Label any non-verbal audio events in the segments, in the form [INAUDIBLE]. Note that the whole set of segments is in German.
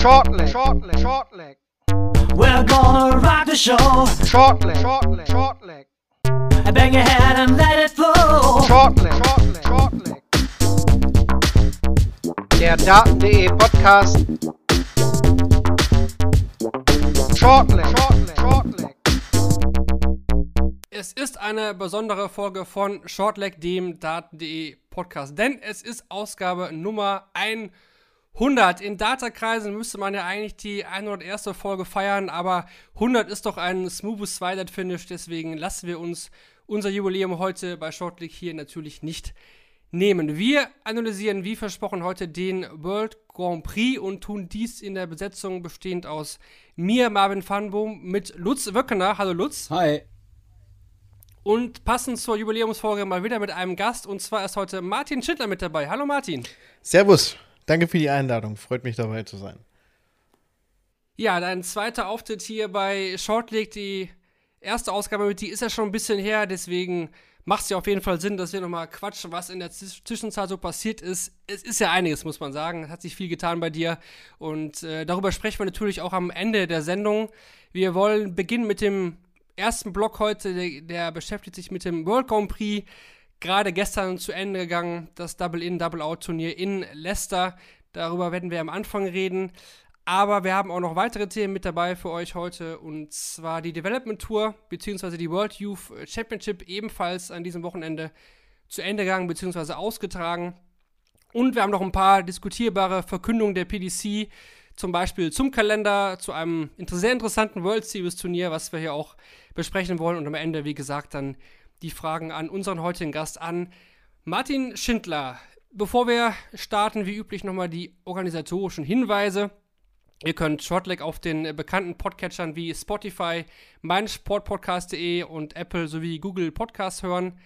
Short leg, short leg, short leg. We're gonna rock the show. Short leg, short leg, short leg. Bang your head and let it flow. Short leg, short leg, short leg. Der Daten.de Podcast. Short leg, short leg, short leg. Es ist eine besondere Folge von Shortleg, dem Daten.de Podcast, denn es ist Ausgabe Nummer 100. In Datakreisen müsste man ja eigentlich die 101. Folge feiern, aber 100 ist doch ein smoothes Twilight-Finish, deswegen lassen wir uns unser Jubiläum heute bei Shortleg hier natürlich nicht nehmen. Wir analysieren, wie versprochen, heute den World Grand Prix und tun dies in der Besetzung bestehend aus mir, Marvin Fanboom, mit Lutz Wöckener. Hallo Lutz. Hi. Und passend zur Jubiläumsfolge mal wieder mit einem Gast. Und zwar ist heute Martin Schindler mit dabei. Hallo Martin. Servus. Danke für die Einladung. Freut mich dabei zu sein. Ja, dein zweiter Auftritt hier bei Shortleg, die erste Ausgabe mit die ist ja schon ein bisschen her. Deswegen macht es ja auf jeden Fall Sinn, dass wir nochmal quatschen, was in der Zwischenzeit so passiert ist. Es ist ja einiges, muss man sagen. Es hat sich viel getan bei dir. Und äh, darüber sprechen wir natürlich auch am Ende der Sendung. Wir wollen beginnen mit dem ersten Block heute, der, der, beschäftigt sich mit dem World Grand Prix. Gerade gestern zu Ende gegangen, das Double-In, Double-Out-Turnier in Leicester. Darüber werden wir am Anfang reden. Aber wir haben auch noch weitere Themen mit dabei für euch heute. Und zwar die Development Tour, beziehungsweise die World Youth Championship, ebenfalls an diesem Wochenende zu Ende gegangen, beziehungsweise ausgetragen. Und wir haben noch ein paar diskutierbare Verkündungen der PDC, zum Beispiel zum Kalender, zu einem sehr interessanten World Series Turnier, was wir hier auch besprechen wollen. Und am Ende, wie gesagt, dann die Fragen an unseren heutigen Gast an Martin Schindler. Bevor wir starten, wie üblich nochmal die organisatorischen Hinweise. Ihr könnt Shortleg auf den bekannten Podcatchern wie Spotify, meinsportpodcast.de und Apple sowie Google Podcasts hören.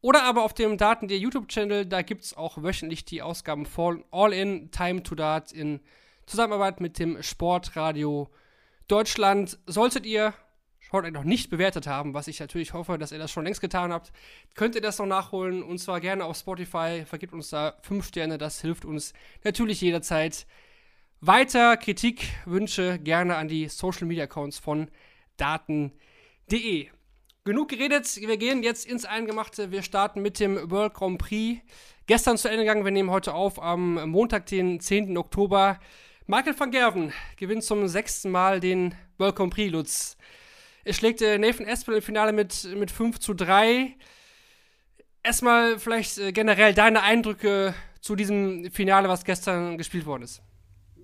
Oder aber auf dem Daten der YouTube-Channel, da gibt es auch wöchentlich die Ausgaben von All In Time to Dart in Zusammenarbeit mit dem Sportradio Deutschland. Solltet ihr Shortleg noch nicht bewertet haben, was ich natürlich hoffe, dass ihr das schon längst getan habt, könnt ihr das noch nachholen und zwar gerne auf Spotify. Vergibt uns da 5 Sterne, das hilft uns natürlich jederzeit weiter. Kritik, Wünsche gerne an die Social Media Accounts von daten.de. Genug geredet, wir gehen jetzt ins Eingemachte. Wir starten mit dem World Grand Prix. Gestern zu Ende gegangen, wir nehmen heute auf am Montag, den 10. Oktober. Michael van Gerven gewinnt zum sechsten Mal den World Grand Prix, Lutz. Er schlägt äh, Nathan Aspinall im Finale mit, mit 5 zu 3. Erstmal vielleicht äh, generell deine Eindrücke zu diesem Finale, was gestern gespielt worden ist.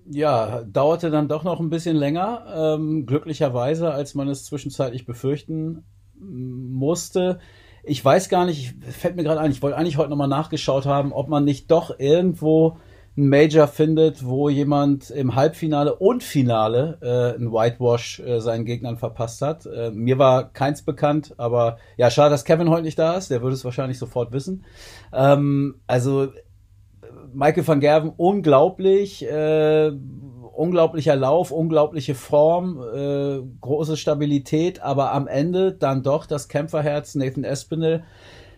Ja, dauerte dann doch noch ein bisschen länger, ähm, glücklicherweise, als man es zwischenzeitlich befürchten musste. Ich weiß gar nicht, fällt mir gerade ein, ich wollte eigentlich heute nochmal nachgeschaut haben, ob man nicht doch irgendwo ein Major findet, wo jemand im Halbfinale und Finale äh, ein Whitewash äh, seinen Gegnern verpasst hat. Äh, mir war keins bekannt, aber ja, schade, dass Kevin heute nicht da ist. Der würde es wahrscheinlich sofort wissen. Ähm, also Michael van Gerven, unglaublich, äh, unglaublicher Lauf, unglaubliche Form, äh, große Stabilität, aber am Ende dann doch das Kämpferherz Nathan Espinel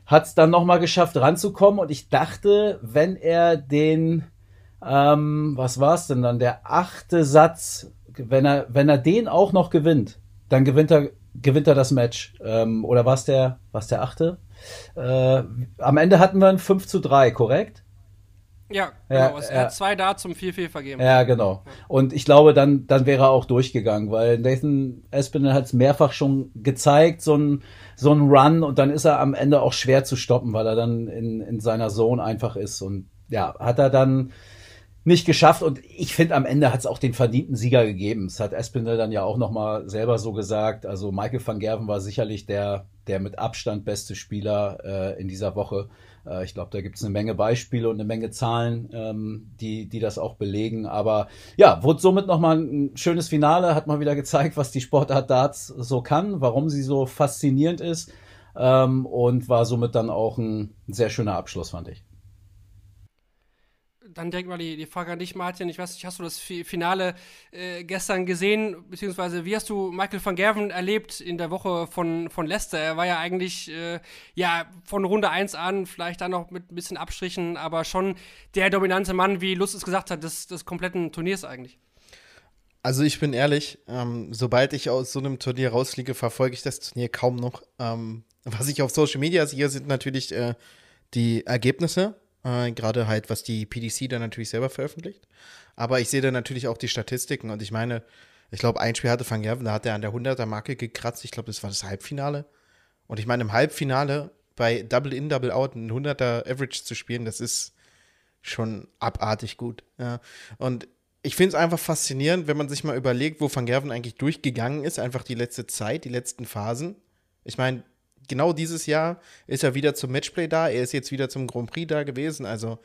hat es dann nochmal geschafft ranzukommen und ich dachte, wenn er den ähm, was war es denn dann? Der achte Satz, wenn er, wenn er den auch noch gewinnt, dann gewinnt er, gewinnt er das Match. Ähm, oder war es der, was der achte? Äh, am Ende hatten wir ein 5 zu 3, korrekt? Ja, genau. Ja, er hat zwei da zum 4-4 vergeben. Ja, genau. Und ich glaube, dann, dann wäre er auch durchgegangen, weil Nathan Espinel hat es mehrfach schon gezeigt, so ein, so ein Run, und dann ist er am Ende auch schwer zu stoppen, weil er dann in, in seiner Zone einfach ist. Und ja, hat er dann nicht geschafft und ich finde am Ende hat es auch den verdienten Sieger gegeben. Es hat Espinel dann ja auch nochmal selber so gesagt. Also Michael van Gerven war sicherlich der, der mit Abstand beste Spieler äh, in dieser Woche. Äh, ich glaube, da gibt es eine Menge Beispiele und eine Menge Zahlen, ähm, die, die das auch belegen. Aber ja, wurde somit nochmal ein schönes Finale, hat mal wieder gezeigt, was die Sportart Darts so kann, warum sie so faszinierend ist ähm, und war somit dann auch ein sehr schöner Abschluss, fand ich dann direkt mal die, die Frage an dich, Martin. Ich weiß nicht, hast du das Finale äh, gestern gesehen, beziehungsweise wie hast du Michael van Gerven erlebt in der Woche von, von Leicester? Er war ja eigentlich, äh, ja, von Runde 1 an, vielleicht dann noch mit ein bisschen Abstrichen, aber schon der dominante Mann, wie Lutz es gesagt hat, des, des kompletten Turniers eigentlich. Also ich bin ehrlich, ähm, sobald ich aus so einem Turnier rausfliege, verfolge ich das Turnier kaum noch. Ähm, was ich auf Social Media sehe, sind natürlich äh, die Ergebnisse, äh, gerade halt, was die PDC dann natürlich selber veröffentlicht. Aber ich sehe dann natürlich auch die Statistiken und ich meine, ich glaube, ein Spiel hatte Van Gerven, da hat er an der 100er-Marke gekratzt. Ich glaube, das war das Halbfinale. Und ich meine, im Halbfinale bei Double In, Double Out ein 100er Average zu spielen, das ist schon abartig gut. Ja. Und ich finde es einfach faszinierend, wenn man sich mal überlegt, wo Van Gerven eigentlich durchgegangen ist, einfach die letzte Zeit, die letzten Phasen. Ich meine, genau dieses Jahr ist er wieder zum Matchplay da, er ist jetzt wieder zum Grand Prix da gewesen, also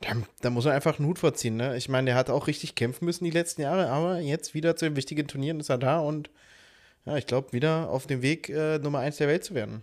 da, da muss er einfach einen Hut vorziehen. Ne? Ich meine, der hat auch richtig kämpfen müssen die letzten Jahre, aber jetzt wieder zu den wichtigen Turnieren ist er da und ja, ich glaube, wieder auf dem Weg, äh, Nummer eins der Welt zu werden.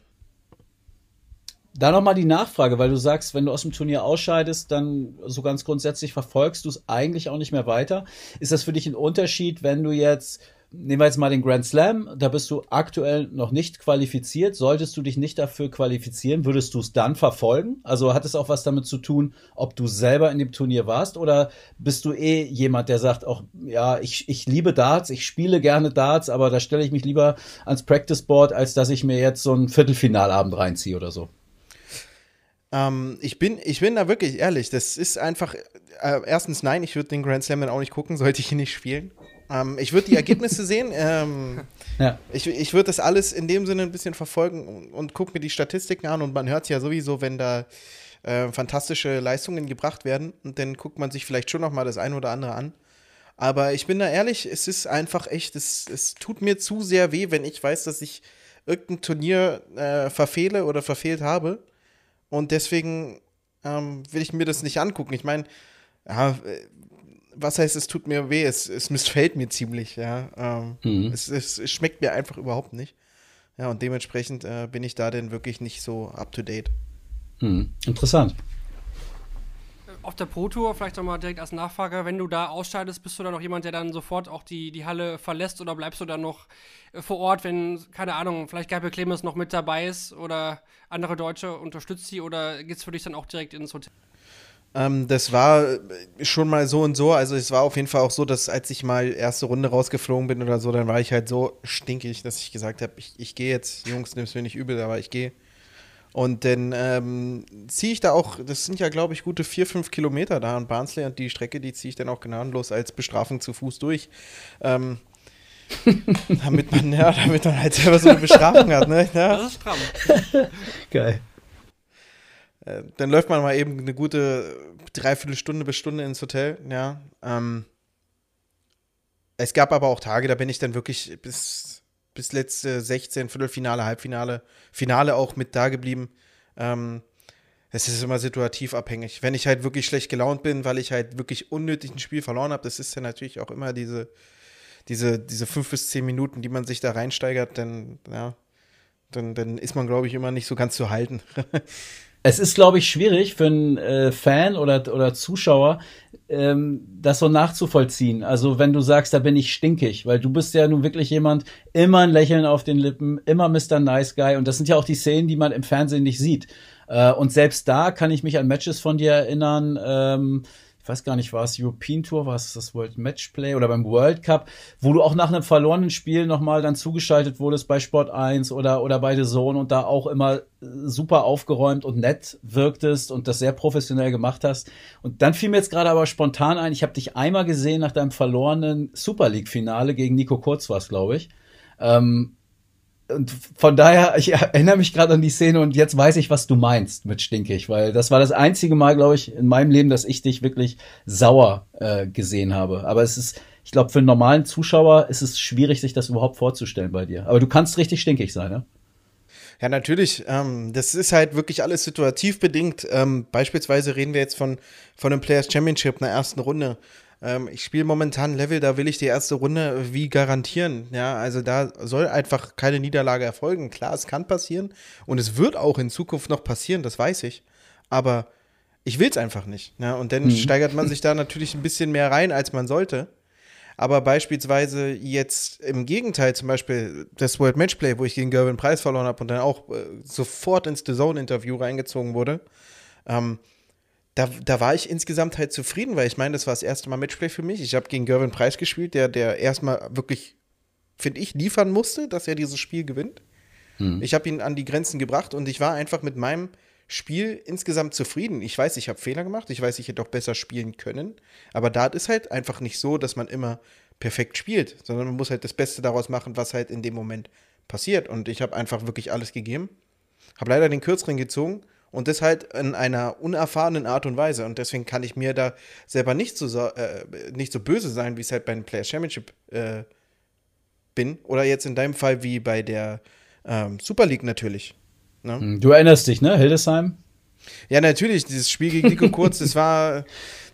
Da nochmal die Nachfrage, weil du sagst, wenn du aus dem Turnier ausscheidest, dann so ganz grundsätzlich verfolgst du es eigentlich auch nicht mehr weiter. Ist das für dich ein Unterschied, wenn du jetzt, nehmen wir jetzt mal den Grand Slam, da bist du aktuell noch nicht qualifiziert. Solltest du dich nicht dafür qualifizieren, würdest du es dann verfolgen? Also hat es auch was damit zu tun, ob du selber in dem Turnier warst oder bist du eh jemand, der sagt auch, ja, ich, ich liebe Darts, ich spiele gerne Darts, aber da stelle ich mich lieber ans Practice Board, als dass ich mir jetzt so einen Viertelfinalabend reinziehe oder so? Ähm, ich, bin, ich bin da wirklich ehrlich. Das ist einfach, äh, erstens nein, ich würde den Grand Slam dann auch nicht gucken, sollte ich ihn nicht spielen. Ähm, ich würde die Ergebnisse [LAUGHS] sehen. Ähm, ja. Ich, ich würde das alles in dem Sinne ein bisschen verfolgen und, und gucke mir die Statistiken an. Und man hört es ja sowieso, wenn da äh, fantastische Leistungen gebracht werden. Und dann guckt man sich vielleicht schon noch mal das eine oder andere an. Aber ich bin da ehrlich, es ist einfach echt, es, es tut mir zu sehr weh, wenn ich weiß, dass ich irgendein Turnier äh, verfehle oder verfehlt habe und deswegen ähm, will ich mir das nicht angucken. Ich meine, ja, äh, was heißt, es tut mir weh? Es, es missfällt mir ziemlich, ja. Ähm, mhm. es, es, es, schmeckt mir einfach überhaupt nicht. Ja, und dementsprechend äh, bin ich da denn wirklich nicht so up to date. Mhm. Interessant auf der Pro Tour, vielleicht nochmal direkt als Nachfrage, wenn du da ausscheidest, bist du dann noch jemand, der dann sofort auch die, die Halle verlässt oder bleibst du dann noch äh, vor Ort, wenn, keine Ahnung, vielleicht Gabriel Clemens noch mit dabei ist oder andere Deutsche unterstützt sie oder geht es für dich dann auch direkt ins Hotel? Ähm, das war äh, schon mal so und so. Also es war auf jeden Fall auch so, dass als ich mal erste Runde rausgeflogen bin oder so, dann war ich halt so stinkig, dass ich gesagt habe, ich, ich gehe jetzt, Jungs, nimm's mir nicht übel, aber ich gehe. Und dann ähm, ziehe ich da auch, das sind ja, glaube ich, gute vier, fünf Kilometer da in Barnsley und die Strecke, die ziehe ich dann auch gnadenlos als Bestrafung zu Fuß durch. Ähm, [LAUGHS] damit man, ja, damit man halt selber so eine Bestrafung hat, ne? Ja. Das ist stramm. [LAUGHS] Geil. Äh, dann läuft man mal eben eine gute Dreiviertelstunde bis Stunde ins Hotel, ja. Ähm, es gab aber auch Tage, da bin ich dann wirklich bis bis letzte 16, Viertelfinale, Halbfinale, Finale auch mit da geblieben. Ähm, es ist immer situativ abhängig. Wenn ich halt wirklich schlecht gelaunt bin, weil ich halt wirklich unnötig ein Spiel verloren habe, das ist ja natürlich auch immer diese, diese, diese fünf bis zehn Minuten, die man sich da reinsteigert, dann, ja, dann, dann ist man, glaube ich, immer nicht so ganz zu halten. [LAUGHS] Es ist, glaube ich, schwierig für einen äh, Fan oder, oder Zuschauer, ähm, das so nachzuvollziehen. Also wenn du sagst, da bin ich stinkig, weil du bist ja nun wirklich jemand, immer ein Lächeln auf den Lippen, immer Mr. Nice Guy und das sind ja auch die Szenen, die man im Fernsehen nicht sieht. Äh, und selbst da kann ich mich an Matches von dir erinnern, ähm, weiß gar nicht, war es European Tour, war es das World Matchplay oder beim World Cup, wo du auch nach einem verlorenen Spiel nochmal dann zugeschaltet wurdest bei Sport 1 oder, oder bei The Zone und da auch immer super aufgeräumt und nett wirktest und das sehr professionell gemacht hast. Und dann fiel mir jetzt gerade aber spontan ein, ich habe dich einmal gesehen nach deinem verlorenen Super League-Finale gegen Nico Kurz war es, glaube ich. Ähm, und von daher, ich erinnere mich gerade an die Szene und jetzt weiß ich, was du meinst mit stinkig, weil das war das einzige Mal, glaube ich, in meinem Leben, dass ich dich wirklich sauer äh, gesehen habe. Aber es ist, ich glaube, für einen normalen Zuschauer ist es schwierig, sich das überhaupt vorzustellen bei dir. Aber du kannst richtig stinkig sein, ne? Ja, natürlich. Ähm, das ist halt wirklich alles situativ bedingt. Ähm, beispielsweise reden wir jetzt von, von einem Players Championship einer ersten Runde. Ähm, ich spiele momentan Level, da will ich die erste Runde wie garantieren. Ja, also da soll einfach keine Niederlage erfolgen. Klar, es kann passieren und es wird auch in Zukunft noch passieren, das weiß ich. Aber ich will es einfach nicht. Ja, und dann mhm. steigert man sich da natürlich ein bisschen mehr rein, als man sollte. Aber beispielsweise jetzt im Gegenteil, zum Beispiel das World Matchplay, wo ich gegen Gervin Preis verloren habe und dann auch äh, sofort ins The Zone-Interview reingezogen wurde, ähm, da, da war ich insgesamt halt zufrieden, weil ich meine, das war das erste Mal Matchplay für mich. Ich habe gegen Gervin Price gespielt, der, der erstmal wirklich, finde ich, liefern musste, dass er dieses Spiel gewinnt. Hm. Ich habe ihn an die Grenzen gebracht und ich war einfach mit meinem Spiel insgesamt zufrieden. Ich weiß, ich habe Fehler gemacht, ich weiß, ich hätte auch besser spielen können, aber da ist halt einfach nicht so, dass man immer perfekt spielt, sondern man muss halt das Beste daraus machen, was halt in dem Moment passiert. Und ich habe einfach wirklich alles gegeben, habe leider den Kürzeren gezogen und das halt in einer unerfahrenen Art und Weise. Und deswegen kann ich mir da selber nicht so, äh, nicht so böse sein, wie es halt bei den Player Championship äh, bin. Oder jetzt in deinem Fall wie bei der ähm, Super League natürlich. Ne? Du erinnerst dich, ne? Hildesheim? Ja, natürlich, dieses Spiel gegen Nico Kurz, das war,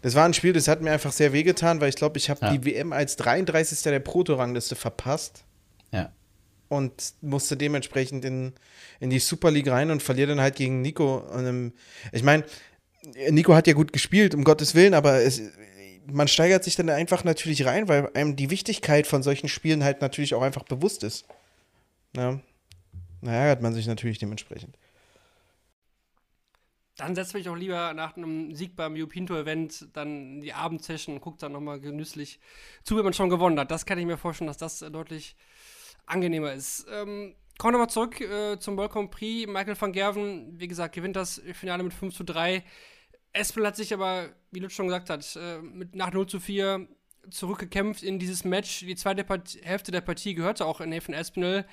das war ein Spiel, das hat mir einfach sehr wehgetan, weil ich glaube, ich habe Ja. die WM als 33. der Proto-Rangliste verpasst. Und musste dementsprechend in, in die Super League rein und verliere dann halt gegen Nico. Ähm, ich meine, Nico hat ja gut gespielt, um Gottes Willen, aber es, man steigert sich dann einfach natürlich rein, weil einem die Wichtigkeit von solchen Spielen halt natürlich auch einfach bewusst ist. Ja. Da ärgert man sich natürlich dementsprechend. Dann setzt mich auch lieber nach einem Sieg beim Rio Pinto Event dann in die Abendsession und guckt dann nochmal genüsslich zu, wenn man schon gewonnen hat. Das kann ich mir vorstellen, dass das deutlich angenehmer ist. Ähm, kommen wir nochmal zurück äh, zum World Grand Prix. Michael van Gerven, wie gesagt, gewinnt das Finale mit 5 zu 3. Espel hat sich aber, wie Lutz schon gesagt hat, äh, mit, nach 0 zu 4 zurückgekämpft in dieses Match. Die zweite Part Hälfte der Partie gehörte auch in Nathan Espinel.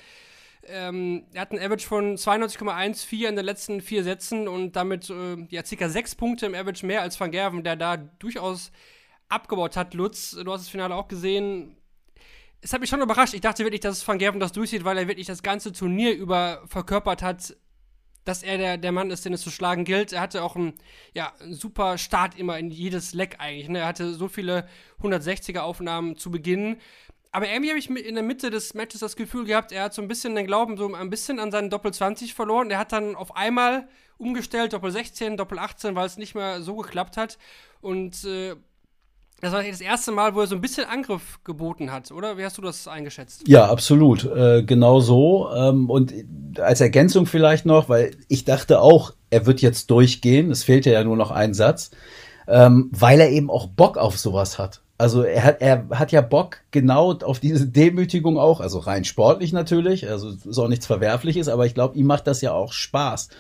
Ähm, er hat einen Average von 92,14 in den letzten vier Sätzen und damit äh, ja, circa sechs Punkte im Average mehr als Van Gerven, der da durchaus abgebaut hat. Lutz, du hast das Finale auch gesehen. Es hat mich schon überrascht. Ich dachte wirklich, dass Van Gerven das durchzieht, weil er wirklich das ganze Turnier über verkörpert hat, dass er der, der Mann ist, den es zu schlagen gilt. Er hatte auch einen, ja, super Start immer in jedes Leck eigentlich. Ne? Er hatte so viele 160er-Aufnahmen zu Beginn. Aber irgendwie habe ich in der Mitte des Matches das Gefühl gehabt, er hat so ein bisschen den Glauben so ein bisschen an seinen Doppel 20 verloren. Er hat dann auf einmal umgestellt, Doppel 16, Doppel 18, weil es nicht mehr so geklappt hat. Und äh, das war das erste Mal, wo er so ein bisschen Angriff geboten hat, oder? Wie hast du das eingeschätzt? Ja, absolut. Äh, genau so. Ähm, und als Ergänzung vielleicht noch, weil ich dachte auch, er wird jetzt durchgehen. Es fehlte ja nur noch ein Satz, ähm, weil er eben auch Bock auf sowas hat. Also er hat, er hat ja Bock genau auf diese Demütigung auch, also rein sportlich natürlich, also ist auch nichts Verwerfliches, aber ich glaube, ihm macht das ja auch Spaß.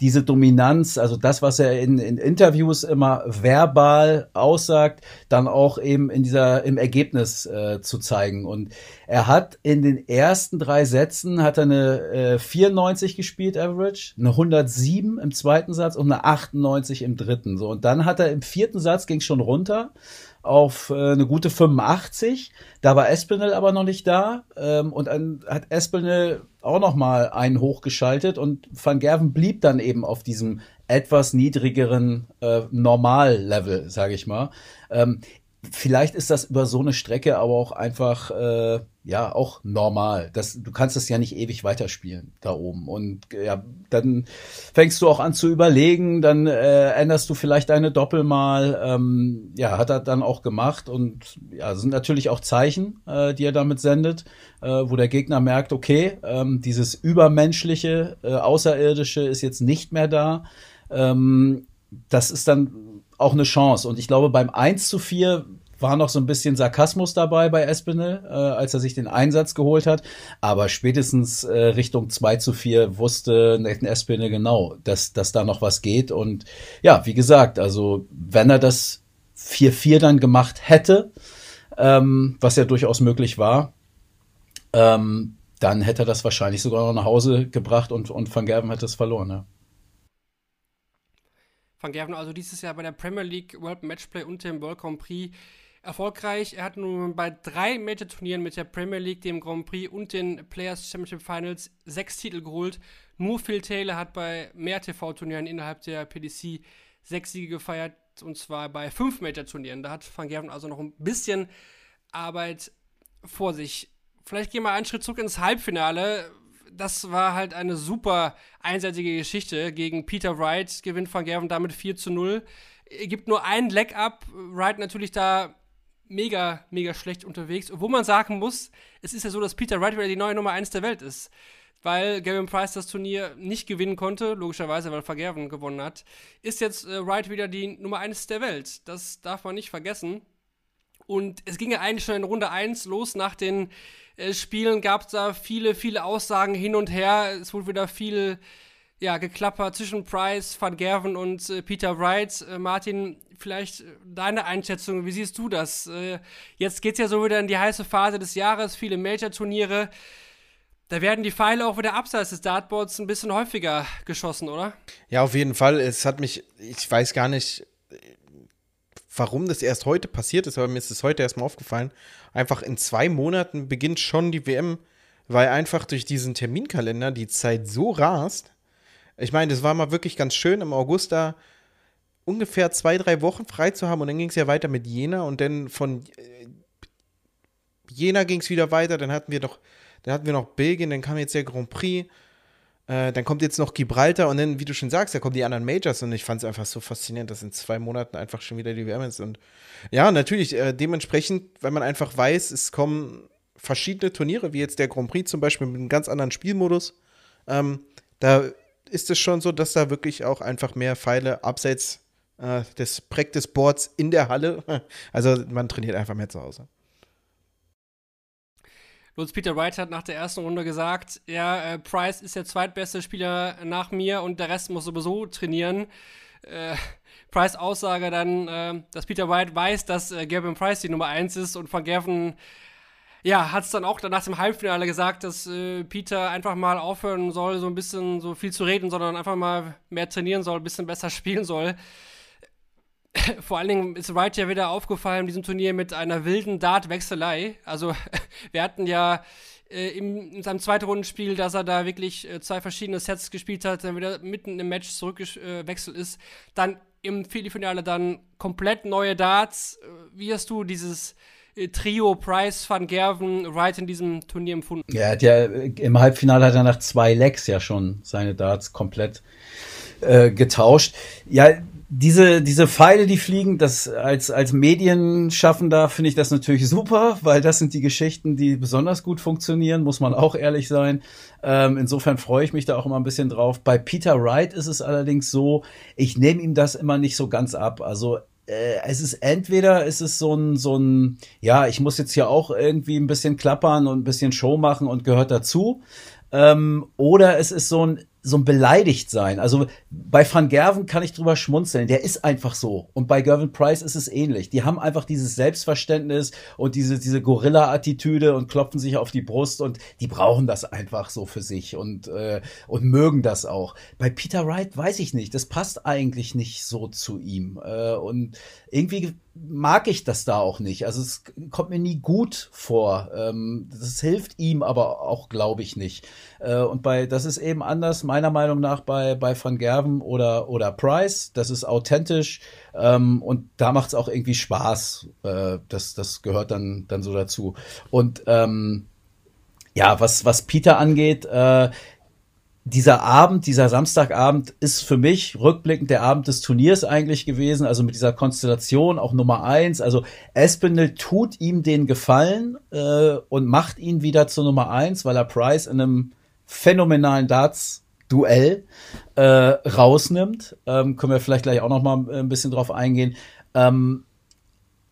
Diese Dominanz, also das, was er in, in Interviews immer verbal aussagt, dann auch eben in dieser, im Ergebnis äh, zu zeigen. Und er hat in den ersten drei Sätzen hat er eine äh, 94 gespielt, Average, eine 107 im zweiten Satz und eine 98 im dritten. So, und dann hat er im vierten Satz ging schon runter auf äh, eine gute 85. Da war Espinel aber noch nicht da ähm, und dann hat Espinel auch noch mal einen hochgeschaltet und Van Gerven blieb dann eben auf diesem etwas niedrigeren äh, Normal-Level, sage ich mal. Ähm, vielleicht ist das über so eine Strecke aber auch einfach äh, ja auch normal. Das, du kannst es ja nicht ewig weiterspielen da oben. Und äh, ja, dann fängst du auch an zu überlegen, dann äh, änderst du vielleicht deine Doppel mal. Ähm, ja, hat er dann auch gemacht. Und ja, sind natürlich auch Zeichen, äh, die er damit sendet, äh, wo der Gegner merkt, okay, ähm, dieses übermenschliche, äh, außerirdische ist jetzt nicht mehr da. Ähm, das ist dann auch eine Chance. Und ich glaube, beim 1 zu 4 war noch so ein bisschen Sarkasmus dabei bei Espinel, äh, als er sich den Einsatz geholt hat. Aber spätestens äh, Richtung 2 zu 4 wusste Nathan Espinel genau, dass, dass da noch was geht. Und ja, wie gesagt, also wenn er das 4-4 dann gemacht hätte, ähm, was ja durchaus möglich war, ähm, dann hätte er das wahrscheinlich sogar noch nach Hause gebracht und, und Van Gerven hätte es verloren. Ja. Van Gerven also dieses Jahr bei der Premier League World Matchplay und dem World Grand Prix erfolgreich. Er hat nun bei drei Major-Turnieren mit der Premier League, dem Grand Prix und den Players Championship Finals sechs Titel geholt. Nur Phil Taylor hat bei mehr TV-Turnieren innerhalb der PDC sechs Siege gefeiert und zwar bei fünf Major-Turnieren. Da hat Van Gerven also noch ein bisschen Arbeit vor sich. Vielleicht gehen wir einen Schritt zurück ins Halbfinale das war halt eine super einseitige Geschichte. Gegen Peter Wright gewinnt Van Gerven damit 4 zu 0. Er gibt nur einen Leg up. Wright natürlich da mega, mega schlecht unterwegs. Obwohl man sagen muss, es ist ja so, dass Peter Wright wieder die neue Nummer 1 der Welt ist. weil Gavin Price das Turnier nicht gewinnen konnte, logischerweise, weil Vergerven gewonnen hat, ist jetzt äh, Wright wieder die Nummer 1 der Welt. Das darf man nicht vergessen. Und es ging ja eigentlich schon in Runde 1 los. Nach den Spielen gab es da viele, viele Aussagen hin und her. Es wurde wieder viel ja, geklappert zwischen Price, Van Gerven und äh, Peter Wright. Äh, Martin, vielleicht äh, deine Einschätzung, wie siehst du das? Äh, jetzt geht es ja so wieder in die heiße Phase des Jahres, viele Major-Turniere. Da werden die Pfeile auch wieder abseits des Dartboards ein bisschen häufiger geschossen, oder? Ja, auf jeden Fall. Es hat mich, ich weiß gar nicht, warum das erst heute passiert ist, aber mir ist es heute erstmal aufgefallen. Einfach in zwei Monaten beginnt schon die WM, weil einfach durch diesen Terminkalender die Zeit so rast. Ich meine, das war mal wirklich ganz schön im August da ungefähr zwei, drei Wochen frei zu haben und dann ging es ja weiter mit Jena und dann von äh, Jena ging es wieder weiter, dann hatten wir doch dann hatten wir noch Belgien, dann kam jetzt der Grand Prix. Äh, dann kommt jetzt noch Gibraltar und dann, wie du schon sagst, da kommen die anderen Majors und ich fand es einfach so faszinierend, dass in zwei Monaten einfach schon wieder die WM ist. Und ja, natürlich, äh, dementsprechend, weil man einfach weiß, es kommen verschiedene Turniere, wie jetzt der Grand Prix zum Beispiel mit einem ganz anderen Spielmodus. Ähm, da ist es schon so, dass da wirklich auch einfach mehr Pfeile abseits äh, des Practice Boards in der Halle, [LAUGHS] also man trainiert einfach mehr zu Hause. Lutz Peter Wright hat nach der ersten Runde gesagt, ja, äh, Price ist der zweitbeste Spieler nach mir und der Rest muss sowieso trainieren. Äh, Price Aussage dann, äh, dass Peter Wright weiß, dass äh, Gavin Price die Nummer 1 ist und von Gavin ja, hat es dann auch nach dem Halbfinale gesagt, dass äh, Peter einfach mal aufhören soll, so ein bisschen so viel zu reden, sondern einfach mal mehr trainieren soll, ein bisschen besser [LAUGHS] spielen soll. [LAUGHS] vor allen Dingen ist Wright ja wieder aufgefallen in diesem Turnier mit einer wilden Dart-Wechselei. Also, [LAUGHS] wir hatten ja äh, im, in seinem zweiten Rundenspiel, dass er da wirklich äh, zwei verschiedene Sets gespielt hat, dann wieder mitten im Match zurückgewechselt äh, ist. Dann im Viertelfinale dann komplett neue Darts. Äh, wie hast du dieses äh, Trio Price, Van Gerven, Wright in diesem Turnier empfunden? Ja, ja im Halbfinale hat er nach zwei Legs ja schon seine Darts komplett äh, getauscht. Ja, diese, diese Pfeile, die fliegen, das als, als Medienschaffender finde ich das natürlich super, weil das sind die Geschichten, die besonders gut funktionieren, muss man auch ehrlich sein. Ähm, insofern freue ich mich da auch immer ein bisschen drauf. Bei Peter Wright ist es allerdings so, ich nehme ihm das immer nicht so ganz ab. Also äh, es ist entweder ist es so ein, so ein, ja, ich muss jetzt hier auch irgendwie ein bisschen klappern und ein bisschen Show machen und gehört dazu. Ähm, oder es ist so ein, so ein beleidigt sein. Also bei Van Gerven kann ich drüber schmunzeln. Der ist einfach so. Und bei Gervin Price ist es ähnlich. Die haben einfach dieses Selbstverständnis und diese, diese Gorilla-Attitüde und klopfen sich auf die Brust und die brauchen das einfach so für sich und, äh, und mögen das auch. Bei Peter Wright weiß ich nicht. Das passt eigentlich nicht so zu ihm. Äh, und irgendwie mag ich das da auch nicht. Also es kommt mir nie gut vor. Ähm, das hilft ihm aber auch, glaube ich, nicht. Äh, und bei, das ist eben anders, meiner Meinung nach, bei, bei Van Gerven oder, oder Price. Das ist authentisch. Ähm, und da macht es auch irgendwie Spaß. Äh, das, das gehört dann, dann so dazu. Und ähm, ja, was, was Peter angeht, äh, dieser Abend, dieser Samstagabend ist für mich rückblickend der Abend des Turniers eigentlich gewesen, also mit dieser Konstellation auch Nummer eins. Also Espinel tut ihm den Gefallen äh, und macht ihn wieder zur Nummer eins, weil er Price in einem phänomenalen Darts Duell äh, rausnimmt. Ähm, können wir vielleicht gleich auch noch mal ein bisschen drauf eingehen. Ähm,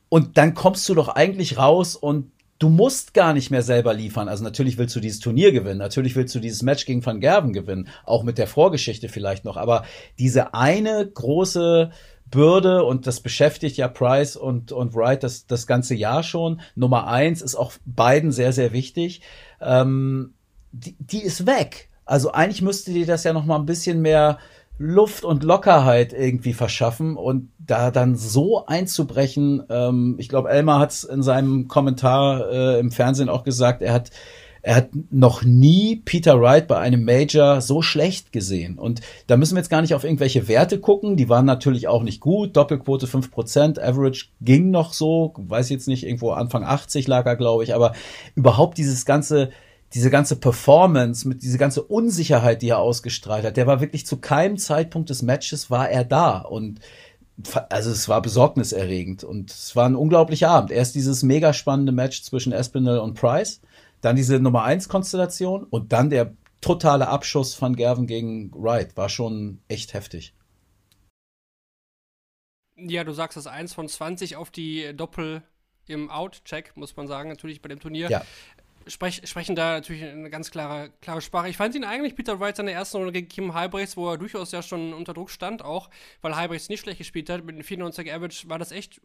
und dann kommst du doch eigentlich raus und du musst gar nicht mehr selber liefern. Also natürlich willst du dieses Turnier gewinnen, natürlich willst du dieses Match gegen Van Gerven gewinnen, auch mit der Vorgeschichte vielleicht noch. Aber diese eine große Bürde und das beschäftigt ja Price und, und Wright das, das ganze Jahr schon. Nummer eins ist auch beiden sehr, sehr wichtig. Ähm, die, die ist weg. Also eigentlich müsste dir das ja noch mal ein bisschen mehr Luft und Lockerheit irgendwie verschaffen und da dann so einzubrechen. Ähm, ich glaube, Elmar hat es in seinem Kommentar äh, im Fernsehen auch gesagt, er hat er hat noch nie Peter Wright bei einem Major so schlecht gesehen. Und da müssen wir jetzt gar nicht auf irgendwelche Werte gucken. Die waren natürlich auch nicht gut. Doppelquote 5%, Average ging noch so. Weiß jetzt nicht, irgendwo Anfang 80 lag er, glaube ich. Aber überhaupt dieses ganze diese ganze Performance, mit diese ganze Unsicherheit, die er ausgestrahlt hat, der war wirklich zu keinem Zeitpunkt des Matches war er da und also es war besorgniserregend und es war ein unglaublicher Abend. Erst dieses mega spannende Match zwischen Espinel und Price, dann diese Nummer eins Konstellation und dann der totale Abschuss von Gerven gegen Wright war schon echt heftig. Ja, du sagst das 1 von 20 auf die Doppel im Out-Check, muss man sagen, natürlich bei dem Turnier. Ja. Sprech, sprechen da natürlich eine ganz klare, klare Sprache. Ich fand ihn eigentlich, Peter Wright, seine ersten Runde gegen Kim Halbrechts, wo er durchaus ja schon unter Druck stand, auch, weil Halbrechts nicht schlecht gespielt hat. Mit einem 94 Average war das echt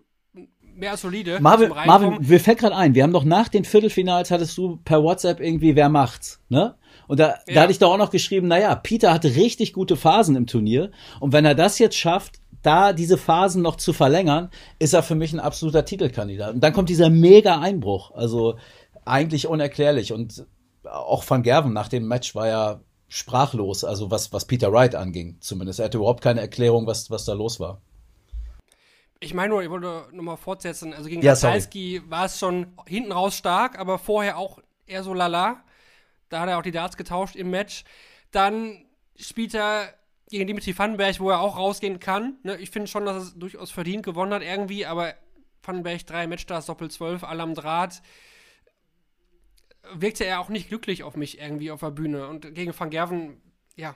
mehr als solide. Marvin. Marvin mir fällt gerade ein, wir haben doch nach den Viertelfinals hattest du per WhatsApp irgendwie, wer macht's, ne? Und da, da Ja. hatte ich doch auch noch geschrieben, naja, Peter hatte richtig gute Phasen im Turnier. Und wenn er das jetzt schafft, da diese Phasen noch zu verlängern, ist er für mich ein absoluter Titelkandidat. Und dann kommt dieser mega Einbruch. Also eigentlich unerklärlich. Und auch Van Gerven nach dem Match war ja sprachlos, also was, was Peter Wright anging, zumindest. Er hatte überhaupt keine Erklärung, was, was da los war. Ich meine nur, ich wollte nochmal fortsetzen. Also gegen Ja, war es schon hinten raus stark, aber vorher auch eher so lala. Da hat er auch die Darts getauscht im Match. Dann spielt er gegen Dimitri Vandenberg, wo er auch rausgehen kann. Ne, ich finde schon, dass er es durchaus verdient gewonnen hat irgendwie, aber Vandenberg drei Matchstars, Doppel 12, alle am Draht. Wirkte er auch nicht glücklich auf mich irgendwie auf der Bühne. Und gegen Van Gerven, ja,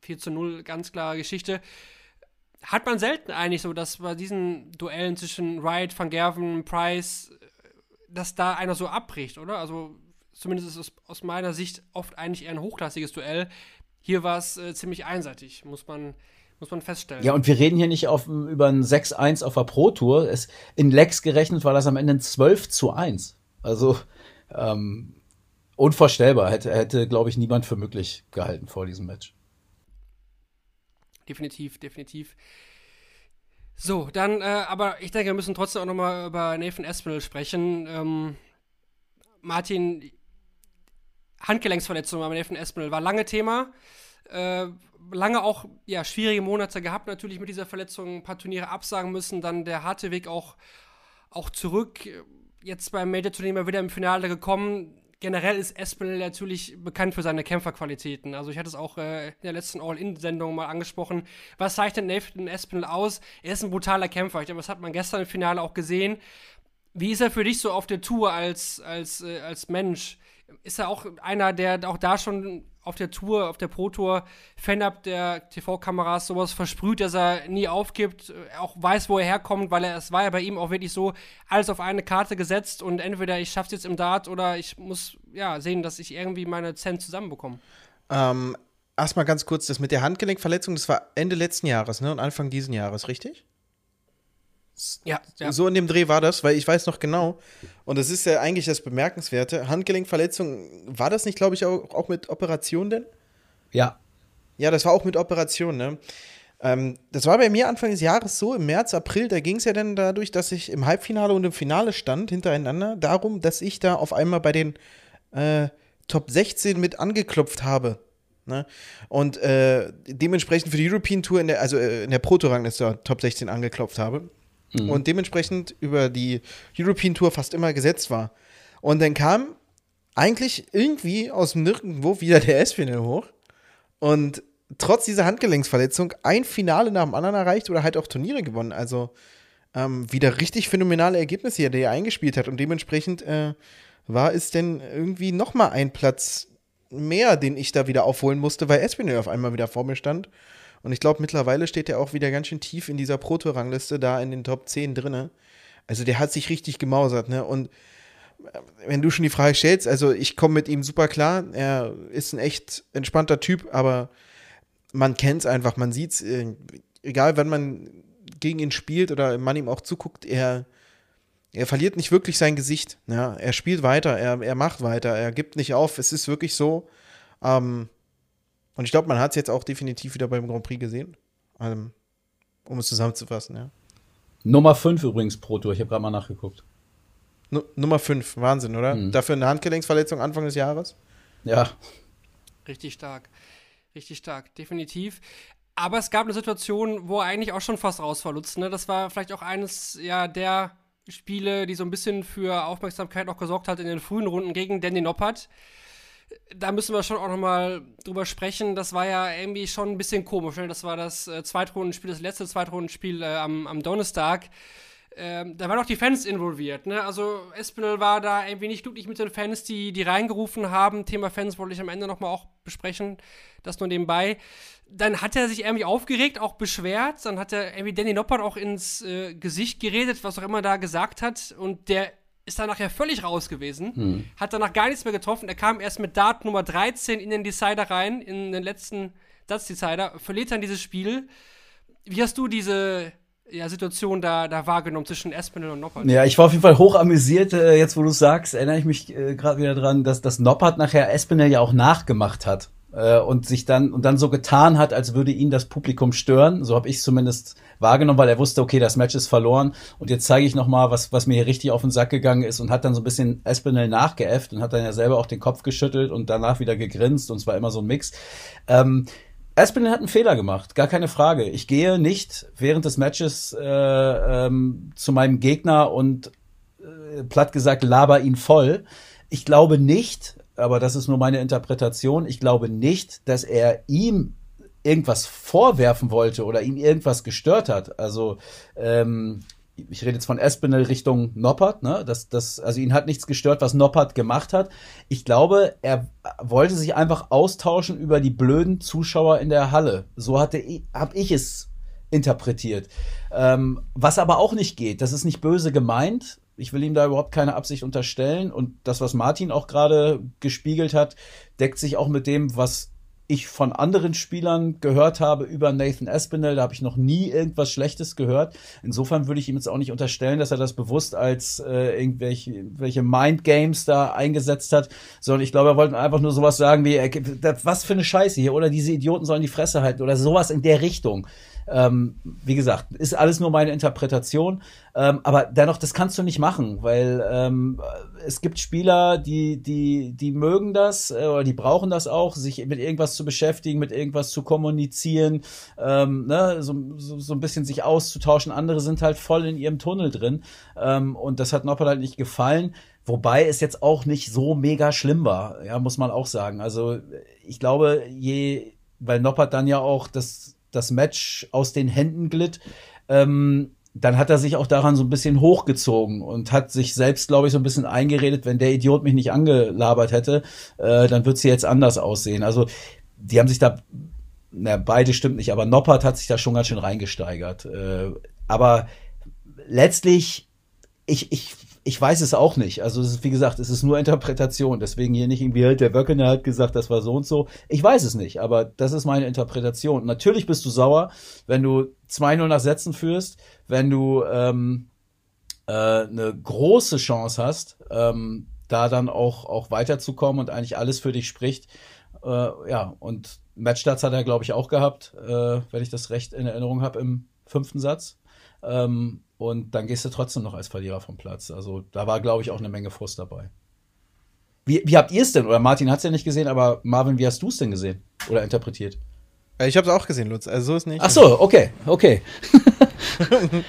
4 zu 0, ganz klare Geschichte hat man selten eigentlich so, dass bei diesen Duellen zwischen Wright, Van Gerven, Price, äh, dass da einer so abbricht, oder? Also zumindest ist es aus meiner Sicht oft eigentlich eher ein hochklassiges Duell. Hier war es äh, ziemlich einseitig, muss man, muss man feststellen. Ja, und wir reden hier nicht auf, über ein 6-1 auf der Pro Tour. Es, in Lex gerechnet war das am Ende ein 12 zu 1. Also ähm, unvorstellbar. Hätte, hätte glaube ich, niemand für möglich gehalten vor diesem Match. Definitiv, definitiv. So, dann, äh, aber ich denke, wir müssen trotzdem auch nochmal über Nathan Aspinall sprechen. Ähm, Martin, Handgelenksverletzung bei Nathan Aspinall war lange Thema. Äh, lange auch ja, schwierige Monate gehabt, natürlich mit dieser Verletzung, ein paar Turniere absagen müssen, dann der harte Weg auch, auch zurück. Jetzt beim Major-Turnier wieder im Finale gekommen. Generell ist Espinel natürlich bekannt für seine Kämpferqualitäten. Also ich hatte es auch äh, in der letzten All-In-Sendung mal angesprochen. Was zeichnet Nathan Espinel aus? Er ist ein brutaler Kämpfer. Ich glaube, das hat man gestern im Finale auch gesehen. Wie ist er für dich so auf der Tour als, als, äh, als Mensch? Ist er auch einer, der auch da schon auf der Tour, auf der Pro-Tour, Fan-Up der TV-Kameras sowas versprüht, dass er nie aufgibt, äh, auch weiß, wo er herkommt, weil er, es war ja bei ihm auch wirklich so, alles auf eine Karte gesetzt und entweder ich schaff's jetzt im Dart oder ich muss, ja, sehen, dass ich irgendwie meine Cent zusammenbekomme. Ähm, erstmal ganz kurz, das mit der Handgelenkverletzung, das war Ende letzten Jahres, ne? Und Anfang diesen Jahres, richtig? Ja, ja. So in dem Dreh war das, weil ich weiß noch genau. Und das ist ja eigentlich das Bemerkenswerte. Handgelenkverletzung, war das nicht, glaube ich, auch, auch mit Operation denn? Ja. Ja, das war auch mit Operation, ne? Ähm, das war bei mir Anfang des Jahres so, im März, April, da ging es ja dann dadurch, dass ich im Halbfinale und im Finale stand, hintereinander, darum, dass ich da auf einmal bei den äh, Top 16 mit angeklopft habe. Ne? Und äh, dementsprechend für die European Tour, in der, also äh, in der Proto-Rangliste Top 16 angeklopft habe. Und dementsprechend über die European Tour fast immer gesetzt war. Und dann kam eigentlich irgendwie aus dem Nirgendwo wieder der S-Finale hoch. Und trotz dieser Handgelenksverletzung ein Finale nach dem anderen erreicht oder halt auch Turniere gewonnen. Also ähm, wieder richtig phänomenale Ergebnisse der er eingespielt hat. Und dementsprechend äh, war es denn irgendwie noch mal ein Platz mehr, den ich da wieder aufholen musste, weil Espinel auf einmal wieder vor mir stand. Und ich glaube, mittlerweile steht er auch wieder ganz schön tief in dieser Proto-Rangliste, da in den Top 10 drinne. Also der hat sich richtig gemausert, ne? Und äh, wenn du schon die Frage stellst, also ich komme mit ihm super klar. Er ist ein echt entspannter Typ, aber man kennt es einfach, man sieht es, äh, egal wann man gegen ihn spielt oder man ihm auch zuguckt, er, er verliert nicht wirklich sein Gesicht. Ja? Er spielt weiter, er, er macht weiter, er gibt nicht auf. Es ist wirklich so. Ähm, und ich glaube, man hat es jetzt auch definitiv wieder beim Grand Prix gesehen. Ähm, um es zusammenzufassen, ja. Nummer 5 übrigens pro Tour. Ich habe gerade mal nachgeguckt. Nu Nummer 5, Wahnsinn, oder? Dafür eine Handgelenksverletzung Anfang des Jahres. Ja. Richtig stark. Richtig stark, definitiv. Aber es gab eine Situation, wo er eigentlich auch schon fast raus war, Lutz. Ne? Das war vielleicht auch eines ja, der Spiele, die so ein bisschen für Aufmerksamkeit auch gesorgt hat in den frühen Runden gegen Danny Noppert. Da müssen wir schon auch nochmal drüber sprechen. Das war ja irgendwie schon ein bisschen komisch. Ne? Das war das äh, Zweitrundenspiel, das letzte Zweitrundenspiel äh, am, am Donnerstag. ähm, da waren auch die Fans involviert, ne? Also Espinel war da ein wenig glücklich mit den Fans, die, die reingerufen haben. Thema Fans wollte ich am Ende nochmal auch besprechen. Das nur nebenbei. Dann hat er sich irgendwie aufgeregt, auch beschwert. Dann hat er irgendwie Danny Noppert auch ins äh, Gesicht geredet, was auch immer da gesagt hat. Und der ist dann nachher völlig raus gewesen. Hm. Hat danach gar nichts mehr getroffen. Er kam erst mit Dart Nummer 13 in den Decider rein, in den letzten Satz-Decider, verliert dann dieses Spiel. Wie hast du diese ja, Situation da, da wahrgenommen zwischen Espinel und Noppert? Ja, ich war auf jeden Fall hoch amüsiert, äh, jetzt wo du sagst, erinnere ich mich äh, gerade wieder dran, dass, dass Noppert nachher Espinel ja auch nachgemacht hat äh, und sich dann und dann so getan hat, als würde ihn das Publikum stören. So habe ich zumindest wahrgenommen, weil er wusste, okay, das Match ist verloren und jetzt zeige ich noch mal, was was mir hier richtig auf den Sack gegangen ist und hat dann so ein bisschen Espinel nachgeäfft und hat dann ja selber auch den Kopf geschüttelt und danach wieder gegrinst und es immer so ein Mix. Ähm, Aspinall hat einen Fehler gemacht, gar keine Frage. Ich gehe nicht während des Matches äh, ähm, zu meinem Gegner und äh, platt gesagt laber ihn voll. Ich glaube nicht, aber das ist nur meine Interpretation, ich glaube nicht, dass er ihm irgendwas vorwerfen wollte oder ihm irgendwas gestört hat. Also ähm, ich rede jetzt von Espinel Richtung Noppert, ne? Das, das, also ihn hat nichts gestört, was Noppert gemacht hat. Ich glaube, er wollte sich einfach austauschen über die blöden Zuschauer in der Halle. So hatte hab ich es interpretiert. Ähm, was aber auch nicht geht, das ist nicht böse gemeint. Ich will ihm da überhaupt keine Absicht unterstellen. Und das, was Martin auch gerade gespiegelt hat, deckt sich auch mit dem, was ich von anderen Spielern gehört habe über Nathan Espinel, da habe ich noch nie irgendwas Schlechtes gehört. Insofern würde ich ihm jetzt auch nicht unterstellen, dass er das bewusst als äh, irgendwelche welche Mind Games da eingesetzt hat, sondern ich glaube, er wollte einfach nur sowas sagen wie, was für eine Scheiße hier oder diese Idioten sollen die Fresse halten oder sowas in der Richtung. Ähm, wie gesagt, ist alles nur meine Interpretation. Ähm, aber dennoch, das kannst du nicht machen, weil ähm, es gibt Spieler, die, die, die mögen das äh, oder die brauchen das auch, sich mit irgendwas zu beschäftigen, mit irgendwas zu kommunizieren, ähm, ne, so, so, so ein bisschen sich auszutauschen. Andere sind halt voll in ihrem Tunnel drin. Ähm, und das hat Noppert halt nicht gefallen. Wobei es jetzt auch nicht so mega schlimm war, ja, muss man auch sagen. Also ich glaube, je, weil Noppert dann ja auch das das Match aus den Händen glitt, ähm, dann hat er sich auch daran so ein bisschen hochgezogen und hat sich selbst, glaube ich, so ein bisschen eingeredet, wenn der Idiot mich nicht angelabert hätte, äh, dann wird sie jetzt anders aussehen. Also die haben sich da, na, beide stimmt nicht, aber Noppert hat sich da schon ganz schön reingesteigert. Äh, aber letztlich, ich, ich ich weiß es auch nicht. Also es ist, wie gesagt, es ist nur Interpretation. Deswegen hier nicht irgendwie, halt, der Wöckener hat gesagt, das war so und so. Ich weiß es nicht, aber das ist meine Interpretation. Natürlich bist du sauer, wenn du 2-0 nach Sätzen führst, wenn du ähm, äh, eine große Chance hast, ähm, da dann auch, auch weiterzukommen und eigentlich alles für dich spricht. Äh, ja, und Matchstarts hat er, glaube ich, auch gehabt, äh, wenn ich das recht in Erinnerung habe, im fünften Satz. Ähm, und dann gehst du trotzdem noch als Verlierer vom Platz. Also da war, glaube ich, auch eine Menge Frust dabei. Wie, wie habt ihr es denn? Oder Martin hat es ja nicht gesehen, aber Marvin, wie hast du es denn gesehen? Oder interpretiert? Äh, Ich habe es auch gesehen, Lutz. Also so ist nicht. Ach so, okay, okay. [LAUGHS]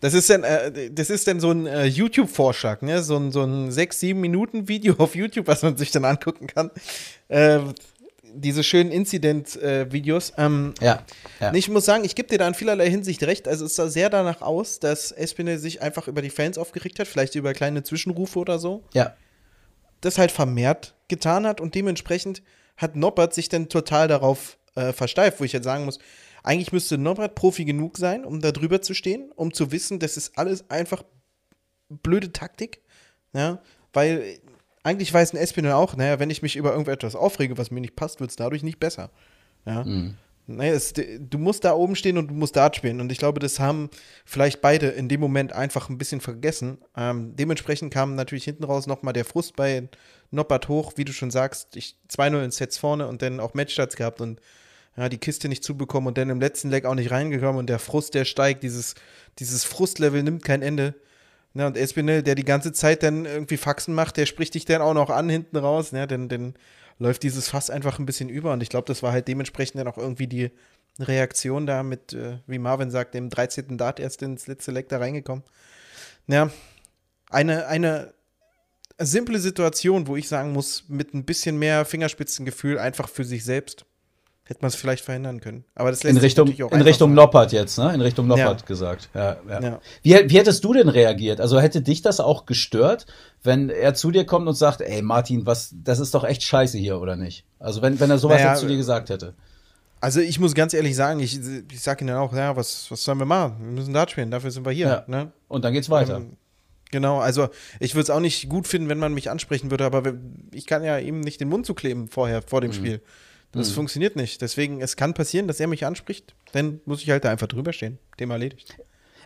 Das ist dann, äh, das ist dann so ein äh, YouTube-Vorschlag, ne? So ein, so ein 6, 7 Minuten Video auf YouTube, was man sich dann angucken kann. Äh, diese schönen Incident-Videos. ähm, Ja. ja. Ich muss sagen, ich gebe dir da in vielerlei Hinsicht recht. Also es sah sehr danach aus, dass Espinel sich einfach über die Fans aufgeregt hat, vielleicht über kleine Zwischenrufe oder so. ja. Das halt vermehrt getan hat und dementsprechend hat Noppert sich dann total darauf äh, versteift, wo ich jetzt sagen muss, eigentlich müsste Noppert Profi genug sein, um da drüber zu stehen, um zu wissen, das ist alles einfach blöde Taktik. Ja, weil eigentlich weiß ein Espinel auch, naja, wenn ich mich über irgendetwas aufrege, was mir nicht passt, wird es dadurch nicht besser. Ja. Naja, es, du musst da oben stehen und du musst Dart spielen. Und ich glaube, das haben vielleicht beide in dem Moment einfach ein bisschen vergessen. Ähm, dementsprechend kam natürlich hinten raus nochmal der Frust bei Noppert hoch, wie du schon sagst, ich 2-0 in Sets vorne und dann auch Matchstarts gehabt und ja, die Kiste nicht zubekommen und dann im letzten Leg auch nicht reingekommen und der Frust, der steigt, dieses, dieses Frustlevel nimmt kein Ende. Ja, und Espinel, der die ganze Zeit dann irgendwie Faxen macht, der spricht dich dann auch noch an hinten raus, ne? Denn, denn läuft dieses Fass einfach ein bisschen über. Und ich glaube, das war halt dementsprechend dann auch irgendwie die Reaktion da mit, äh, wie Marvin sagt, dem 13. Dart erst ins letzte Leck da reingekommen. Ja, eine, eine simple Situation, wo ich sagen muss, mit ein bisschen mehr Fingerspitzengefühl einfach für sich selbst hätte man es vielleicht verhindern können. Aber das lässt In sich Richtung, natürlich auch in Richtung. Noppert jetzt, ne? In Richtung Noppert Ja. gesagt. Ja, ja. Ja. Wie, wie hättest du denn reagiert? Also hätte dich das auch gestört, wenn er zu dir kommt und sagt, ey Martin, was, das ist doch echt scheiße hier, oder nicht? Also wenn, wenn er sowas Naja, jetzt zu dir gesagt hätte. Also ich muss ganz ehrlich sagen, ich, ich sage ihnen auch, ja, was, was sollen wir machen? Wir müssen Dart spielen, dafür sind wir hier. Ne? Und dann geht's weiter. Ähm, Genau, also ich würde es auch nicht gut finden, wenn man mich ansprechen würde, aber ich kann ja ihm nicht den Mund zukleben vorher, vor Mhm. dem Spiel. Das funktioniert nicht. Deswegen, es kann passieren, dass er mich anspricht, dann muss ich halt da einfach drüber stehen. Thema erledigt.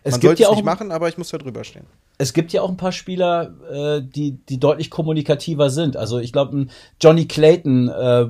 Es man gibt ja auch nicht machen, aber ich muss da drüber stehen. es gibt ja auch ein paar Spieler, äh, die, die deutlich kommunikativer sind. Also ich glaube, Johnny Clayton äh,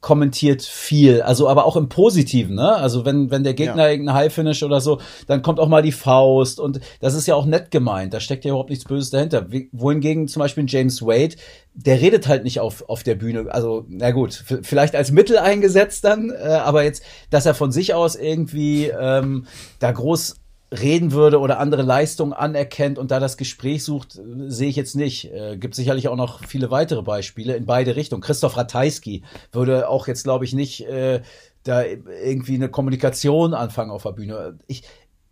kommentiert viel, also aber auch im Positiven, ne? Also wenn, wenn der Gegner Ja. irgendeinen High-Finish oder so, dann kommt auch mal die Faust und das ist ja auch nett gemeint, da steckt ja überhaupt nichts Böses dahinter. Wie, wohingegen zum Beispiel James Wade, der redet halt nicht auf, auf der Bühne, also na gut, vielleicht als Mittel eingesetzt dann, äh, aber jetzt, dass er von sich aus irgendwie ähm, da groß reden würde oder andere Leistungen anerkennt und da das Gespräch sucht, äh, sehe ich jetzt nicht. Äh, gibt sicherlich auch noch viele weitere Beispiele in beide Richtungen. Christoph Ratajski würde auch jetzt, glaube ich, nicht äh, da irgendwie eine Kommunikation anfangen auf der Bühne. Ich,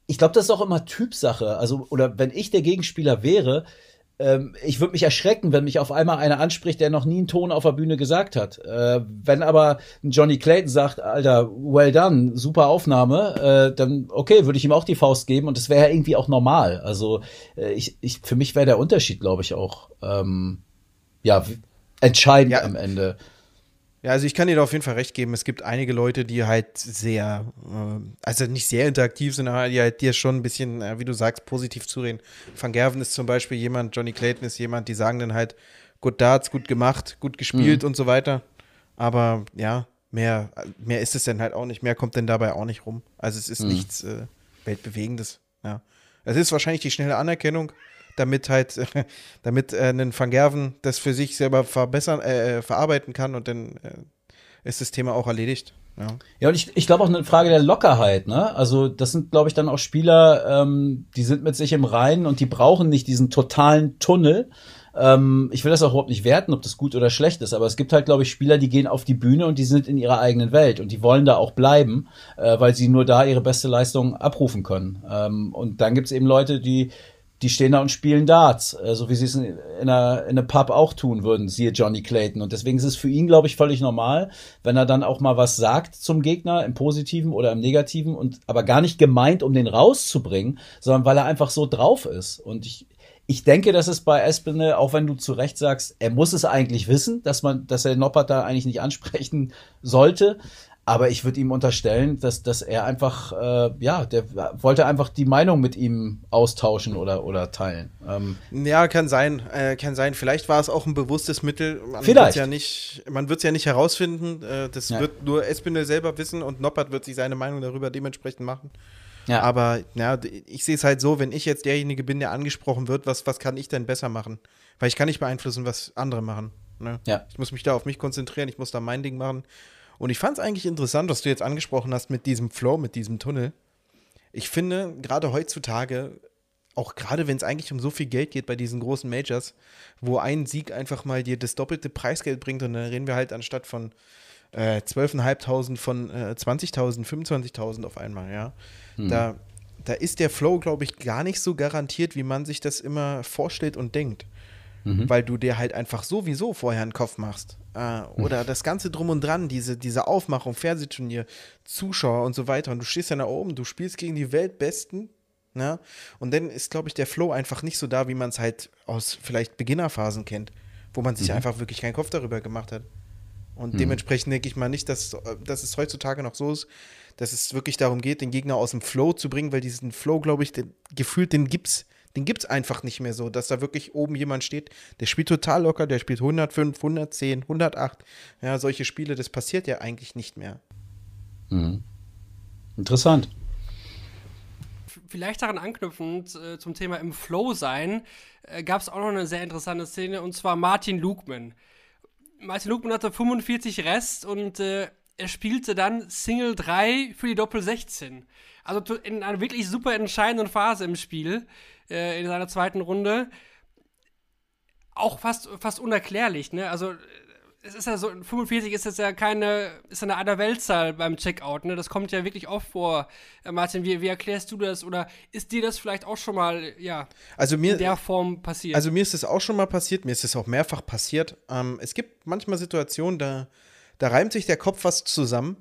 ich glaube, das ist auch immer Typsache. Also, oder wenn ich der Gegenspieler wäre, ähm, ich würde mich erschrecken, wenn mich auf einmal einer anspricht, der noch nie einen Ton auf der Bühne gesagt hat. Äh, wenn aber ein Johnny Clayton sagt, Alter, well done, super Aufnahme, äh, dann okay, würde ich ihm auch die Faust geben und das wäre ja irgendwie auch normal. Also äh, ich, ich, für mich wäre der Unterschied, glaube ich, auch ähm, ja entscheidend Ja. am Ende. Ja, also ich kann dir da auf jeden Fall recht geben. Es gibt einige Leute, die halt sehr, äh, also nicht sehr interaktiv sind, aber die halt dir schon ein bisschen, äh, wie du sagst, positiv zureden. Van Gerven ist zum Beispiel jemand, Johnny Clayton ist jemand, die sagen dann halt, gut Darts, gut gemacht, gut gespielt und so weiter. Aber ja, mehr, mehr ist es dann halt auch nicht. Mehr kommt denn dabei auch nicht rum. Also es ist nichts äh, Weltbewegendes. Ja. Es ist wahrscheinlich die schnelle Anerkennung, damit halt, [LAUGHS] damit äh, ein Van Gerven das für sich selber verbessern, äh, verarbeiten kann und dann äh, ist das Thema auch erledigt. Ja. Ja, und ich, ich glaube auch eine Frage der Lockerheit, ne? Also das sind, glaube ich, dann auch Spieler, ähm, die sind mit sich im Reinen und die brauchen nicht diesen totalen Tunnel. Ähm, ich will das auch überhaupt nicht werten, ob das gut oder schlecht ist, aber es gibt halt, glaube ich, Spieler, die gehen auf die Bühne und die sind in ihrer eigenen Welt und die wollen da auch bleiben, äh, weil sie nur da ihre beste Leistung abrufen können. Ähm, und dann gibt's eben Leute, die die stehen da und spielen Darts, so wie sie es in, in, einer, in einem Pub auch tun würden, siehe Johnny Clayton. Und deswegen ist es für ihn, glaube ich, völlig normal, wenn er dann auch mal was sagt zum Gegner, im Positiven oder im Negativen, und aber gar nicht gemeint, um den rauszubringen, sondern weil er einfach so drauf ist. Und ich, ich denke, dass es bei Espinel, auch wenn du zu Recht sagst, er muss es eigentlich wissen, dass man, dass er Noppert da eigentlich nicht ansprechen sollte. Aber ich würde ihm unterstellen, dass, dass er einfach, äh, ja, der wollte einfach die Meinung mit ihm austauschen oder, oder teilen. Ähm, Ja, kann sein, äh, kann sein. Vielleicht war es auch ein bewusstes Mittel. Man Vielleicht. wird's ja nicht, man wird es ja nicht herausfinden. Äh, das Ja. wird nur Espinel selber wissen und Noppert wird sich seine Meinung darüber dementsprechend machen. ja, Aber ja, ich sehe es halt so, wenn ich jetzt derjenige bin, der angesprochen wird, was, was kann ich denn besser machen? Weil ich kann nicht beeinflussen, was andere machen. Ne? Ja. Ich muss mich da auf mich konzentrieren, ich muss da mein Ding machen. Und ich fand es eigentlich interessant, was du jetzt angesprochen hast mit diesem Flow, mit diesem Tunnel. Ich finde, gerade heutzutage, auch gerade wenn es eigentlich um so viel Geld geht bei diesen großen Majors, wo ein Sieg einfach mal dir das doppelte Preisgeld bringt und dann reden wir halt anstatt von äh, 12.500 von äh, 20.000, 25.000 auf einmal, ja. Da, da ist der Flow, glaube ich, gar nicht so garantiert, wie man sich das immer vorstellt und denkt. Weil du dir halt einfach sowieso vorher einen Kopf machst. Äh, oder das Ganze drum und dran, diese, diese Aufmachung, Fernsehturnier, Zuschauer und so weiter. Und du stehst ja da oben, du spielst gegen die Weltbesten. Ne? Und dann ist, glaube ich, der Flow einfach nicht so da, wie man es halt aus vielleicht Beginnerphasen kennt, wo man sich einfach wirklich keinen Kopf darüber gemacht hat. Und dementsprechend denke ich mal nicht, dass, dass es heutzutage noch so ist, dass es wirklich darum geht, den Gegner aus dem Flow zu bringen, weil diesen Flow, glaube ich, den, gefühlt, den gibt's, den gibt's einfach nicht mehr so, dass da wirklich oben jemand steht, der spielt total locker, der spielt 105, 110, 108. Ja, solche Spiele, das passiert ja eigentlich nicht mehr. interessant. Vielleicht daran anknüpfend äh, zum Thema im Flow sein, äh, gab es auch noch eine sehr interessante Szene und zwar Martin Lugman. Martin Lugman hatte 45 Rest und äh, er spielte dann Single 3 für die Doppel 16. Also in einer wirklich super entscheidenden Phase im Spiel, äh, in seiner zweiten Runde. Auch fast, fast unerklärlich, ne? Also äh, es ist ja so, 45 ist jetzt ja keine, ist ja eine andere Weltzahl beim Checkout, ne? Das kommt ja wirklich oft vor. Äh, Martin, wie, wie erklärst du das? Oder ist dir das vielleicht auch schon mal, ja, Also mir, in der Form passiert? Also mir ist es auch schon mal passiert, mir ist es auch mehrfach passiert. Ähm, es gibt manchmal Situationen, da, da reimt sich der Kopf was zusammen,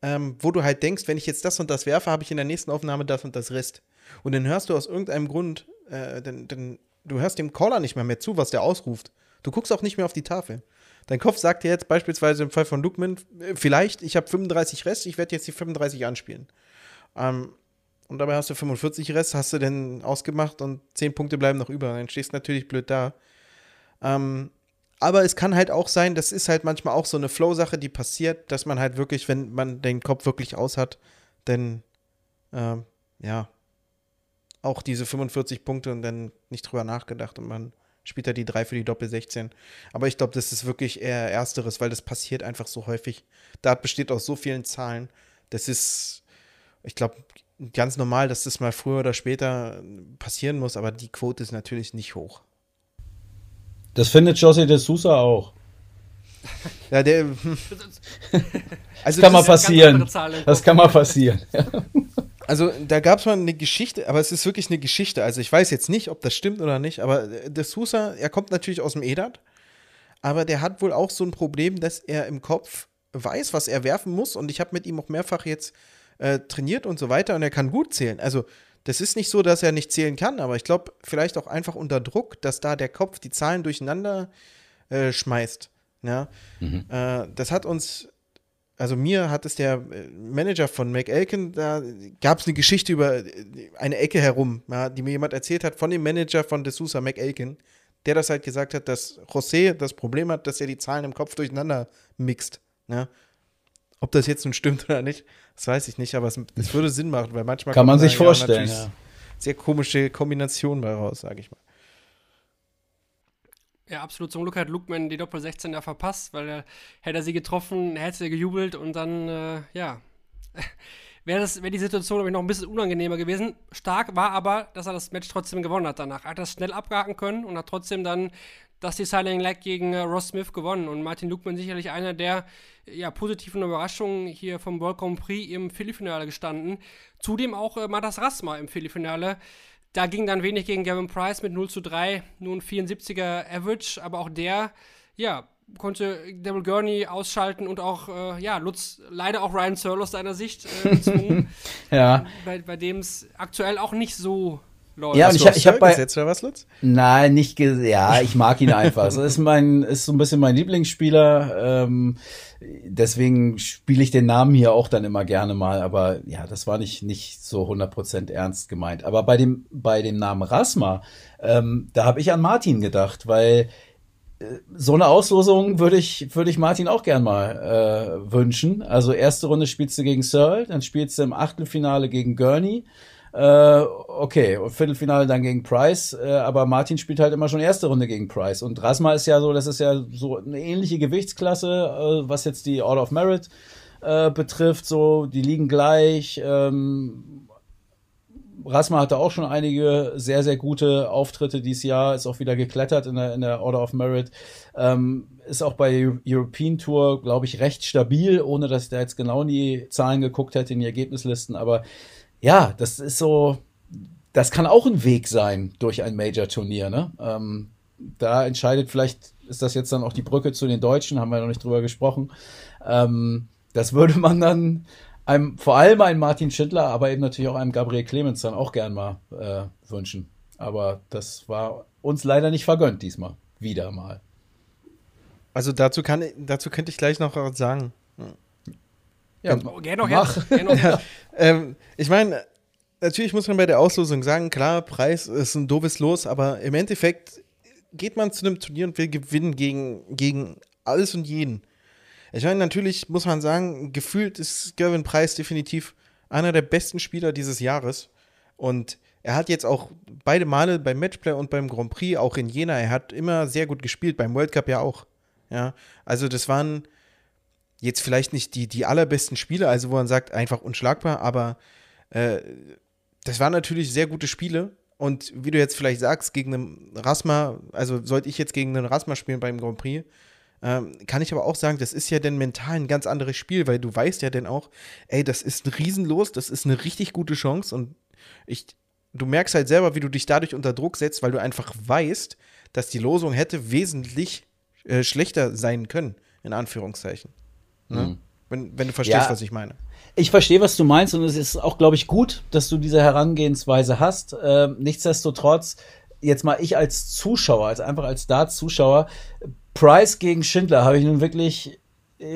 ähm, wo du halt denkst, wenn ich jetzt das und das werfe, habe ich in der nächsten Aufnahme das und das Rest. Und dann hörst du aus irgendeinem Grund, äh, dann, dann, du hörst dem Caller nicht mehr, mehr zu, was der ausruft. Du guckst auch nicht mehr auf die Tafel. Dein Kopf sagt dir jetzt beispielsweise im Fall von Lukman, äh, vielleicht, ich habe 35 Rest, ich werde jetzt die 35 anspielen. Ähm, und dabei hast du 45 Rest, hast du denn ausgemacht und 10 Punkte bleiben noch über. Dann stehst du natürlich blöd da. Ähm, aber es kann halt auch sein, das ist halt manchmal auch so eine Flow-Sache, die passiert, dass man halt wirklich, wenn man den Kopf wirklich aus hat, dann, ähm, ja, auch diese 45 Punkte und dann nicht drüber nachgedacht und man spielt da die 3 für die Doppel 16. Aber ich glaube, das ist wirklich eher Ersteres, weil das passiert einfach so häufig. Dart besteht aus so vielen Zahlen. Das ist, ich glaube, ganz normal, dass das mal früher oder später passieren muss, aber die Quote ist natürlich nicht hoch. Das findet José de Sousa auch. Ja, der. [LAUGHS] also Das kann mal das ganz passieren. Das kann mal passieren. Also da gab es mal eine Geschichte, aber es ist wirklich eine Geschichte. Also ich weiß jetzt nicht, ob das stimmt oder nicht, aber der Sousa, er kommt natürlich aus dem Edat, aber der hat wohl auch so ein Problem, dass er im Kopf weiß, was er werfen muss und ich habe mit ihm auch mehrfach jetzt äh, trainiert und so weiter und er kann gut zählen. Also das ist nicht so, dass er nicht zählen kann, aber ich glaube vielleicht auch einfach unter Druck, dass da der Kopf die Zahlen durcheinander äh, schmeißt. Ja? Äh, das hat uns also mir hat es der äh, Manager von McElkin, da gab es eine Geschichte über äh, eine Ecke herum, ja, die mir jemand erzählt hat von dem Manager von De Sousa McElkin, der das halt gesagt hat, dass José das Problem hat, dass er die Zahlen im Kopf durcheinander mixt. Ja. Ob das jetzt nun stimmt [LAUGHS] oder nicht, das weiß ich nicht, aber es, es würde Sinn machen, weil manchmal Kann man sich vorstellen, ja. Sehr komische Kombinationen bei raus, sage ich mal. Ja, absolut. Zum Glück hat Lukman die Doppel 16 ja verpasst, weil er hätte er sie getroffen, hätte er gejubelt und dann, äh, ja, [LAUGHS] wäre wäre die Situation, ich, noch ein bisschen unangenehmer gewesen. Stark war aber, dass er das Match trotzdem gewonnen hat danach. Er hat das schnell abgehaken können und hat trotzdem dann das Deciding Leg gegen äh, Ross Smith gewonnen. Und Martin Lukman sicherlich einer der ja, positiven Überraschungen hier vom World Grand Prix im Viertelfinale gestanden. Zudem auch äh, Matas Rasma im Viertelfinale. Da ging dann wenig gegen Gavin Price mit 0 zu 3, nur ein 74er Average, aber auch der, ja, konnte Devil Gurney ausschalten und auch, äh, ja, Lutz, leider auch Ryan Searle aus seiner Sicht äh, gezwungen, [LAUGHS] Ja. bei, bei dem es aktuell auch nicht so läuft. Ja, und Hast ich auf ich hab Searle bei- gesetzt oder was, Lutz? Nein, nicht ja, ich mag ihn [LAUGHS] einfach. Das ist mein, ist so ein bisschen mein Lieblingsspieler. Ähm, deswegen spiele ich den Namen hier auch dann immer gerne mal. Aber ja, das war nicht, nicht so 100% ernst gemeint. Aber bei dem, bei dem Namen Rasma, ähm, da habe ich an Martin gedacht, weil äh, so eine Auslosung würde ich, würde ich Martin auch gern mal äh, wünschen. Also erste Runde spielst du gegen Searle, dann spielst du im Achtelfinale gegen Gurney. Äh, okay, Viertelfinale dann gegen Price, äh, aber Martin spielt halt immer schon erste Runde gegen Price. Und Rasma ist ja so, das ist ja so eine ähnliche Gewichtsklasse, äh, was jetzt die Order of Merit äh, betrifft. So, die liegen gleich. Ähm, Rasma hatte auch schon einige sehr, sehr gute Auftritte dieses Jahr, ist auch wieder geklettert in der, in der Order of Merit. Ähm, ist auch bei Eu- European Tour, glaube ich, recht stabil, ohne dass ich da jetzt genau in die Zahlen geguckt hätte, in die Ergebnislisten. Aber ja, das ist so, das kann auch ein Weg sein durch ein Major-Turnier. Ne? Ähm, da entscheidet vielleicht, ist das jetzt dann auch die Brücke zu den Deutschen, haben wir noch nicht drüber gesprochen. Ähm, das würde man dann einem, vor allem einem Martin Schindler, aber eben natürlich auch einem Gabriel Clemens dann auch gern mal äh, wünschen. Aber das war uns leider nicht vergönnt diesmal. Wieder mal. Also dazu, kann, dazu könnte ich gleich noch was sagen. Ja, Oh, mach. gerne, gerne noch. Ähm, ich meine, natürlich muss man bei der Auslosung sagen, klar, Preis ist ein doofes Los, aber im Endeffekt geht man zu einem Turnier und will gewinnen gegen, gegen alles und jeden. Ich meine, natürlich muss man sagen, gefühlt ist Gervin Preis definitiv einer der besten Spieler dieses Jahres. Und er hat jetzt auch beide Male beim Matchplay und beim Grand Prix, auch in Jena, er hat immer sehr gut gespielt, beim World Cup ja auch. Ja, also das waren jetzt vielleicht nicht die, die allerbesten Spiele, also wo man sagt, einfach unschlagbar, aber äh, das waren natürlich sehr gute Spiele. Und wie du jetzt vielleicht sagst, gegen einen Rasma, also sollte ich jetzt gegen einen Rasma spielen beim Grand Prix, Ähm, kann ich aber auch sagen, das ist ja dann mental ein ganz anderes Spiel, weil du weißt ja dann auch, ey, das ist ein Riesenlos, das ist eine richtig gute Chance und ich, du merkst halt selber, wie du dich dadurch unter Druck setzt, weil du einfach weißt, dass die Losung hätte wesentlich äh, schlechter sein können, in Anführungszeichen. Ne? Wenn, wenn du verstehst, Mhm. Ja. was ich meine. Ich verstehe, was du meinst und es ist auch, glaube ich, gut, dass du diese Herangehensweise hast. Ähm, nichtsdestotrotz, jetzt mal ich als Zuschauer, als einfach als Dart-Zuschauer, Price gegen Schindler habe ich nun wirklich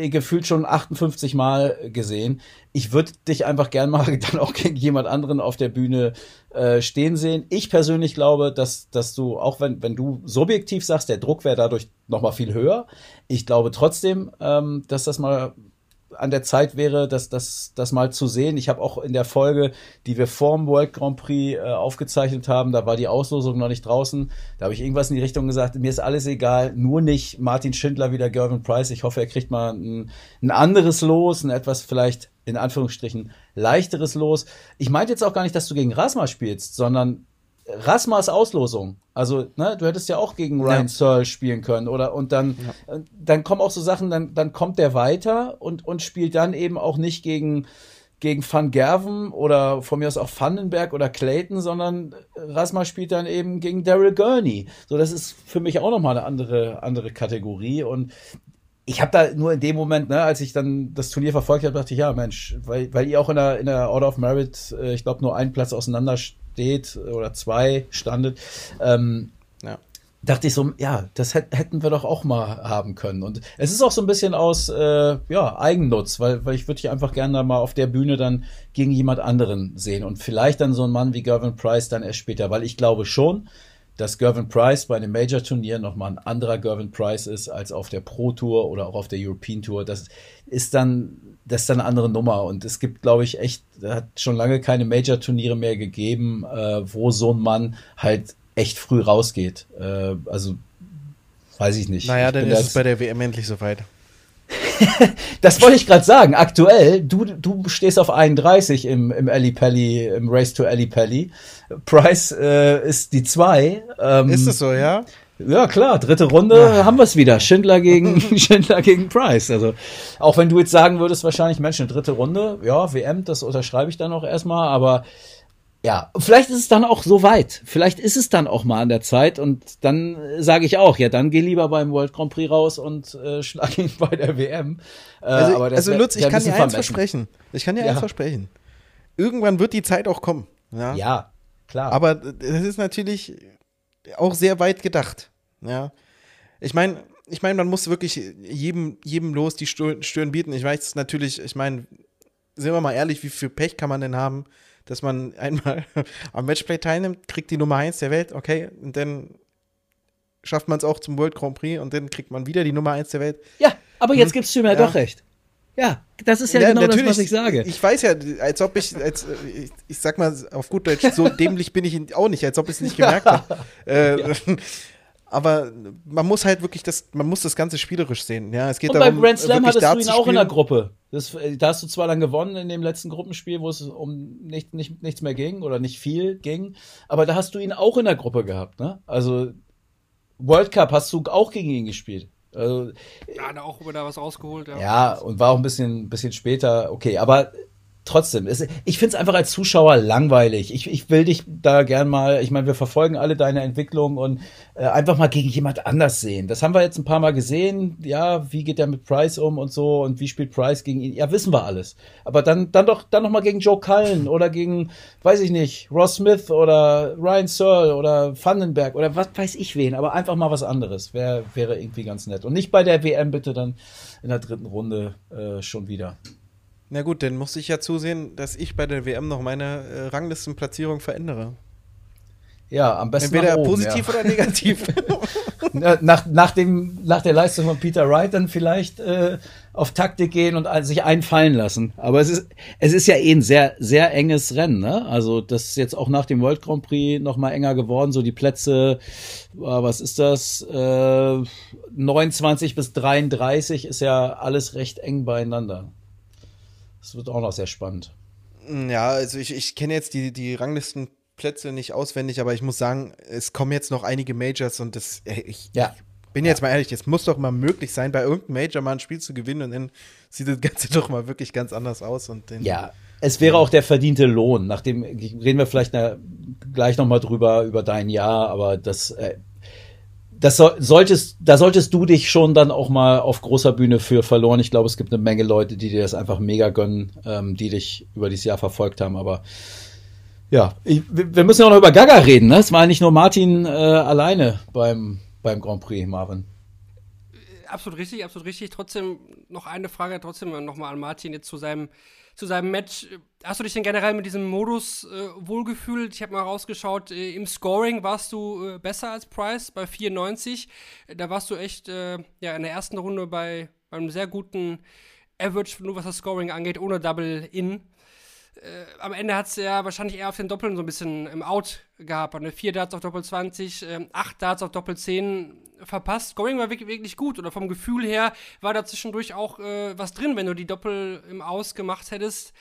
gefühlt schon 58 Mal gesehen. Ich würde dich einfach gern mal [LAUGHS] dann auch gegen jemand anderen auf der Bühne äh, stehen sehen. Ich persönlich glaube, dass, dass du, auch wenn, wenn du subjektiv sagst, der Druck wäre dadurch noch mal viel höher. Ich glaube trotzdem, ähm, dass das mal an der Zeit wäre, das, das, das mal zu sehen. Ich habe auch in der Folge, die wir vorm World Grand Prix äh, aufgezeichnet haben, da war die Auslosung noch nicht draußen. Da habe ich irgendwas in die Richtung gesagt, mir ist alles egal, nur nicht Martin Schindler wieder Gervin Price. Ich hoffe, er kriegt mal ein, ein anderes Los, ein etwas vielleicht in Anführungsstrichen leichteres Los. Ich meinte jetzt auch gar nicht, dass du gegen Rasma spielst, sondern Rasmas Auslosung. Also, ne, du hättest ja auch gegen Ryan Ja. Searle spielen können oder und dann, äh, dann kommen auch so Sachen, dann, dann kommt der weiter und, und spielt dann eben auch nicht gegen, gegen Van Gerven oder von mir aus auch Vandenberg oder Clayton, sondern Rasma spielt dann eben gegen Daryl Gurney. So, das ist für mich auch nochmal eine andere, andere Kategorie und ich habe da nur in dem Moment, ne, als ich dann das Turnier verfolgt habe, dachte ich, ja, Mensch, weil, weil ihr auch in der, in der Order of Merit, äh, ich glaube, nur einen Platz auseinander steht oder zwei standet, ähm, Ja. dachte ich so, ja, das hätt, hätten wir doch auch mal haben können. Und es ist auch so ein bisschen aus äh, ja, Eigennutz, weil, weil ich würde dich einfach gerne mal auf der Bühne dann gegen jemand anderen sehen. Und vielleicht dann so ein Mann wie Gervin Price dann erst später, weil ich glaube schon, dass Gervin Price bei einem Major-Turnier nochmal ein anderer Gervin Price ist als auf der Pro-Tour oder auch auf der European Tour. Das ist dann, das ist dann eine andere Nummer. Und es gibt, glaube ich, echt, hat schon lange keine Major-Turniere mehr gegeben, äh, wo so ein Mann halt echt früh rausgeht. Äh, also, weiß ich nicht. Naja, Ich dann ist es bei der WM endlich soweit. [LAUGHS] das wollte ich gerade sagen. Aktuell, du, du stehst auf 31 im, im Ali Pally, im Race to Ali Pally. Price äh, ist die 2. Ähm, Ist es so, ja? Ja, klar, dritte Runde haben wir es wieder. Schindler gegen [LAUGHS] Schindler gegen Price. Also, auch wenn du jetzt sagen würdest, wahrscheinlich, Mensch, eine dritte Runde, ja, WM, das unterschreibe ich dann auch erstmal, aber ja, vielleicht ist es dann auch so weit. Vielleicht ist es dann auch mal an der Zeit und dann sage ich auch, ja, dann geh lieber beim World Grand Prix raus und äh, schlag ihn bei der WM. Äh, Also, also wär- Lutz, ich kann dir bisschen eins vermessen. versprechen. Ich kann dir Ja. eins versprechen. Irgendwann wird die Zeit auch kommen. Ja. Ja, klar. Aber das ist natürlich auch sehr weit gedacht. Ja. Ich meine, ich meine, man muss wirklich jedem, jedem los die Stirn, bieten. Ich weiß natürlich, ich meine, sind wir mal ehrlich, wie viel Pech kann man denn haben, dass man [LAUGHS] einmal am Matchplay teilnimmt, kriegt die Nummer 1 der Welt, okay, und dann schafft man es auch zum World Grand Prix und dann kriegt man wieder die Nummer 1 der Welt. ja, aber jetzt gibst du mir Ja. doch recht. Ja, das ist ja, genau das, was ich sage. Ich weiß ja, als ob ich, als, ich, ich sag mal auf gut Deutsch, so dämlich bin ich auch nicht, als ob ich es nicht gemerkt habe. [LAUGHS] Äh, Aber man muss halt wirklich das, man muss das Ganze spielerisch sehen. Ja, es geht Und darum, beim Grand Slam hattest du ihn auch in der. Gruppe. Das, äh, da hast du zwar dann gewonnen in dem letzten Gruppenspiel, wo es um nicht, nicht, nichts mehr ging oder nicht viel ging, aber da hast du ihn auch in der Gruppe gehabt. Ne? Also World Cup hast du auch gegen ihn gespielt. Also, Ja, da auch wieder was rausgeholt. Ja. ja, und war auch ein bisschen, bisschen später, okay, aber trotzdem, es, ich finde es einfach als Zuschauer langweilig. Ich, ich will dich da gern mal, ich meine, wir verfolgen alle deine Entwicklung und äh, einfach mal gegen jemand anders sehen. Das haben wir jetzt ein paar Mal gesehen. Ja, wie geht der mit Price um und so und wie spielt Price gegen ihn? Ja, wissen wir alles. Aber dann, dann doch, dann noch mal gegen Joe Cullen oder gegen, weiß ich nicht, Ross Smith oder Ryan Searle oder Vandenberg oder was weiß ich wen. Aber einfach mal was anderes. Wär, wäre irgendwie ganz nett. Und nicht bei der WM bitte dann in der dritten Runde äh, schon wieder. Na gut, dann muss ich ja zusehen, dass ich bei der WM noch meine äh, Ranglistenplatzierung verändere. Ja, am besten Entweder nach oben, positiv ja. oder negativ. [LAUGHS] Na, nach, nach, dem, nach der Leistung von Peter Wright dann vielleicht äh, auf Taktik gehen und sich einfallen lassen. Aber es ist, es ist ja eh ein sehr, sehr enges Rennen. Ne? Also das ist jetzt auch nach dem World Grand Prix noch mal enger geworden. So die Plätze, äh, was ist das? Äh, 29 bis 33 ist ja alles recht eng beieinander. Das wird auch noch sehr spannend. ja, also ich, ich kenne jetzt die, die Ranglistenplätze nicht auswendig, aber ich muss sagen, es kommen jetzt noch einige Majors und das, äh, ich, Ja. bin jetzt mal ehrlich, es muss doch mal möglich sein, bei irgendeinem Major mal ein Spiel zu gewinnen und dann sieht das Ganze [LAUGHS] doch mal wirklich ganz anders aus. Und den, Ja, es wäre auch der verdiente Lohn. Nachdem reden wir vielleicht na, gleich noch mal drüber über dein Jahr, aber das äh, das soll, solltest, da solltest du dich schon dann auch mal auf großer Bühne für verloren. Ich glaube, es gibt eine Menge Leute, die dir das einfach mega gönnen, ähm, die dich über dieses Jahr verfolgt haben. Aber ja, ich, wir müssen ja auch noch über Gaga reden. Ne? Es war nicht nur Martin äh, alleine beim, beim Grand Prix, Marvin. Absolut richtig, absolut richtig. Trotzdem noch eine Frage, trotzdem nochmal an Martin jetzt zu seinem, zu seinem Match. Hast du dich denn generell mit diesem Modus äh, wohlgefühlt? Ich habe mal rausgeschaut, äh, im Scoring warst du äh, besser als Price bei 94. Da warst du echt äh, ja, in der ersten Runde bei, bei einem sehr guten Average, nur was das Scoring angeht, ohne Double In äh, am Ende hat es ja wahrscheinlich eher auf den Doppeln so ein bisschen im Out gehabt. Eine 4 Darts auf Doppel 20, äh, 8 Darts auf Doppel 10 verpasst. Scoring war wirklich, wirklich, gut. Oder vom Gefühl her war da zwischendurch auch äh, was drin, wenn du die Doppel im Aus gemacht hättest.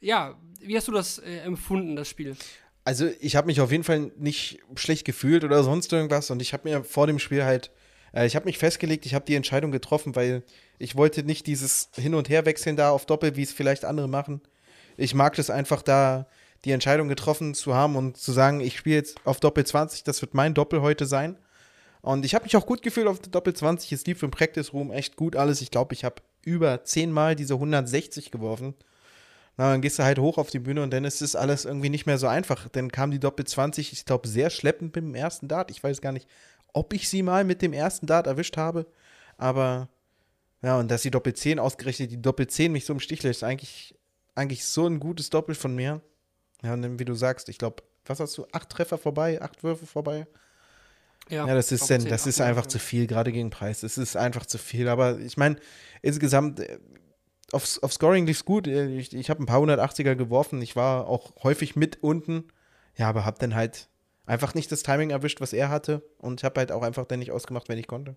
Ja, wie hast du das äh, empfunden, das Spiel? Also, ich habe mich auf jeden Fall nicht schlecht gefühlt oder sonst irgendwas. Und ich habe mir vor dem Spiel halt, äh, ich habe mich festgelegt, ich habe die Entscheidung getroffen, weil ich wollte nicht dieses Hin- und Herwechseln da auf Doppel, wie es vielleicht andere machen. Ich mag das einfach da, die Entscheidung getroffen zu haben und zu sagen, ich spiele jetzt auf Doppel 20, das wird mein Doppel heute sein. Und ich habe mich auch gut gefühlt auf Doppel 20. Es lief im Practice Room echt gut alles. Ich glaube, ich habe über zehnmal diese 160 geworfen. Na, dann gehst du halt hoch auf die Bühne und dann ist es alles irgendwie nicht mehr so einfach. Dann kam die Doppel 20, ich glaube, sehr schleppend mit dem ersten Dart. Ich weiß gar nicht, ob ich sie mal mit dem ersten Dart erwischt habe. Aber ja, und dass die Doppel 10 ausgerechnet, die Doppel 10 mich so im Stich lässt, eigentlich eigentlich so ein gutes Doppel von mir. Ja, und dann, wie du sagst, ich glaube, was hast du? Acht Treffer vorbei, acht Würfe vorbei. Ja, ja das ist denn, das ist einfach zu viel, gerade gegen Preis. Das ist einfach zu viel. Aber ich meine, insgesamt, äh, auf, auf Scoring lief es gut. Äh, ich, ich habe ein paar 180er geworfen. Ich war auch häufig mit unten. Ja, aber habe dann halt einfach nicht das Timing erwischt, was er hatte. Und habe halt auch einfach dann nicht ausgemacht, wenn ich konnte.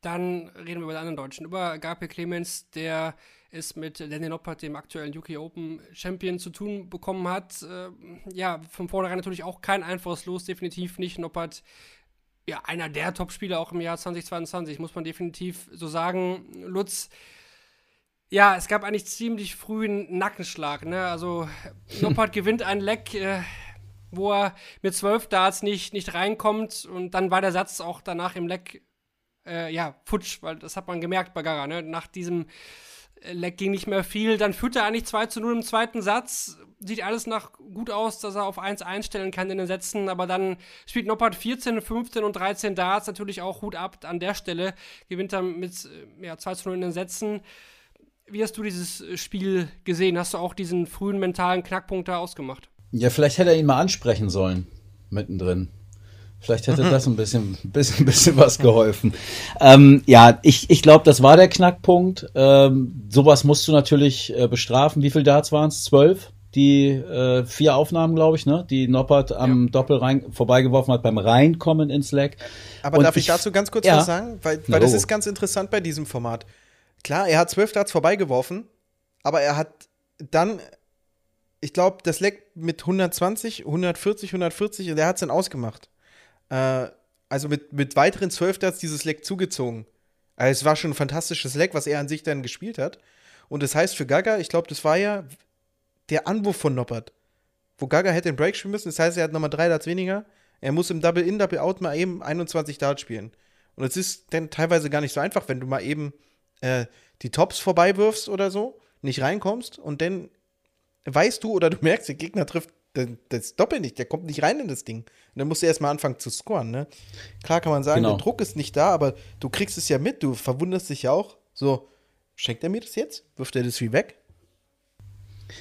Dann reden wir über den anderen Deutschen, über Gabriel Clemens, der es mit Daniel Noppert, dem aktuellen UK Open Champion, zu tun bekommen hat. Äh, ja, von vornherein natürlich auch kein einfaches Los, definitiv nicht. Noppert, ja, einer der Top-Spieler auch im Jahr 2022, muss man definitiv so sagen. Lutz, ja, es gab eigentlich ziemlich früh einen Nackenschlag. Ne? Also Noppert [LAUGHS] gewinnt ein Leck, äh, wo er mit zwölf Darts nicht, nicht reinkommt und dann war der Satz auch danach im Leck äh, ja, futsch, weil das hat man gemerkt bei Gaga, ne? Nach diesem äh, Leck ging nicht mehr viel. Dann führt er eigentlich 2 zu 0 im zweiten Satz. Sieht alles nach gut aus, dass er auf 1 einstellen kann in den Sätzen, aber dann spielt Noppert 14, 15 und 13 Darts, natürlich auch Hut ab an der Stelle. Gewinnt er mit ja, 2 zu 0 in den Sätzen. Wie hast du dieses Spiel gesehen? Hast du auch diesen frühen mentalen Knackpunkt da ausgemacht? Ja, vielleicht hätte er ihn mal ansprechen sollen, mittendrin. Vielleicht hätte das [LAUGHS] ein bisschen, bisschen, bisschen was geholfen. Ähm, ja, ich, ich glaube, das war der Knackpunkt. Ähm, sowas musst du natürlich äh, bestrafen. Wie viel Darts waren es? Zwölf? Die äh, vier Aufnahmen, glaube ich, ne? Die Noppert am ja. Doppel rein, vorbeigeworfen hat beim Reinkommen ins Leck. Aber Und darf ich, ich, dazu ganz kurz ja. was sagen? Weil, weil no. das ist ganz interessant bei diesem Format. Klar, er hat zwölf Darts vorbeigeworfen, aber er hat dann ich glaube, das Leck mit 120, 140, 140, und er hat es dann ausgemacht äh, also mit, mit weiteren 12 Darts dieses Leck zugezogen. Also es war schon ein fantastisches Leck, was er an sich dann gespielt hat. Und das heißt für Gaga, ich glaube, das war ja der Anwurf von Noppert. Wo Gaga hätte den Break spielen müssen. Das heißt, er hat nochmal drei Darts weniger. Er muss im Double-In, Double-Out mal eben 21 Darts spielen. Und es ist dann teilweise gar nicht so einfach, wenn du mal eben äh, die Tops vorbeiwirfst oder so, nicht reinkommst und dann weißt du oder du merkst, der Gegner trifft das Doppel nicht, der kommt nicht rein in das Ding. Und dann musst du erstmal anfangen zu scoren, ne? Klar kann man sagen, genau. der Druck ist nicht da, aber du kriegst es ja mit, du verwunderst dich ja auch. So, schenkt er mir das jetzt? Wirft er das wie weg?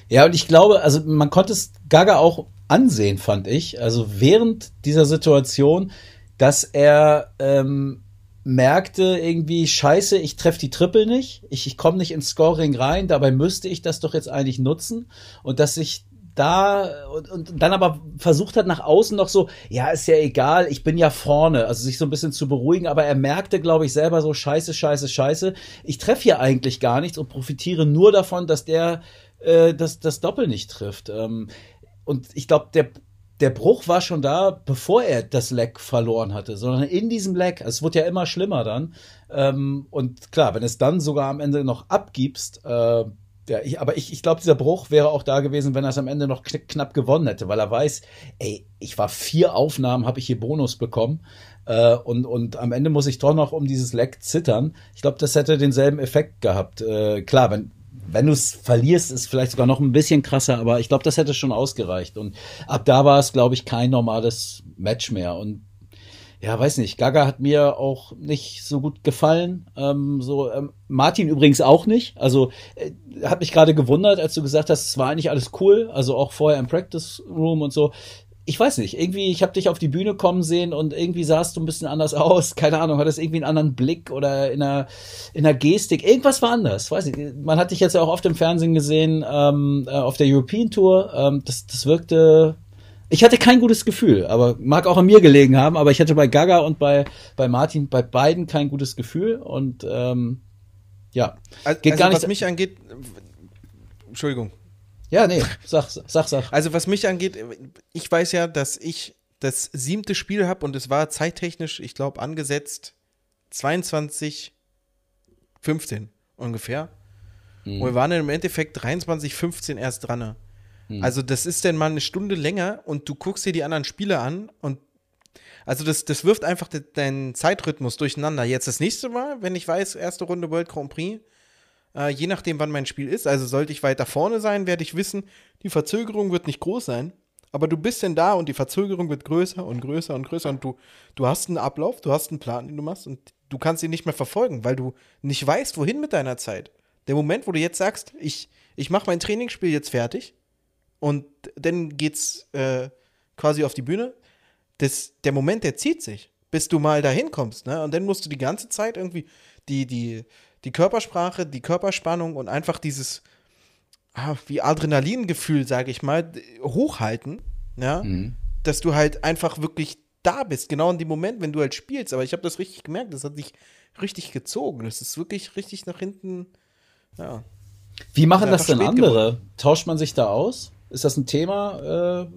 Ja, und ich glaube, also man konnte es Gaga auch ansehen, fand ich. Also während dieser Situation, dass er ähm, merkte irgendwie, scheiße, ich treffe die Triple nicht, ich, ich komme nicht ins Scoring rein, dabei müsste ich das doch jetzt eigentlich nutzen. Und dass sich da und, und dann aber versucht hat nach außen noch so, ja, ist ja egal, ich bin ja vorne, also sich so ein bisschen zu beruhigen, aber er merkte, glaube ich, selber so, scheiße, scheiße, scheiße, ich treffe hier eigentlich gar nichts und profitiere nur davon, dass der äh, das, Doppel nicht trifft. Ähm, und ich glaube, der der Bruch war schon da, bevor er das Leck verloren hatte, sondern in diesem Leck. Es wurde ja immer schlimmer dann. Ähm, und klar, wenn es dann sogar am Ende noch abgibst, äh, ja, ich, aber ich, ich glaube, dieser Bruch wäre auch da gewesen, wenn er es am Ende noch kn knapp gewonnen hätte, weil er weiß, ey, ich war vier Aufnahmen, habe ich hier Bonus bekommen äh, und, und am Ende muss ich doch noch um dieses Leck zittern. Ich glaube, das hätte denselben Effekt gehabt. Äh, klar, wenn, wenn du es verlierst, ist vielleicht sogar noch ein bisschen krasser, aber ich glaube, das hätte schon ausgereicht. Und ab da war es, glaube ich, kein normales Match mehr. Und ja, weiß nicht, Gaga hat mir auch nicht so gut gefallen. Ähm, so ähm, Martin übrigens auch nicht. Also äh, hat mich gerade gewundert, als du gesagt hast, es war eigentlich alles cool. Also auch vorher im Practice Room und so. Ich weiß nicht, irgendwie, ich habe dich auf die Bühne kommen sehen und irgendwie sahst du ein bisschen anders aus. [LAUGHS] Keine Ahnung, hattest irgendwie einen anderen Blick oder in einer, in einer Gestik. Irgendwas war anders. Weiß nicht. Man hat dich jetzt ja auch oft im Fernsehen gesehen, ähm, äh, auf der European Tour. Ähm, das, das wirkte ich hatte kein gutes Gefühl, aber mag auch an mir gelegen haben, aber ich hatte bei Gaga und bei, bei Martin, bei beiden kein gutes Gefühl und ähm, ja. Also, geht also, gar nicht. Was mich angeht, Entschuldigung. Ja, nee, sag, sag, sag. Also was mich angeht, ich weiß ja, dass ich das siebte Spiel habe und es war zeittechnisch, ich glaube, angesetzt 22, 15 ungefähr. Mhm. Und wir waren im Endeffekt 23, 15 erst dran. Ne? Hm. Also, das ist dann mal eine Stunde länger und du guckst dir die anderen Spiele an und also das, das wirft einfach de, deinen Zeitrhythmus durcheinander. Jetzt das nächste Mal, wenn ich weiß, erste Runde World Grand Prix, äh, je nachdem, wann mein Spiel ist, also sollte ich weiter vorne sein, werde ich wissen, die Verzögerung wird nicht groß sein. Aber du bist denn da und die Verzögerung wird größer und größer und größer und du, du hast einen Ablauf, du hast einen Plan, den du machst und du kannst ihn nicht mehr verfolgen, weil du nicht weißt, wohin mit deiner Zeit. Der Moment, wo du jetzt sagst, ich, ich mache mein Trainingsspiel jetzt fertig, und dann geht's äh, quasi auf die Bühne. Das, der Moment, der zieht sich, bis du mal dahin kommst. Ne? Und dann musst du die ganze Zeit irgendwie die, die, die Körpersprache, die Körperspannung und einfach dieses ah, wie Adrenalingefühl, sage ich mal, hochhalten. Ja? Mhm. Dass du halt einfach wirklich da bist, genau in dem Moment, wenn du halt spielst. Aber ich habe das richtig gemerkt, das hat sich richtig gezogen. Das ist wirklich richtig nach hinten. Ja. Wie machen das denn andere? Geworden. Tauscht man sich da aus? Ist das ein Thema äh,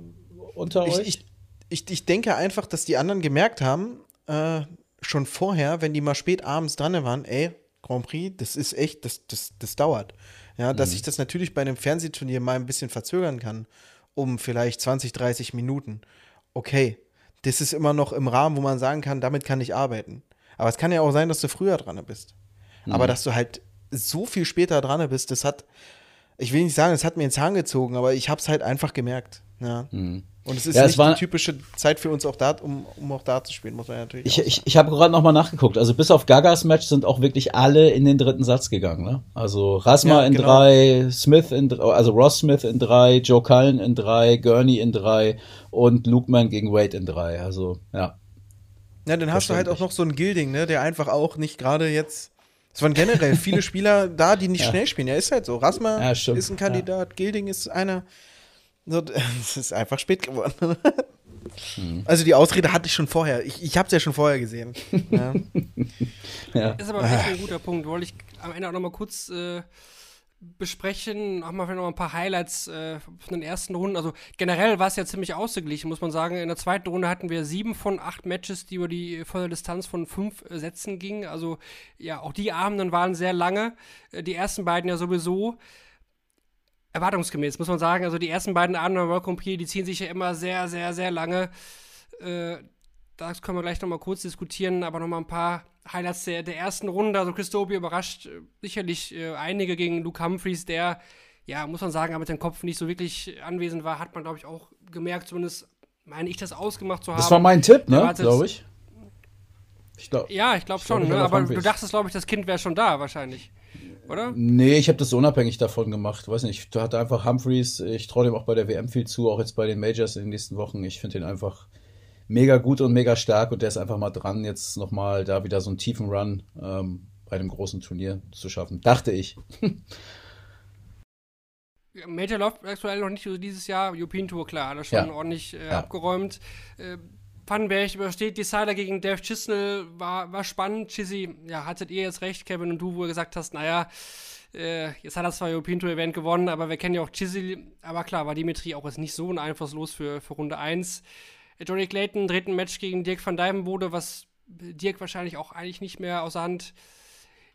unter ich, euch? Ich, ich, ich denke einfach, dass die anderen gemerkt haben, äh, schon vorher, wenn die mal spät abends dran waren, ey, Grand Prix, das ist echt, das, das, das dauert. Ja, dass mhm. ich das natürlich bei einem Fernsehturnier mal ein bisschen verzögern kann, um vielleicht 20, 30 Minuten. Okay, das ist immer noch im Rahmen, wo man sagen kann, damit kann ich arbeiten. Aber es kann ja auch sein, dass du früher dran bist. Mhm. Aber dass du halt so viel später dran bist, das hat, ich will nicht sagen, es hat mir ins Zahn gezogen, aber ich habe es halt einfach gemerkt. Ja. Mhm. Und es ist ja, nicht die typische Zeit für uns auch da, um, um auch da zu spielen, muss man natürlich. Ich, ich, ich habe gerade nochmal nachgeguckt. Also bis auf Gagas Match sind auch wirklich alle in den dritten Satz gegangen. Ne? Also Rasma ja, in genau. drei, Smith in also Ross Smith in drei, Joe Cullen in drei, Gurney in drei und Lukeman gegen Wade in drei. Also ja. Ja, dann hast du halt auch noch so einen Gilding, ne, der einfach auch nicht gerade jetzt es waren generell viele [LAUGHS] Spieler da, die nicht ja. schnell spielen. Ja, ist halt so. Rasma ja, ist ein Kandidat, ja. Gilding ist einer. So, [LAUGHS] es ist einfach spät geworden. Hm. Also die Ausrede hatte ich schon vorher. Ich, ich habe es ja schon vorher gesehen. ja. ja. [LAUGHS] Ist aber echt ein guter Punkt. Wollte ich am Ende auch noch mal kurz äh, besprechen, auch mal noch ein paar Highlights äh, von den ersten Runden. Also generell war es ja ziemlich ausgeglichen, muss man sagen. In der zweiten Runde hatten wir sieben von acht Matches, die über die volle Distanz von fünf äh, Sätzen gingen. Also ja, auch die Abenden waren sehr lange. Äh, die ersten beiden ja sowieso. Erwartungsgemäß, muss man sagen. Also die ersten beiden Abende World Grand Prix, die ziehen sich ja immer sehr, sehr, sehr lange. Äh, das können wir gleich noch mal kurz diskutieren, aber noch mal ein paar Highlights der, der ersten Runde. Also Christobi überrascht äh, sicherlich äh, einige gegen Luke Humphreys, der, ja, muss man sagen, mit dem Kopf nicht so wirklich anwesend war, hat man, glaube ich, auch gemerkt, zumindest meine ich, das ausgemacht zu haben. Das war mein Tipp, ne, glaube ich. ich glaub, ja, ich glaube schon, glaub, ne? aber du dachtest, glaube ich, das Kind wäre schon da, wahrscheinlich. Oder? Nee, ich habe das unabhängig davon gemacht. Weiß nicht, du hatte einfach Humphreys. Ich traue dem auch bei der WM viel zu, auch jetzt bei den Majors in den nächsten Wochen. Ich finde ihn einfach mega gut und mega stark und der ist einfach mal dran, jetzt nochmal da wieder so einen tiefen Run ähm, bei einem großen Turnier zu schaffen. Dachte ich. [LAUGHS] Major läuft aktuell noch nicht so dieses Jahr. European Tour, klar, hat er schon ja. ordentlich äh, ja. abgeräumt. Äh, Pannenberg übersteht Decider gegen Dave Chisnell, war, war spannend. Chizzy, ja, hattet ihr jetzt recht, Kevin und du, wo ihr gesagt hast, naja, Äh, jetzt hat er zwar European Tour Event gewonnen, aber wir kennen ja auch Chisel. Aber klar, war Dimitri auch jetzt nicht so ein Einflusslos für, für Runde 1. Äh, Johnny Clayton dreht ein Match gegen Dirk van Dijvenbode, was Dirk wahrscheinlich auch eigentlich nicht mehr aus der Hand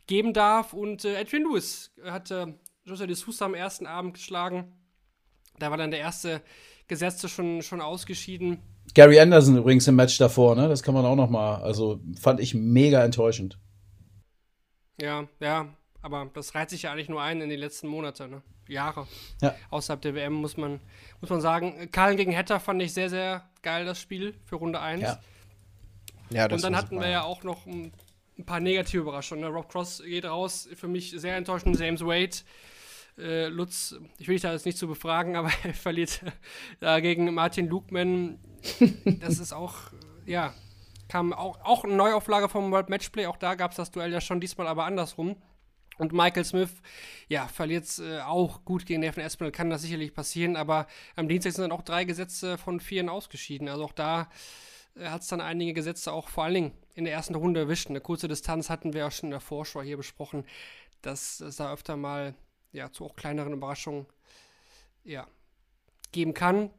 geben darf. Und äh, Edwin Lewis hat äh, José de Sousa am ersten Abend geschlagen. Da war dann der erste Gesetzte schon, schon ausgeschieden. Gary Anderson übrigens im Match davor, ne? Das kann man auch noch mal. Also fand ich mega enttäuschend. Ja, ja, aber das reiht sich ja eigentlich nur ein in den letzten Monaten, ne? Jahre. Ja. Außerhalb der WM muss man, muss man sagen. Karl gegen Hetter fand ich sehr, sehr geil, das Spiel für Runde 1. Ja. Ja, das Und dann hatten super. wir ja auch noch ein, ein paar negative Überraschungen. Ne? Rob Cross geht raus, für mich sehr enttäuschend. James Wade, äh, Lutz, ich will dich da jetzt nicht zu befragen, [LAUGHS] aber er verliert da gegen Martin Lugman. Das ist auch, äh, ja, kam auch, auch eine Neuauflage vom World Matchplay. Auch da gab es das Duell ja schon, diesmal aber andersrum. Und Michael Smith, ja, verliert es äh, auch gut gegen Nathan Espinel, kann das sicherlich passieren, aber am Dienstag sind dann auch drei Gesetze von vieren ausgeschieden. Also auch da hat es dann einige Gesetze auch vor allen Dingen in der ersten Runde erwischt. Eine kurze Distanz hatten wir ja schon in der Vorschau hier besprochen, dass es da öfter mal ja, zu auch kleineren Überraschungen ja, geben kann.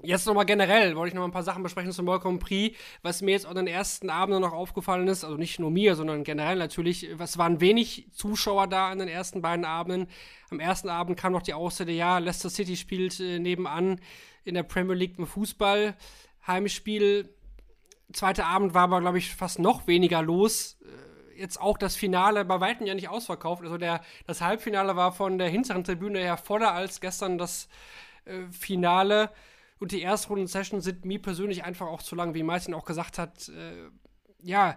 Jetzt nochmal generell, wollte ich noch mal ein paar Sachen besprechen zum World Grand Prix, was mir jetzt an den ersten Abenden noch aufgefallen ist, also nicht nur mir, sondern generell natürlich, es waren wenig Zuschauer da an den ersten beiden Abenden. Am ersten Abend kam noch die Aussage, ja, Leicester City spielt äh, nebenan in der Premier League im Fußball, Heimspiel. Zweiter Abend war aber, glaube ich, fast noch weniger los. Äh, Jetzt auch das Finale bei Weitem ja nicht ausverkauft. Also der, das Halbfinale war von der hinteren Tribüne her voller als gestern das äh, Finale. Und die Erstrunden-Sessions sind mir persönlich einfach auch zu lang, wie Martin auch gesagt hat. Äh, ja,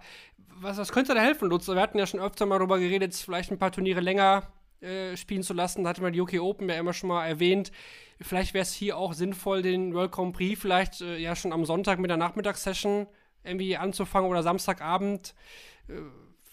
was, was könnte da helfen, Lutz? Wir hatten ja schon öfter mal darüber geredet, vielleicht ein paar Turniere länger äh, spielen zu lassen. Da hatte man die UK Open ja immer schon mal erwähnt. Vielleicht wäre es hier auch sinnvoll, den World Grand Prix vielleicht äh, ja schon am Sonntag mit der Nachmittagssession irgendwie anzufangen oder Samstagabend.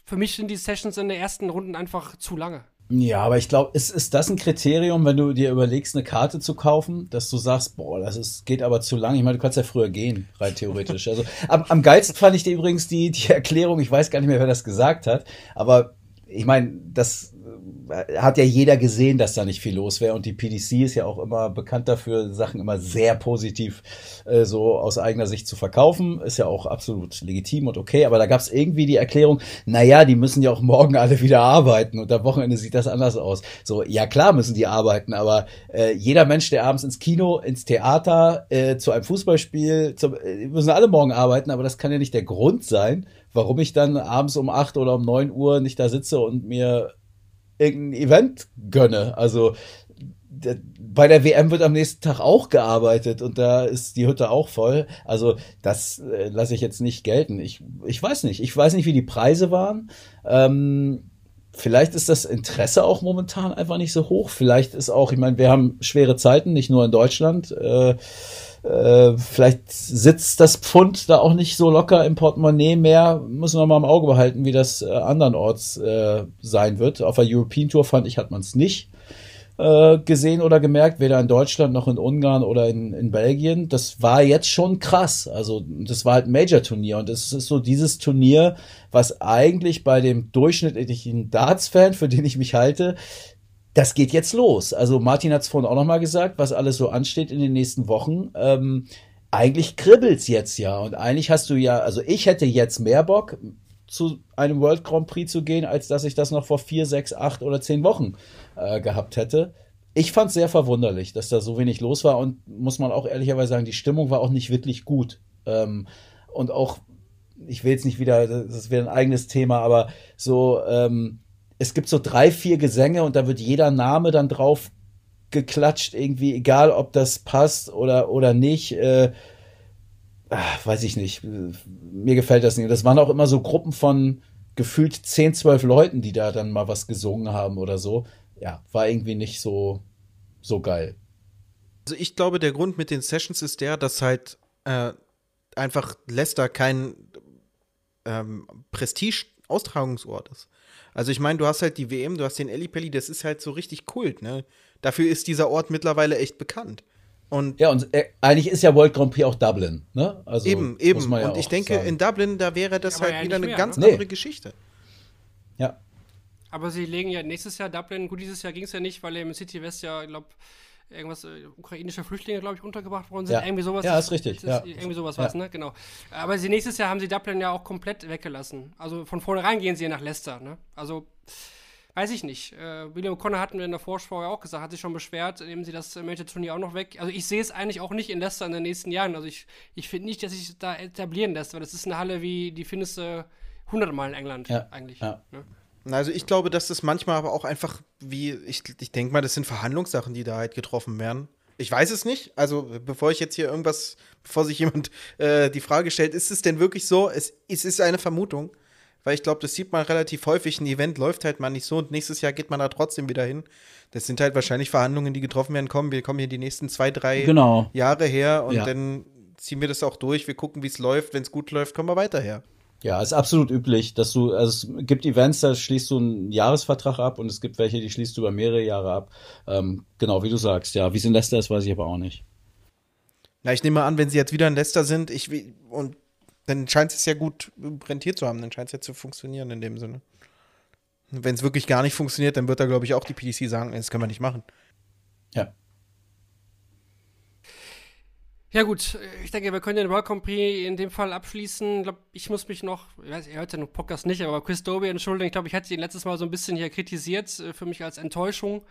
Für mich sind die Sessions in den ersten Runden einfach zu lange. Ja, aber ich glaube, ist, ist das ein Kriterium, wenn du dir überlegst, eine Karte zu kaufen, dass du sagst, boah, das ist, geht aber zu lang. Ich meine, du kannst ja früher gehen, rein theoretisch. Also am, am geilsten fand ich dir übrigens die, die Erklärung, ich weiß gar nicht mehr, wer das gesagt hat, aber ich meine, das hat ja jeder gesehen, dass da nicht viel los wäre. Und die PDC ist ja auch immer bekannt dafür, Sachen immer sehr positiv äh, so aus eigener Sicht zu verkaufen. Ist ja auch absolut legitim und okay. Aber da gab es irgendwie die Erklärung, naja, die müssen ja auch morgen alle wieder arbeiten und am Wochenende sieht das anders aus. So, ja klar müssen die arbeiten, aber äh, jeder Mensch, der abends ins Kino, ins Theater, äh, zu einem Fußballspiel, zum, äh, müssen alle morgen arbeiten, aber das kann ja nicht der Grund sein, warum ich dann abends um acht oder um neun Uhr nicht da sitze und mir irgendein Event gönne. Also bei der WM wird am nächsten Tag auch gearbeitet und da ist die Hütte auch voll. Also das äh, lasse ich jetzt nicht gelten. Ich, ich weiß nicht. Ich weiß nicht, wie die Preise waren. Ähm, vielleicht ist das Interesse auch momentan einfach nicht so hoch. Vielleicht ist auch, ich meine, wir haben schwere Zeiten, nicht nur in Deutschland. Äh, äh, vielleicht sitzt das Pfund da auch nicht so locker im Portemonnaie mehr. Müssen wir mal im Auge behalten, wie das äh, andernorts äh, sein wird. Auf der European Tour fand ich, hat man es nicht äh, gesehen oder gemerkt, weder in Deutschland noch in Ungarn oder in, in Belgien. Das war jetzt schon krass. Also das war halt ein Major-Turnier und es ist so dieses Turnier, was eigentlich bei dem durchschnittlichen Darts-Fan, für den ich mich halte, das geht jetzt los. Also Martin hat es vorhin auch noch mal gesagt, was alles so ansteht in den nächsten Wochen. Ähm, eigentlich kribbelt's jetzt ja und eigentlich hast du ja, also ich hätte jetzt mehr Bock zu einem World Grand Prix zu gehen, als dass ich das noch vor vier, sechs, acht oder zehn Wochen äh, gehabt hätte. Ich fand es sehr verwunderlich, dass da so wenig los war und muss man auch ehrlicherweise sagen, die Stimmung war auch nicht wirklich gut. Ähm, und auch, ich will jetzt nicht wieder, das wäre ein eigenes Thema, aber so, ähm, es gibt so drei, vier Gesänge und da wird jeder Name dann drauf geklatscht, irgendwie, egal ob das passt oder, oder nicht. Äh, ach, weiß ich nicht. Mir gefällt das nicht. Das waren auch immer so Gruppen von gefühlt 10, 12 Leuten, die da dann mal was gesungen haben oder so. Ja, war irgendwie nicht so, so geil. Also ich glaube, der Grund mit den Sessions ist der, dass halt äh, einfach Leicester kein ähm, Prestige-Austragungsort ist. Also ich meine, du hast halt die WM, du hast den Ellipelli, das ist halt so richtig Kult, ne? Dafür ist dieser Ort mittlerweile echt bekannt. Und Ja, und äh, eigentlich ist ja World Grand Prix auch Dublin, ne? Also, eben, eben. ja Und ich denke, sagen. in Dublin, da wäre das Aber halt ja wieder nicht eine mehr, ganz ne? andere Nee. Geschichte. Ja. Aber sie legen ja nächstes Jahr Dublin, gut, dieses Jahr ging es ja nicht, weil im City West ja, ich glaube, irgendwas, äh, ukrainische Flüchtlinge, glaube ich, untergebracht worden sind. Ja. Irgendwie sowas. Ja, ist richtig, Das, ja. Irgendwie sowas Ja. was, ne? Genau. Aber sie, nächstes Jahr haben sie Dublin ja auch komplett weggelassen. Also von vornherein gehen sie ja nach Leicester, ne? Also, weiß ich nicht. Äh, William O'Connor hatten wir in der Vorschau ja auch gesagt, hat sich schon beschwert, nehmen sie das äh, Major-Turnier auch noch weg. Also ich sehe es eigentlich auch nicht in Leicester in den nächsten Jahren. Also ich, ich finde nicht, dass sich da etablieren lässt, weil das ist eine Halle wie, die findest du hundertmal in England Ja, eigentlich. ja. Ne? Also ich glaube, dass das manchmal aber auch einfach wie, ich, ich denke mal, das sind Verhandlungssachen, die da halt getroffen werden. Ich weiß es nicht. Also bevor ich jetzt hier irgendwas, bevor sich jemand äh, die Frage stellt, ist es denn wirklich so? Es, es ist eine Vermutung. Weil ich glaube, das sieht man relativ häufig. Ein Event läuft halt mal nicht so und nächstes Jahr geht man da trotzdem wieder hin. Das sind halt wahrscheinlich Verhandlungen, die getroffen werden. Kommen, wir kommen hier die nächsten zwei, drei Genau. Jahre her und Ja. dann ziehen wir das auch durch. Wir gucken, wie es läuft. Wenn es gut läuft, kommen wir weiter her. Ja, ist absolut üblich, dass du, also es gibt Events, da schließt du einen Jahresvertrag ab und es gibt welche, die schließt du über mehrere Jahre ab. Ähm, genau, wie du sagst, ja. Wie es in Leicester ist, weiß ich aber auch nicht. Na, ich nehme an, wenn sie jetzt wieder in Leicester sind, ich und dann scheint es ja gut rentiert zu haben, dann scheint es ja zu funktionieren in dem Sinne. Wenn es wirklich gar nicht funktioniert, dann wird da, glaube ich, auch die PDC sagen, das können wir nicht machen. Ja. Ja gut, äh, ich denke, wir können den World Grand Prix in dem Fall abschließen. Ich glaube, ich muss mich noch, ich weiß, ihr hört ja den Podcast nicht, aber Chris Doby entschuldigen. Ich glaube, ich hatte ihn letztes Mal so ein bisschen hier kritisiert, äh, für mich als Enttäuschung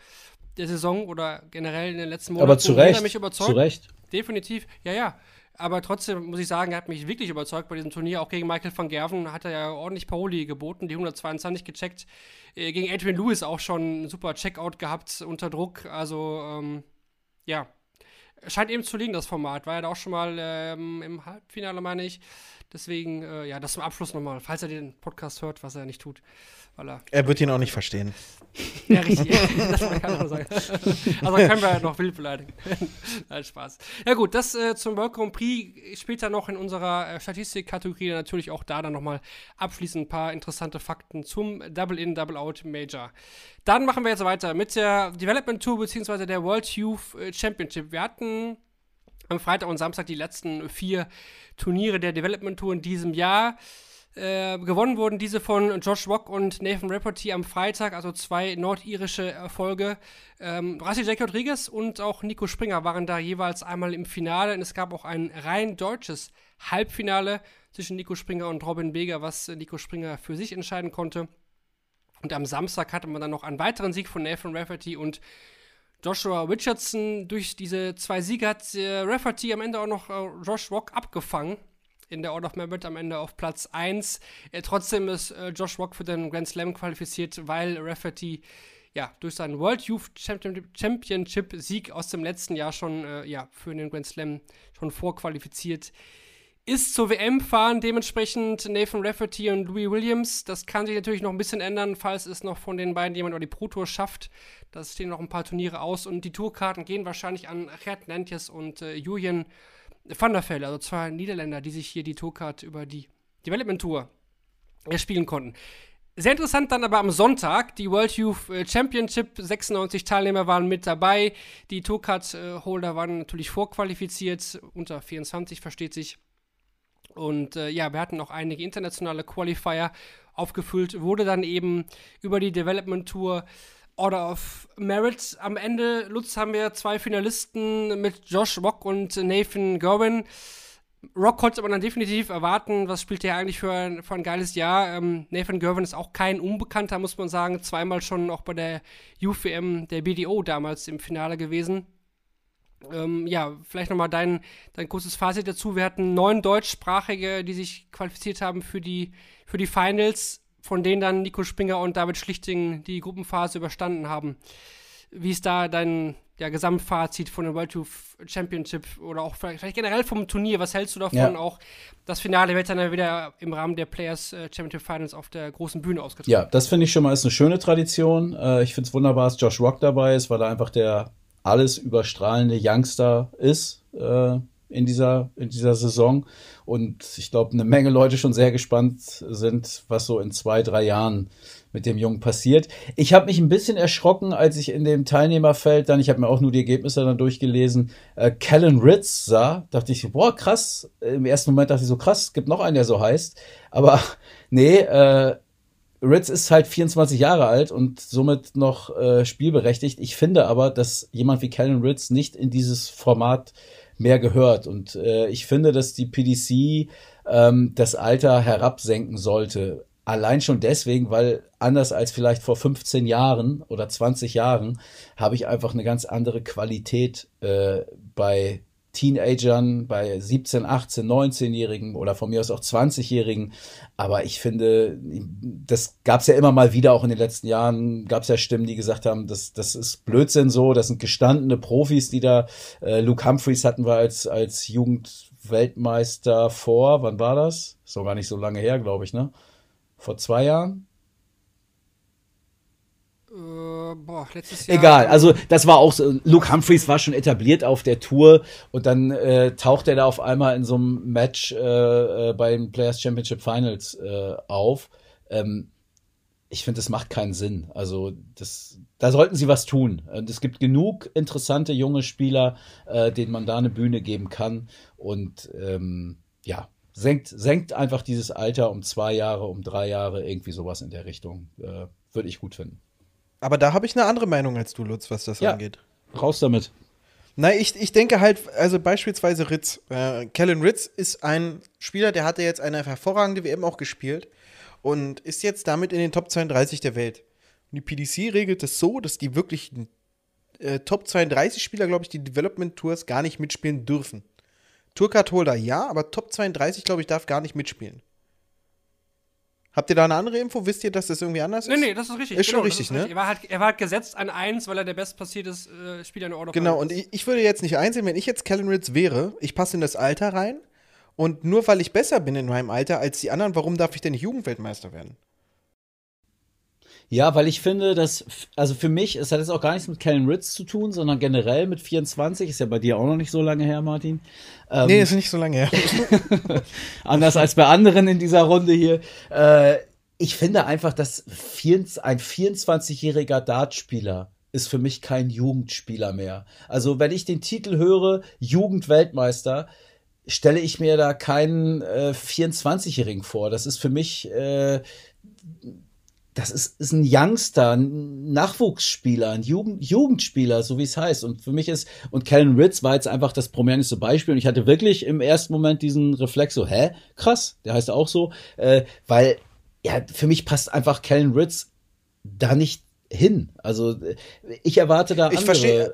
der Saison oder generell in den letzten Monaten. Aber zu Recht. mich überzeugt. Zu Recht. Definitiv, ja, ja. Aber trotzdem muss ich sagen, er hat mich wirklich überzeugt bei diesem Turnier. Auch gegen Michael van Gerven hat er ja ordentlich Paroli geboten, die 122 gecheckt. Äh, gegen Adrian Lewis auch schon einen super Checkout gehabt unter Druck. Also, ähm, ja. Scheint eben zu liegen, das Format. War ja da auch schon mal ähm, im Halbfinale, meine ich. Deswegen, äh, ja, das zum Abschluss nochmal, falls er den Podcast hört, was er nicht tut. Weil er Er wird ihn auch nicht verstehen. [LAUGHS] ja, richtig. [LAUGHS] das kann auch sagen. Also können wir noch wild beleidigen. [LAUGHS] Nein, Spaß. Ja gut, das äh, zum World Grand Prix später noch in unserer äh, Statistikkategorie. Natürlich auch da dann nochmal abschließend ein paar interessante Fakten zum Double-In, Double-Out Major. Dann machen wir jetzt weiter mit der Development Tour beziehungsweise der World Youth äh, Championship. Wir hatten am Freitag und Samstag die letzten vier Turniere der Development Tour in diesem Jahr. Äh, gewonnen wurden diese von Josh Rock und Nathan Rapperty am Freitag, also zwei nordirische Erfolge. Ähm, Rassi Jack Rodriguez und auch Nico Springer waren da jeweils einmal im Finale und es gab auch ein rein deutsches Halbfinale zwischen Nico Springer und Robin Beger, was Nico Springer für sich entscheiden konnte. Und am Samstag hatte man dann noch einen weiteren Sieg von Nathan Rafferty und Joshua Richardson. Durch diese zwei Siege hat äh, Rafferty am Ende auch noch äh, Josh Rock abgefangen. In der Order of Merit am Ende auf Platz 1. Äh, trotzdem ist äh, Josh Rock für den Grand Slam qualifiziert, weil Rafferty ja, durch seinen World Youth Champion- Championship-Sieg aus dem letzten Jahr schon äh, ja, für den Grand Slam schon vorqualifiziert ist zur WM fahren, dementsprechend Nathan Rafferty und Louis Williams. Das kann sich natürlich noch ein bisschen ändern, falls es noch von den beiden jemand über die Pro Tour schafft. Da stehen noch ein paar Turniere aus und die Tourkarten gehen wahrscheinlich an Gerd Nantjes und äh, Julian van der Velde, also zwei Niederländer, die sich hier die Tourcard über die Development Tour erspielen konnten. Sehr interessant dann aber am Sonntag, die World Youth äh, Championship, 96 Teilnehmer waren mit dabei, die Tourcard-Holder waren natürlich vorqualifiziert, unter 24 versteht sich. Und äh, ja, wir hatten auch einige internationale Qualifier aufgefüllt, wurde dann eben über die Development Tour Order of Merit. Am Ende, Lutz, haben wir zwei Finalisten mit Josh Rock und Nathan Gerwin. Rock konnte man dann definitiv erwarten, was spielt er eigentlich für ein, für ein geiles Jahr. Ähm, Nathan Gerwin ist auch kein Unbekannter, muss man sagen. Zweimal schon auch bei der UVM der BDO damals im Finale gewesen. Ähm, ja, vielleicht nochmal dein, dein kurzes Fazit dazu. Wir hatten neun Deutschsprachige, die sich qualifiziert haben für die, für die Finals, von denen dann Nico Springer und David Schlichting die Gruppenphase überstanden haben. Wie ist da dein ja, Gesamtfazit von der World Youth Championship oder auch vielleicht, vielleicht generell vom Turnier? Was hältst du davon? Ja. Auch das Finale wird dann ja wieder im Rahmen der Players äh, Championship Finals auf der großen Bühne ausgetragen. Ja, das finde ich schon mal ist eine schöne Tradition. Äh, ich finde es wunderbar, dass Josh Rock dabei ist, weil er einfach der alles überstrahlende Youngster ist äh, in dieser in dieser Saison und ich glaube eine Menge Leute schon sehr gespannt sind, was so in zwei drei Jahren mit dem Jungen passiert. Ich habe mich ein bisschen erschrocken, als ich in dem Teilnehmerfeld dann, ich habe mir auch nur die Ergebnisse dann durchgelesen, äh, Kellen Ritz sah, dachte ich, boah, krass. Im ersten Moment dachte ich so, krass, es gibt noch einen, der so heißt. Aber [LAUGHS] nee, äh, Ritz ist halt 24 Jahre alt und somit noch äh, spielberechtigt. Ich finde aber, dass jemand wie Kellen Ritz nicht in dieses Format mehr gehört. Und äh, ich finde, dass die PDC ähm, das Alter herabsenken sollte. Allein schon deswegen, weil anders als vielleicht vor 15 Jahren oder 20 Jahren habe ich einfach eine ganz andere Qualität äh, bei Teenagern, bei 17, 18, 19-Jährigen oder von mir aus auch 20-Jährigen. Aber ich finde, das gab es ja immer mal wieder, auch in den letzten Jahren gab es ja Stimmen, die gesagt haben, das, das ist Blödsinn so, das sind gestandene Profis, die da, äh, Luke Humphreys hatten wir als, als Jugendweltmeister vor, wann war das? Doch gar nicht so lange her, glaube ich, ne? Vor zwei Jahren? Äh, boah, letztes Jahr. Egal, also das war auch so, Luke Humphreys war schon etabliert auf der Tour und dann äh, taucht er da auf einmal in so einem Match äh, äh, beim Players Championship Finals äh, auf. Ähm, ich finde, das macht keinen Sinn. Also das, da sollten sie was tun. Und es gibt genug interessante junge Spieler, äh, denen man da eine Bühne geben kann. Und ähm, ja, senkt, senkt einfach dieses Alter um zwei Jahre, um drei Jahre, irgendwie sowas in der Richtung. Äh, Würde ich gut finden. Aber da habe ich eine andere Meinung als du, Lutz, was das Ja. angeht. Raus damit. Nein, ich, ich denke halt, also beispielsweise Ritz. Äh, Kellen Ritz ist ein Spieler, der hatte jetzt eine hervorragende WM auch gespielt und ist jetzt damit in den Top 32 der Welt. Und die PDC regelt es so, dass die wirklich äh, Top 32 Spieler, glaube ich, die Development Tours gar nicht mitspielen dürfen. Tourcard Holder ja, aber Top 32, glaube ich, darf gar nicht mitspielen. Habt ihr da eine andere Info? Wisst ihr, dass das irgendwie anders Nee, ist? nee, das ist richtig. Ist schon das richtig, ne? Er war, halt, er war halt gesetzt an 1, weil er der bestplatzierte äh, Spieler in der Order Genau, und ist. ich, ich würde jetzt nicht einsehen, wenn ich jetzt Kellen Ritz wäre, ich passe in das Alter rein und nur weil ich besser bin in meinem Alter als die anderen, warum darf ich denn nicht Jugendweltmeister werden? Ja, weil ich finde, dass, also für mich, es hat jetzt auch gar nichts mit Kellen Ritz zu tun, sondern generell mit 24, ist ja bei dir auch noch nicht so lange her, Martin. Ähm, nee, ist nicht so lange her. [LAUGHS] [LAUGHS] anders als bei anderen in dieser Runde hier. Äh, ich finde einfach, dass vier, ein 24-jähriger Dartspieler ist für mich kein Jugendspieler mehr. Also wenn ich den Titel höre, Jugendweltmeister, stelle ich mir da keinen äh, 24-Jährigen vor. Das ist für mich, äh, das ist, ist ein Youngster, ein Nachwuchsspieler, ein Jugend, Jugendspieler, so wie es heißt. Und für mich ist, und Kellen Ritz war jetzt einfach das prominenteste Beispiel. Und ich hatte wirklich im ersten Moment diesen Reflex so, hä? Krass, der heißt auch so. Äh, weil, ja, für mich passt einfach Kellen Ritz da nicht hin. Also ich erwarte da Ich andere. verstehe-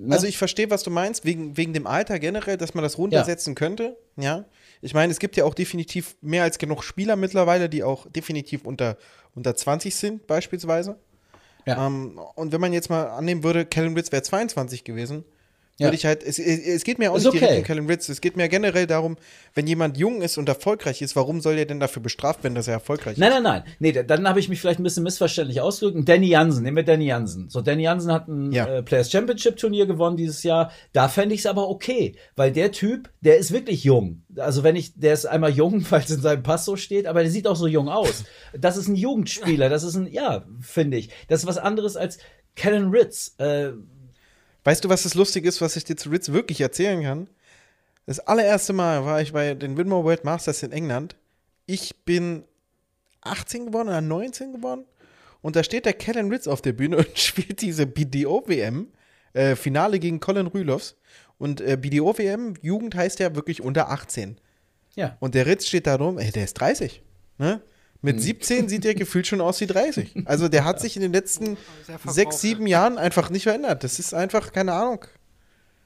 Ne? Also ich verstehe, was du meinst, wegen, wegen dem Alter generell, dass man das runtersetzen könnte. Ja. Ich meine, es gibt ja auch definitiv mehr als genug Spieler mittlerweile, die auch definitiv unter, unter 20 sind, beispielsweise. Ja. Ähm, und wenn man jetzt mal annehmen würde, Kellen Ritz wäre 22 gewesen, Ja. würde ich halt, es, es geht mir auch Ist nicht direkt okay. um Kellen Ritz, es geht mir generell darum, wenn jemand jung ist und erfolgreich ist, warum soll er denn dafür bestraft werden, dass er erfolgreich Nein, ist? nein, nein. Nee, da- dann habe ich mich vielleicht ein bisschen missverständlich ausgedrückt. Danny Jansen, nehmen wir Danny Jansen. So, Danny Jansen hat ein Ja. äh, Players Championship Turnier gewonnen dieses Jahr. Da fände ich es aber okay, weil der Typ, der ist wirklich jung. Also wenn ich, der ist einmal jung, [LAUGHS] weil es in seinem Pass so steht, aber der sieht auch so jung aus. Das ist ein Jugendspieler, das ist ein, ja, finde ich. Das ist was anderes als Kellen Ritz. Äh, Weißt du, was das Lustige ist, was ich dir zu Ritz wirklich erzählen kann? Das allererste Mal war ich bei den Winmore World Masters in England. Ich bin 18 geworden oder 19 geworden. Und da steht der Kellen Ritz auf der Bühne [LAUGHS] und spielt diese BDO-WM, äh, Finale gegen Colin Rühlofs. Und äh, BDO-WM, Jugend heißt ja wirklich unter 18. ja. Und der Ritz steht da rum, ey, der ist 30. Ne? Mit 17 sieht der gefühlt schon aus wie 30. Also der hat sich in den letzten sechs, sieben Jahren einfach nicht verändert. Das ist einfach, keine Ahnung,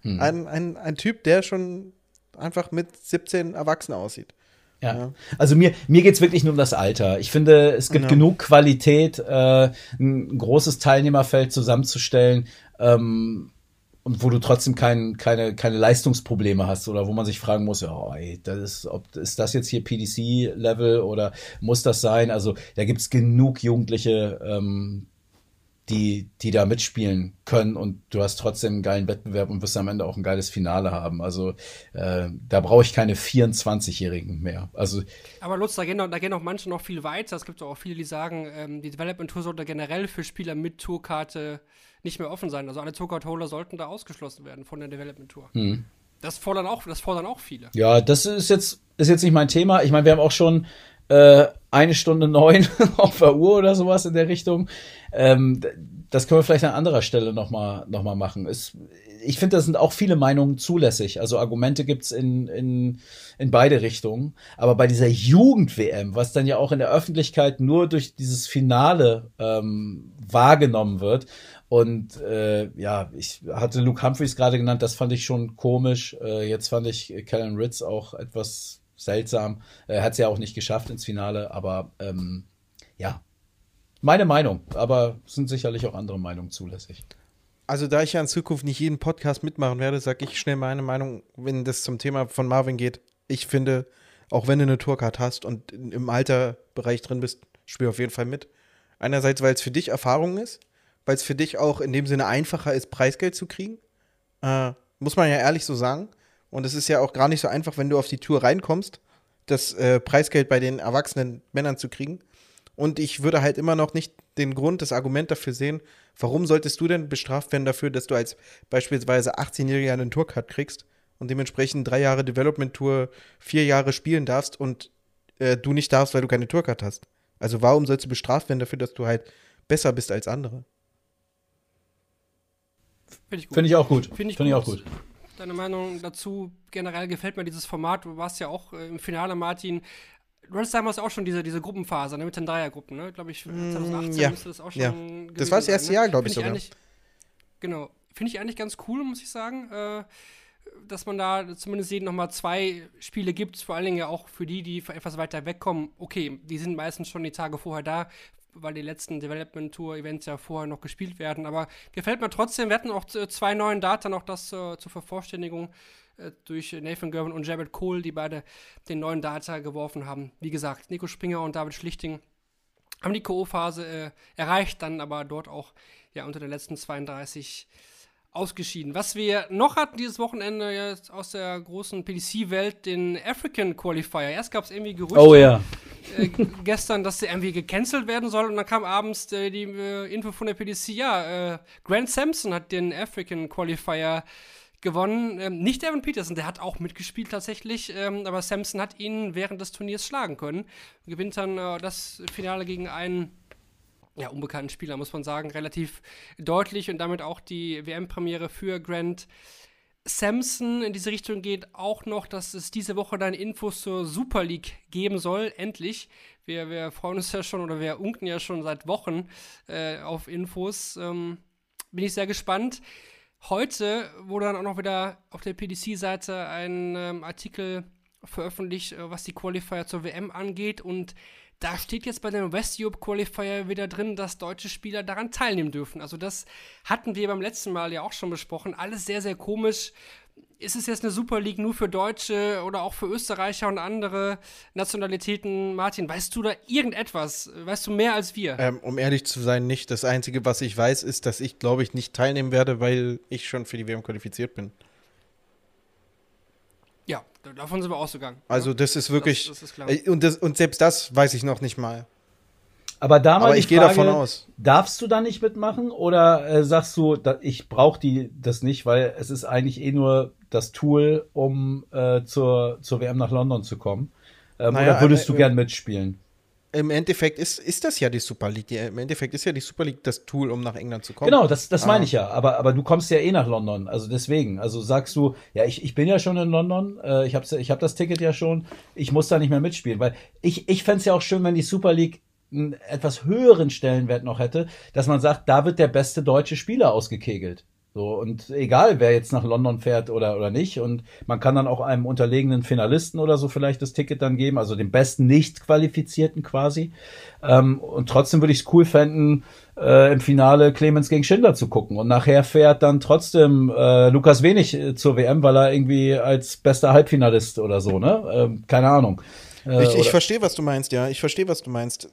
Hm. ein, ein, ein Typ, der schon einfach mit 17 erwachsen aussieht. Ja. Ja. Also mir, mir geht's wirklich nur um das Alter. Ich finde, es gibt Ja. genug Qualität, äh, ein großes Teilnehmerfeld zusammenzustellen, ähm, und wo du trotzdem kein, keine, keine Leistungsprobleme hast oder wo man sich fragen muss, ja, oh, ey, das ist, ob, ist das jetzt hier PDC-Level oder muss das sein? Also da gibt's genug Jugendliche, ähm, die, die da mitspielen können und du hast trotzdem einen geilen Wettbewerb und wirst am Ende auch ein geiles Finale haben. Also äh, da brauche ich keine 24-Jährigen mehr. Also Aber Lutz, da gehen, noch, da gehen noch manche noch viel weiter. Es gibt auch viele, die sagen, ähm, die Development Tour sollte generell für Spieler mit Tourkarte nicht mehr offen sein. Also alle Tourcard-Holder sollten da ausgeschlossen werden von der Development Tour. Das fordern auch, das fordern auch viele. Ja, das ist jetzt, ist jetzt nicht mein Thema. Ich meine, wir haben auch schon äh, eine Stunde neun [LAUGHS] auf der Uhr oder sowas in der Richtung. Ähm, das können wir vielleicht an anderer Stelle nochmal noch mal machen. Es, ich finde, da sind auch viele Meinungen zulässig. Also Argumente gibt's in, in, in beide Richtungen. Aber bei dieser Jugend-WM, was dann ja auch in der Öffentlichkeit nur durch dieses Finale ähm, wahrgenommen wird. Und äh, ja, ich hatte Luke Humphreys gerade genannt, das fand ich schon komisch. Äh, jetzt fand ich Kellen Ritz auch etwas seltsam. Er hat es ja auch nicht geschafft ins Finale, aber ähm, ja, meine Meinung. Aber sind sicherlich auch andere Meinungen zulässig. Also, da ich ja in Zukunft nicht jeden Podcast mitmachen werde, sage ich schnell meine Meinung, wenn das zum Thema von Marvin geht. Ich finde, auch wenn du eine Tourcard hast und im Alterbereich drin bist, spiel auf jeden Fall mit. Einerseits, weil es für dich Erfahrung ist, weil es für dich auch in dem Sinne einfacher ist, Preisgeld zu kriegen. Äh, muss man ja ehrlich so sagen. Und es ist ja auch gar nicht so einfach, wenn du auf die Tour reinkommst, das äh, Preisgeld bei den erwachsenen Männern zu kriegen. Und ich würde halt immer noch nicht den Grund, das Argument dafür sehen, warum solltest du denn bestraft werden dafür, dass du als beispielsweise 18-Jähriger einen Tourcard kriegst und dementsprechend drei Jahre Development Tour, vier Jahre spielen darfst und äh, du nicht darfst, weil du keine Tourcard hast. Also warum sollst du bestraft werden dafür, dass du halt besser bist als andere? Finde ich gut. Finde ich auch gut. Finde ich, Finde ich auch gut. Deine Meinung dazu? Generell gefällt mir dieses Format. Du warst ja auch äh, im Finale, Martin. Du hattest damals auch schon diese, diese Gruppenphase ne, mit den Dreiergruppen, ne? Glaube ich, 2018 Mm, ja. müsste das auch schon Ja. Das war das erste sein, ne? Jahr, glaub ich, sogar. Genau. Finde ich eigentlich ganz cool, muss ich sagen. Äh, dass man da zumindest jeden nochmal zwei Spiele gibt, vor allen Dingen ja auch für die, die etwas weiter wegkommen. Okay, die sind meistens schon die Tage vorher da, weil die letzten Development Tour Events ja vorher noch gespielt werden. Aber gefällt mir trotzdem. Wir hatten auch äh, zwei neuen Data noch das äh, zur Vervollständigung äh, durch Nathan Gerwin und Jared Cole, die beide den neuen Data geworfen haben. Wie gesagt, Nico Springer und David Schlichting haben die K.O.-Phase äh, erreicht, dann aber dort auch ja unter den letzten 32 ausgeschieden. Was wir noch hatten dieses Wochenende jetzt aus der großen PDC-Welt, den African Qualifier. Erst gab es irgendwie Gerüchte Oh ja. äh, gestern, dass der irgendwie gecancelt werden soll und dann kam abends äh, die äh, Info von der PDC, ja, äh, Grant Sampson hat den African Qualifier gewonnen. Ähm, nicht Evan Peterson, der hat auch mitgespielt tatsächlich, ähm, aber Sampson hat ihn während des Turniers schlagen können. Gewinnt dann äh, das Finale gegen einen ja, unbekannten Spieler, muss man sagen, relativ deutlich und damit auch die WM-Premiere für Grant Sampson in diese Richtung geht auch noch, dass es diese Woche dann Infos zur Super League geben soll. Endlich. Wir, wir freuen uns ja schon oder wir unken ja schon seit Wochen äh, auf Infos. Ähm, bin ich sehr gespannt. Heute wurde dann auch noch wieder auf der PDC-Seite ein ähm, Artikel veröffentlicht, äh, was die Qualifier zur WM angeht. Und da steht jetzt bei dem West Europe Qualifier wieder drin, dass deutsche Spieler daran teilnehmen dürfen. Also das hatten wir beim letzten Mal ja auch schon besprochen. Alles sehr, sehr komisch. Ist es jetzt eine Super League nur für Deutsche oder auch für Österreicher und andere Nationalitäten? Martin, weißt du da irgendetwas? Weißt du mehr als wir? Ähm, um ehrlich zu sein, nicht. Das Einzige, was ich weiß, ist, dass ich, glaube ich, nicht teilnehmen werde, weil ich schon für die WM qualifiziert bin. Davon sind wir ausgegangen. Also das ist wirklich. Das, das ist klar. Äh, und, das, und selbst das weiß ich noch nicht mal. Aber da mal Aber ich gehe davon aus. Darfst du da nicht mitmachen oder äh, sagst du, da, ich brauche die das nicht, weil es ist eigentlich eh nur das Tool, um äh, zur, zur WM nach London zu kommen? Ähm, Naja, oder würdest du äh, gern mitspielen? Im Endeffekt ist, ist das ja die Super League. Die, Im Endeffekt ist ja die Super League das Tool, um nach England zu kommen. Genau, das, das Ah. meine ich ja. Aber, aber du kommst ja eh nach London. Also deswegen. Also sagst du, ja, ich, ich bin ja schon in London. Äh, ich habe ich hab das Ticket ja schon. Ich muss da nicht mehr mitspielen. Weil ich, ich fände es ja auch schön, wenn die Super League einen etwas höheren Stellenwert noch hätte, dass man sagt, da wird der beste deutsche Spieler ausgekegelt. So, und egal, wer jetzt nach London fährt oder, oder nicht. Und man kann dann auch einem unterlegenen Finalisten oder so vielleicht das Ticket dann geben, also dem besten Nicht-Qualifizierten quasi. Ähm, und trotzdem würde ich es cool fänden, äh, im Finale Clemens gegen Schindler zu gucken. Und nachher fährt dann trotzdem äh, Lukas Wenig äh, zur WM, weil er irgendwie als bester Halbfinalist oder so, ne? Ähm, keine Ahnung. Äh, Ich, ich verstehe, was du meinst, ja. Ich verstehe, was du meinst.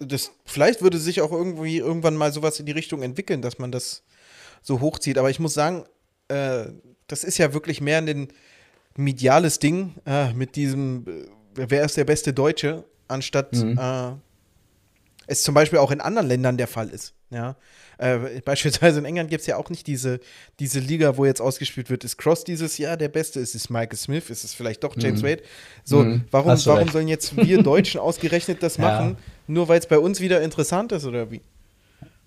Das, vielleicht würde sich auch irgendwie irgendwann mal sowas in die Richtung entwickeln, dass man das so hochzieht. Aber ich muss sagen, äh, das ist ja wirklich mehr ein mediales Ding äh, mit diesem, äh, wer ist der beste Deutsche, anstatt Mhm. äh, es zum Beispiel auch in anderen Ländern der Fall ist. Ja. Äh, beispielsweise in England gibt es ja auch nicht diese, diese Liga, wo jetzt ausgespielt wird, ist Cross dieses Jahr der Beste, ist es Michael Smith, ist es vielleicht doch James Wade. So, Mhm. warum, warum recht. sollen jetzt wir [LAUGHS] Deutschen ausgerechnet das Ja. machen, nur weil es bei uns wieder interessant ist oder wie?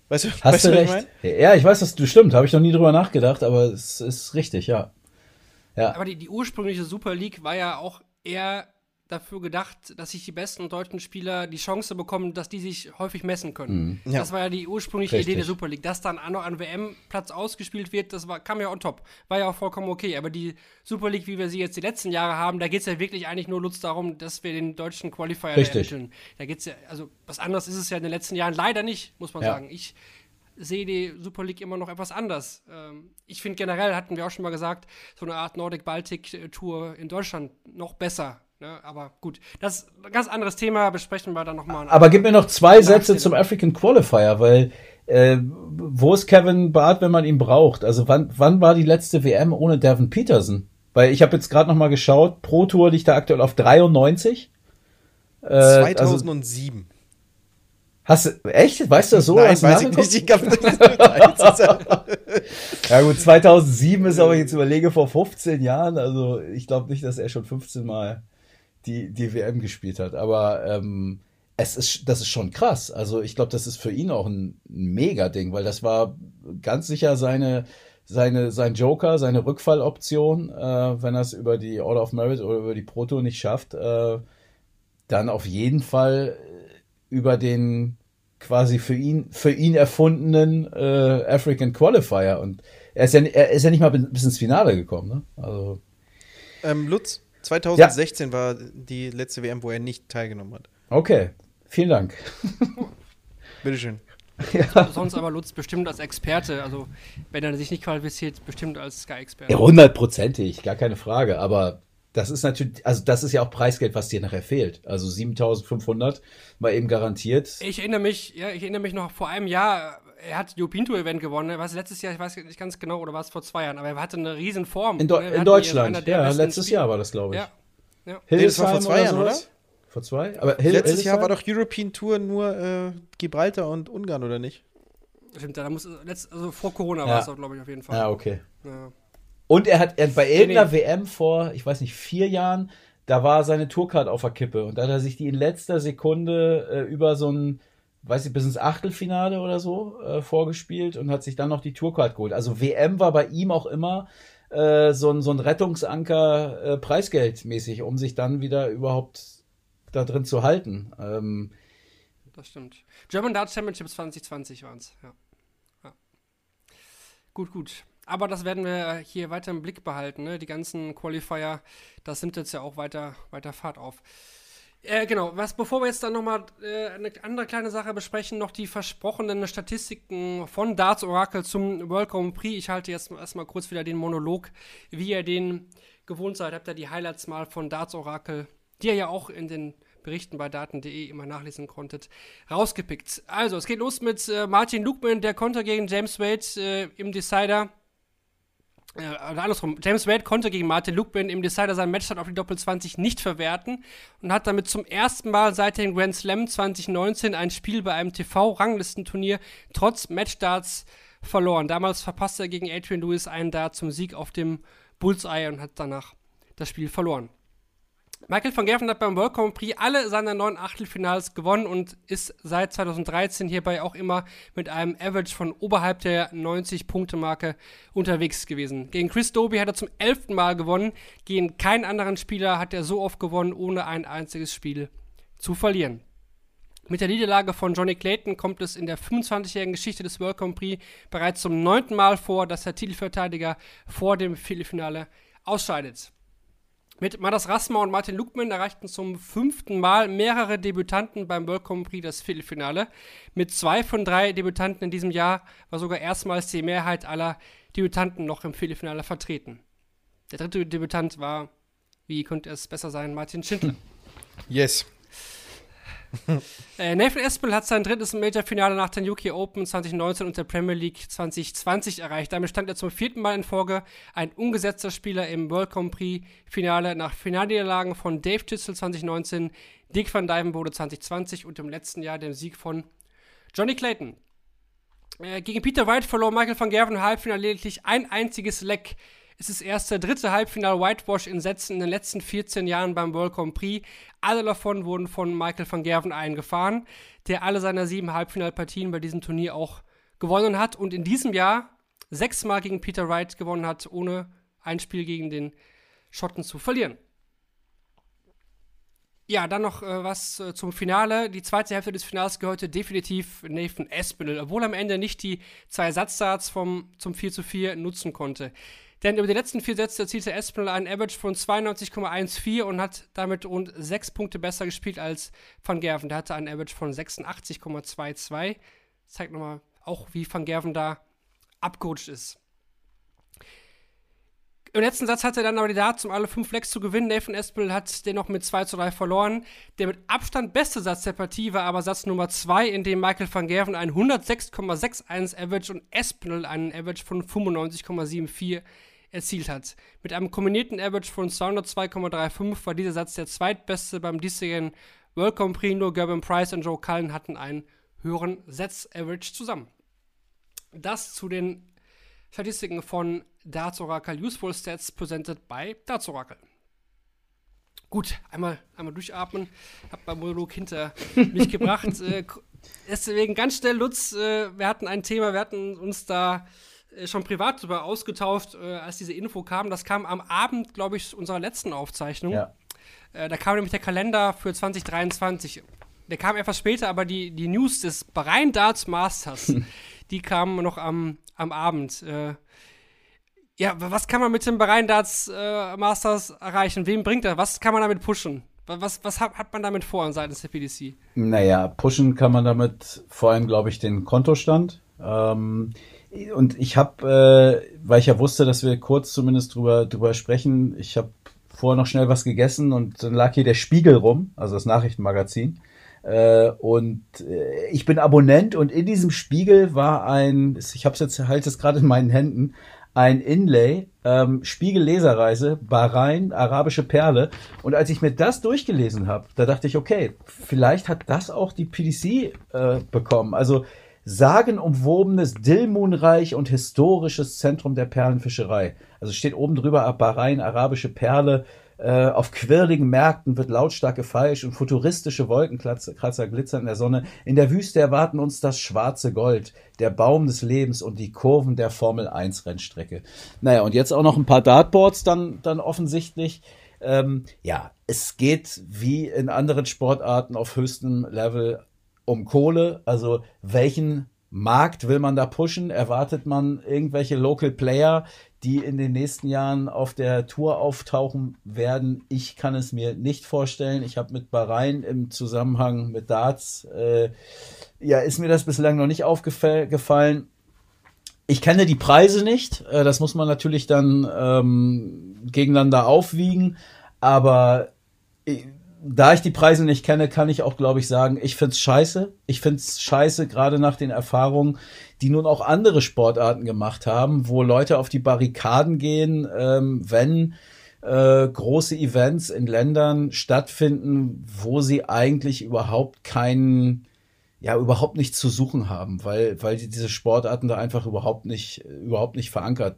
Weißt du, Hast weißt du was ich recht? mein? Ja, ich weiß, dass du stimmt. Habe ich noch nie drüber nachgedacht, aber es ist richtig, ja. Ja, Aber die, die ursprüngliche Super League war ja auch eher dafür gedacht, dass sich die besten deutschen Spieler die Chance bekommen, dass die sich häufig messen können. Ja. Das war ja die ursprüngliche Richtig. Idee der Super League. Dass dann auch noch an WM-Platz ausgespielt wird, das war, kam ja on top. War ja auch vollkommen okay. Aber die Super League, wie wir sie jetzt die letzten Jahre haben, da geht es ja wirklich eigentlich nur Lutz darum, dass wir den deutschen Qualifier Richtig. ermitteln. Da geht es ja, also was anderes ist es ja in den letzten Jahren leider nicht, muss man Ja. sagen. Ich sehe die Super League immer noch etwas anders. Ähm, ich finde generell, hatten wir auch schon mal gesagt, so eine Art Nordic-Baltic-Tour in Deutschland noch besser. Ne? Aber gut, das ist ein ganz anderes Thema, besprechen wir dann nochmal. aber gib mir noch zwei Sätze zum African Qualifier, weil äh, wo ist Kevin Barth, wenn man ihn braucht? Also wann, wann war die letzte WM ohne Devin Peterson? Weil ich habe jetzt gerade noch mal geschaut, Pro Tour liegt da aktuell auf 93. Äh, Also, 2007. hast du, echt? Weißt du das so? Nein, weiß ich nicht. Ich glaub, [LAUGHS] Ja gut, 2007 ist aber jetzt überlege vor 15 Jahren. Also ich glaube nicht, dass er schon 15 Mal die, die WM gespielt hat. Aber ähm, es ist, das ist schon krass. Also ich glaube, das ist für ihn auch ein, Mega-Ding, weil das war ganz sicher seine, seine, sein Joker, seine Rückfalloption, äh, wenn er es über die Order of Merit oder über die Proto nicht schafft, äh, dann auf jeden Fall über den quasi für ihn für ihn erfundenen äh, African Qualifier und er ist ja er ist ja nicht mal bis ins Finale gekommen, ne? Also ähm, Lutz, 2016 war die letzte WM, wo er nicht teilgenommen hat. okay, vielen Dank. [LAUGHS] Bitteschön. Sonst aber Lutz bestimmt als Experte, also wenn er sich nicht qualifiziert, bestimmt als Sky-Experte. Ja, hundertprozentig, gar keine Frage, aber das ist natürlich, also das ist ja auch Preisgeld, was dir nachher fehlt. Also 7500 mal eben garantiert. Ich erinnere mich, ja, ich erinnere mich noch vor einem Jahr, er hat die Pinto Event gewonnen. War es letztes Jahr, ich weiß nicht ganz genau, oder war es vor zwei Jahren, aber er hatte eine riesen Form. In, Deu ne? In Deutschland, ja, letztes Spieler. Jahr war das, glaube ich. Ja. ja. Nee, das war vor Hildesheim zwei Jahren, sowas? Vor zwei? Aber Hill, Letztes Jahr war Hildesheim? doch European Tour nur äh, Gibraltar und Ungarn, oder nicht? Stimmt, da muss, letzt, also vor Corona Ja. war es auch, glaube ich, auf jeden Fall. Ja, okay. Ja. Und er hat er bei irgendeiner nee. WM vor, ich weiß nicht, vier Jahren, da war seine Tourcard auf der Kippe und da hat er sich die in letzter Sekunde äh, über so ein, weiß ich, bis ins Achtelfinale oder so äh, vorgespielt und hat sich dann noch die Tourcard geholt. Also WM war bei ihm auch immer äh, so, ein, so ein Rettungsanker äh, preisgeldmäßig, um sich dann wieder überhaupt da drin zu halten. Ähm, Das stimmt. German Dart Championships 2020 waren es, ja. ja. Gut, gut. Aber das werden wir hier weiter im Blick behalten, ne? Die ganzen Qualifier, das nimmt jetzt ja auch weiter, weiter Fahrt auf. Äh, genau, was, bevor wir jetzt dann nochmal äh, eine andere kleine Sache besprechen, noch die versprochenen Statistiken von Darts Oracle zum World Grand Prix. Ich halte jetzt erstmal kurz wieder den Monolog, wie ihr den gewohnt seid. Habt ihr die Highlights mal von Darts Oracle, die ihr ja auch in den Berichten bei daten.de immer nachlesen konntet, rausgepickt. Also, es geht los mit äh, Martin Lukman, der Konter gegen James Wade äh, im Decider. Äh, andersrum, James Wade konnte gegen Martin Lukman im Decider sein Matchstart auf die Doppel 20 nicht verwerten und hat damit zum ersten Mal seit dem Grand Slam 2019 ein Spiel bei einem TV-Ranglistenturnier trotz Matchstarts verloren. Damals verpasste er gegen Adrian Lewis einen Dart zum Sieg auf dem Bullseye und hat danach das Spiel verloren. Michael van Gerven hat beim World Grand Prix alle seine neun Achtelfinals gewonnen und ist seit 2013 hierbei auch immer mit einem Average von oberhalb der 90-Punkte-Marke unterwegs gewesen. Gegen Chris Doby hat er zum elften Mal gewonnen. Gegen keinen anderen Spieler hat er so oft gewonnen, ohne ein einziges Spiel zu verlieren. Mit der Niederlage von Johnny Clayton kommt es in der 25-jährigen Geschichte des World Grand Prix bereits zum neunten Mal vor, dass der Titelverteidiger vor dem Viertelfinale ausscheidet. Mit Madas Rasma und Martin Lukman erreichten zum fünften Mal mehrere Debütanten beim World Grand Prix das Viertelfinale. Mit zwei von drei Debütanten in diesem Jahr war sogar erstmals die Mehrheit aller Debütanten noch im Viertelfinale vertreten. Der dritte Debütant war, wie könnte es besser sein, Martin Schindler. Yes. [LAUGHS] äh, Nathan Espinel hat sein drittes Major-Finale nach den UK Open 2019 und der Premier League 2020 erreicht. Damit stand er zum vierten Mal in Folge ein ungesetzter Spieler im World Grand Prix-Finale nach Finalniederlagen von Dave Tissel 2019, Dick van Dijvenbode 2020 und im letzten Jahr dem Sieg von Johnny Clayton. Äh, gegen Peter White verlor Michael van Gerven im Halbfinale lediglich ein einziges Leck. Es ist erst der dritte Halbfinal Whitewash in Sätzen in den letzten 14 Jahren beim World Grand Prix. Alle davon wurden von Michael van Gerven eingefahren, der alle seiner sieben Halbfinalpartien bei diesem Turnier auch gewonnen hat und in diesem Jahr sechsmal gegen Peter Wright gewonnen hat, ohne ein Spiel gegen den Schotten zu verlieren. Ja, dann noch äh, was äh, zum Finale. Die zweite Hälfte des Finals gehörte definitiv Nathan Espinel, obwohl am Ende nicht die zwei Ersatzstarts vom, zum 4 zu 4 nutzen konnte. Denn über die letzten vier Sätze erzielte Espinel einen Average von 92,14 und hat damit rund sechs Punkte besser gespielt als Van Gerven. Der hatte einen Average von 86,22. Zeigt nochmal auch, wie Van Gerven da abgerutscht ist. Im letzten Satz hatte er dann aber die Darts, um alle fünf Lecks zu gewinnen. Nathan Espinel hat den noch mit 2 zu 3 verloren. Der mit Abstand beste Satz der Partie war aber Satz Nummer 2, in dem Michael van Gerven einen 106,61 Average und Espinel einen Average von 95,74 erzielt hat. Mit einem kombinierten Average von 202,35 war dieser Satz der zweitbeste beim diesjährigen World Grand Prix. Nur Gavin Price und Joe Cullen hatten einen höheren Satz-Average zusammen. Das zu den Statistiken von Darts Oracle Useful Stats presented by Darts Oracle. Gut, einmal, einmal durchatmen. Hab beim Monolog hinter [LAUGHS] mich gebracht. Äh, deswegen ganz schnell, Lutz, äh, wir hatten ein Thema, wir hatten uns da schon privat darüber ausgetauscht, äh, als diese Info kam. Das kam am Abend, glaube ich, unserer letzten Aufzeichnung. Ja. Äh, da kam nämlich der Kalender für 2023. Der kam etwas später, aber die, die News des Bahrain Darts Masters, [LAUGHS] die kamen noch am, am Abend. Äh, ja, was kann man mit dem Bahrain Darts äh, Masters erreichen? Wem bringt er? Was kann man damit pushen? Was, was hat, hat man damit vor seitens der PDC? Naja, pushen kann man damit vor allem, glaube ich, den Kontostand. Ähm, und ich habe, äh, weil ich ja wusste, dass wir kurz zumindest drüber, drüber sprechen, ich habe vorher noch schnell was gegessen und dann lag hier der Spiegel rum, also das Nachrichtenmagazin. Äh, und äh, ich bin Abonnent und in diesem Spiegel war ein, ich habe es jetzt halt es gerade in meinen Händen, ein Inlay, ähm, Spiegel-Leserreise, Bahrain, arabische Perle. Und als ich mir das durchgelesen habe, da dachte ich, okay, vielleicht hat das auch die PDC äh, bekommen. Also sagenumwobenes Dilmunreich und historisches Zentrum der Perlenfischerei. Also steht oben drüber Bahrain, arabische Perle, äh, auf quirligen Märkten wird lautstark gefeilscht und futuristische Wolkenkratzer glitzern in der Sonne. In der Wüste erwarten uns das schwarze Gold, der Baum des Lebens und die Kurven der Formel 1 Rennstrecke. Naja, und jetzt auch noch ein paar Dartboards dann, dann offensichtlich. Ähm, ja, es geht wie in anderen Sportarten auf höchstem Level um Kohle. Also welchen Markt will man da pushen? Erwartet man irgendwelche Local Player, die in den nächsten Jahren auf der Tour auftauchen werden? Ich kann es mir nicht vorstellen. Ich habe mit Bahrain im Zusammenhang mit Darts, äh, ja, ist mir das bislang noch nicht aufgefallen. Ich kenne die Preise nicht. Äh, das muss man natürlich dann ähm, gegeneinander aufwiegen. Aber äh, da ich die Preise nicht kenne, kann ich auch, glaube ich, sagen, ich find's scheiße. Ich find's scheiße, gerade nach den Erfahrungen, die nun auch andere Sportarten gemacht haben, wo Leute auf die Barrikaden gehen, ähm, wenn äh, große Events in Ländern stattfinden, wo sie eigentlich überhaupt keinen, ja, überhaupt nichts zu suchen haben, weil, weil diese Sportarten da einfach überhaupt nicht, überhaupt nicht verankert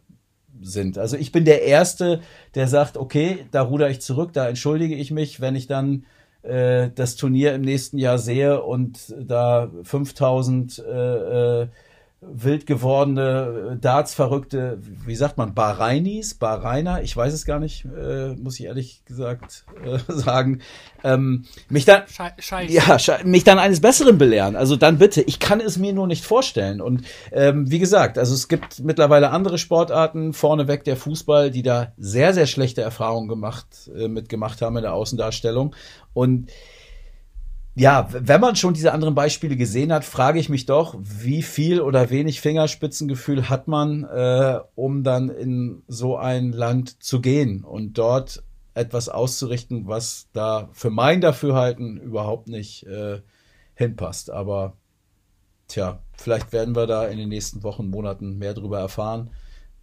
sind. Also ich bin der Erste, der sagt, okay, da ruder ich zurück, da entschuldige ich mich, wenn ich dann äh, das Turnier im nächsten Jahr sehe und da 5000 äh, äh, wild gewordene Darts-Verrückte, wie sagt man, Bahrainis, Bahrainer, ich weiß es gar nicht, äh, muss ich ehrlich gesagt äh, [LAUGHS] sagen, ähm, mich dann, Scheiße. ja, mich dann eines Besseren belehren. Also dann bitte, ich kann es mir nur nicht vorstellen. Und ähm, wie gesagt, also es gibt mittlerweile andere Sportarten, vorneweg der Fußball, die da sehr, sehr schlechte Erfahrungen gemacht, äh, mitgemacht haben in der Außendarstellung. Und ja, wenn man schon diese anderen Beispiele gesehen hat, frage ich mich doch, wie viel oder wenig Fingerspitzengefühl hat man, äh, um dann in so ein Land zu gehen und dort etwas auszurichten, was da für mein Dafürhalten überhaupt nicht äh, hinpasst. Aber tja, vielleicht werden wir da in den nächsten Wochen, Monaten mehr darüber erfahren.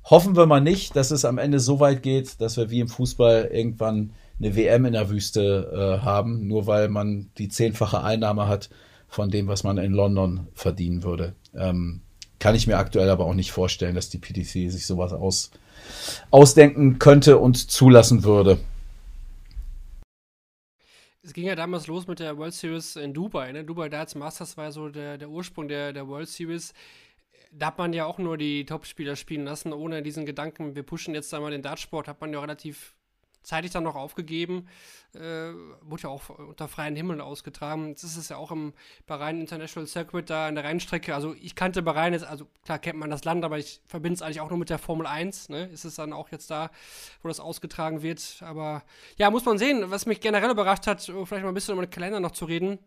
Hoffen wir mal nicht, dass es am Ende so weit geht, dass wir wie im Fußball irgendwann eine WM in der Wüste äh, haben, nur weil man die zehnfache Einnahme hat von dem, was man in London verdienen würde. Ähm, kann ich mir aktuell aber auch nicht vorstellen, dass die PDC sich sowas aus, ausdenken könnte und zulassen würde. Es ging ja damals los mit der World Series in Dubai. Ne? Dubai Darts Masters war so der, der Ursprung der, der World Series. Da hat man ja auch nur die Topspieler spielen lassen, ohne diesen Gedanken, wir pushen jetzt einmal den Dartsport, hat man ja relativ zeitig dann noch aufgegeben. Äh, wurde ja auch unter freiem Himmel ausgetragen. Jetzt ist es ja auch im Bahrain International Circuit da in der Rennstrecke. Also ich kannte Bahrain jetzt, also klar kennt man das Land, aber ich verbinde es eigentlich auch nur mit der Formel 1. Ne? Ist es dann auch jetzt da, wo das ausgetragen wird. Aber ja, muss man sehen. Was mich generell überrascht hat, vielleicht mal ein bisschen über den Kalender noch zu reden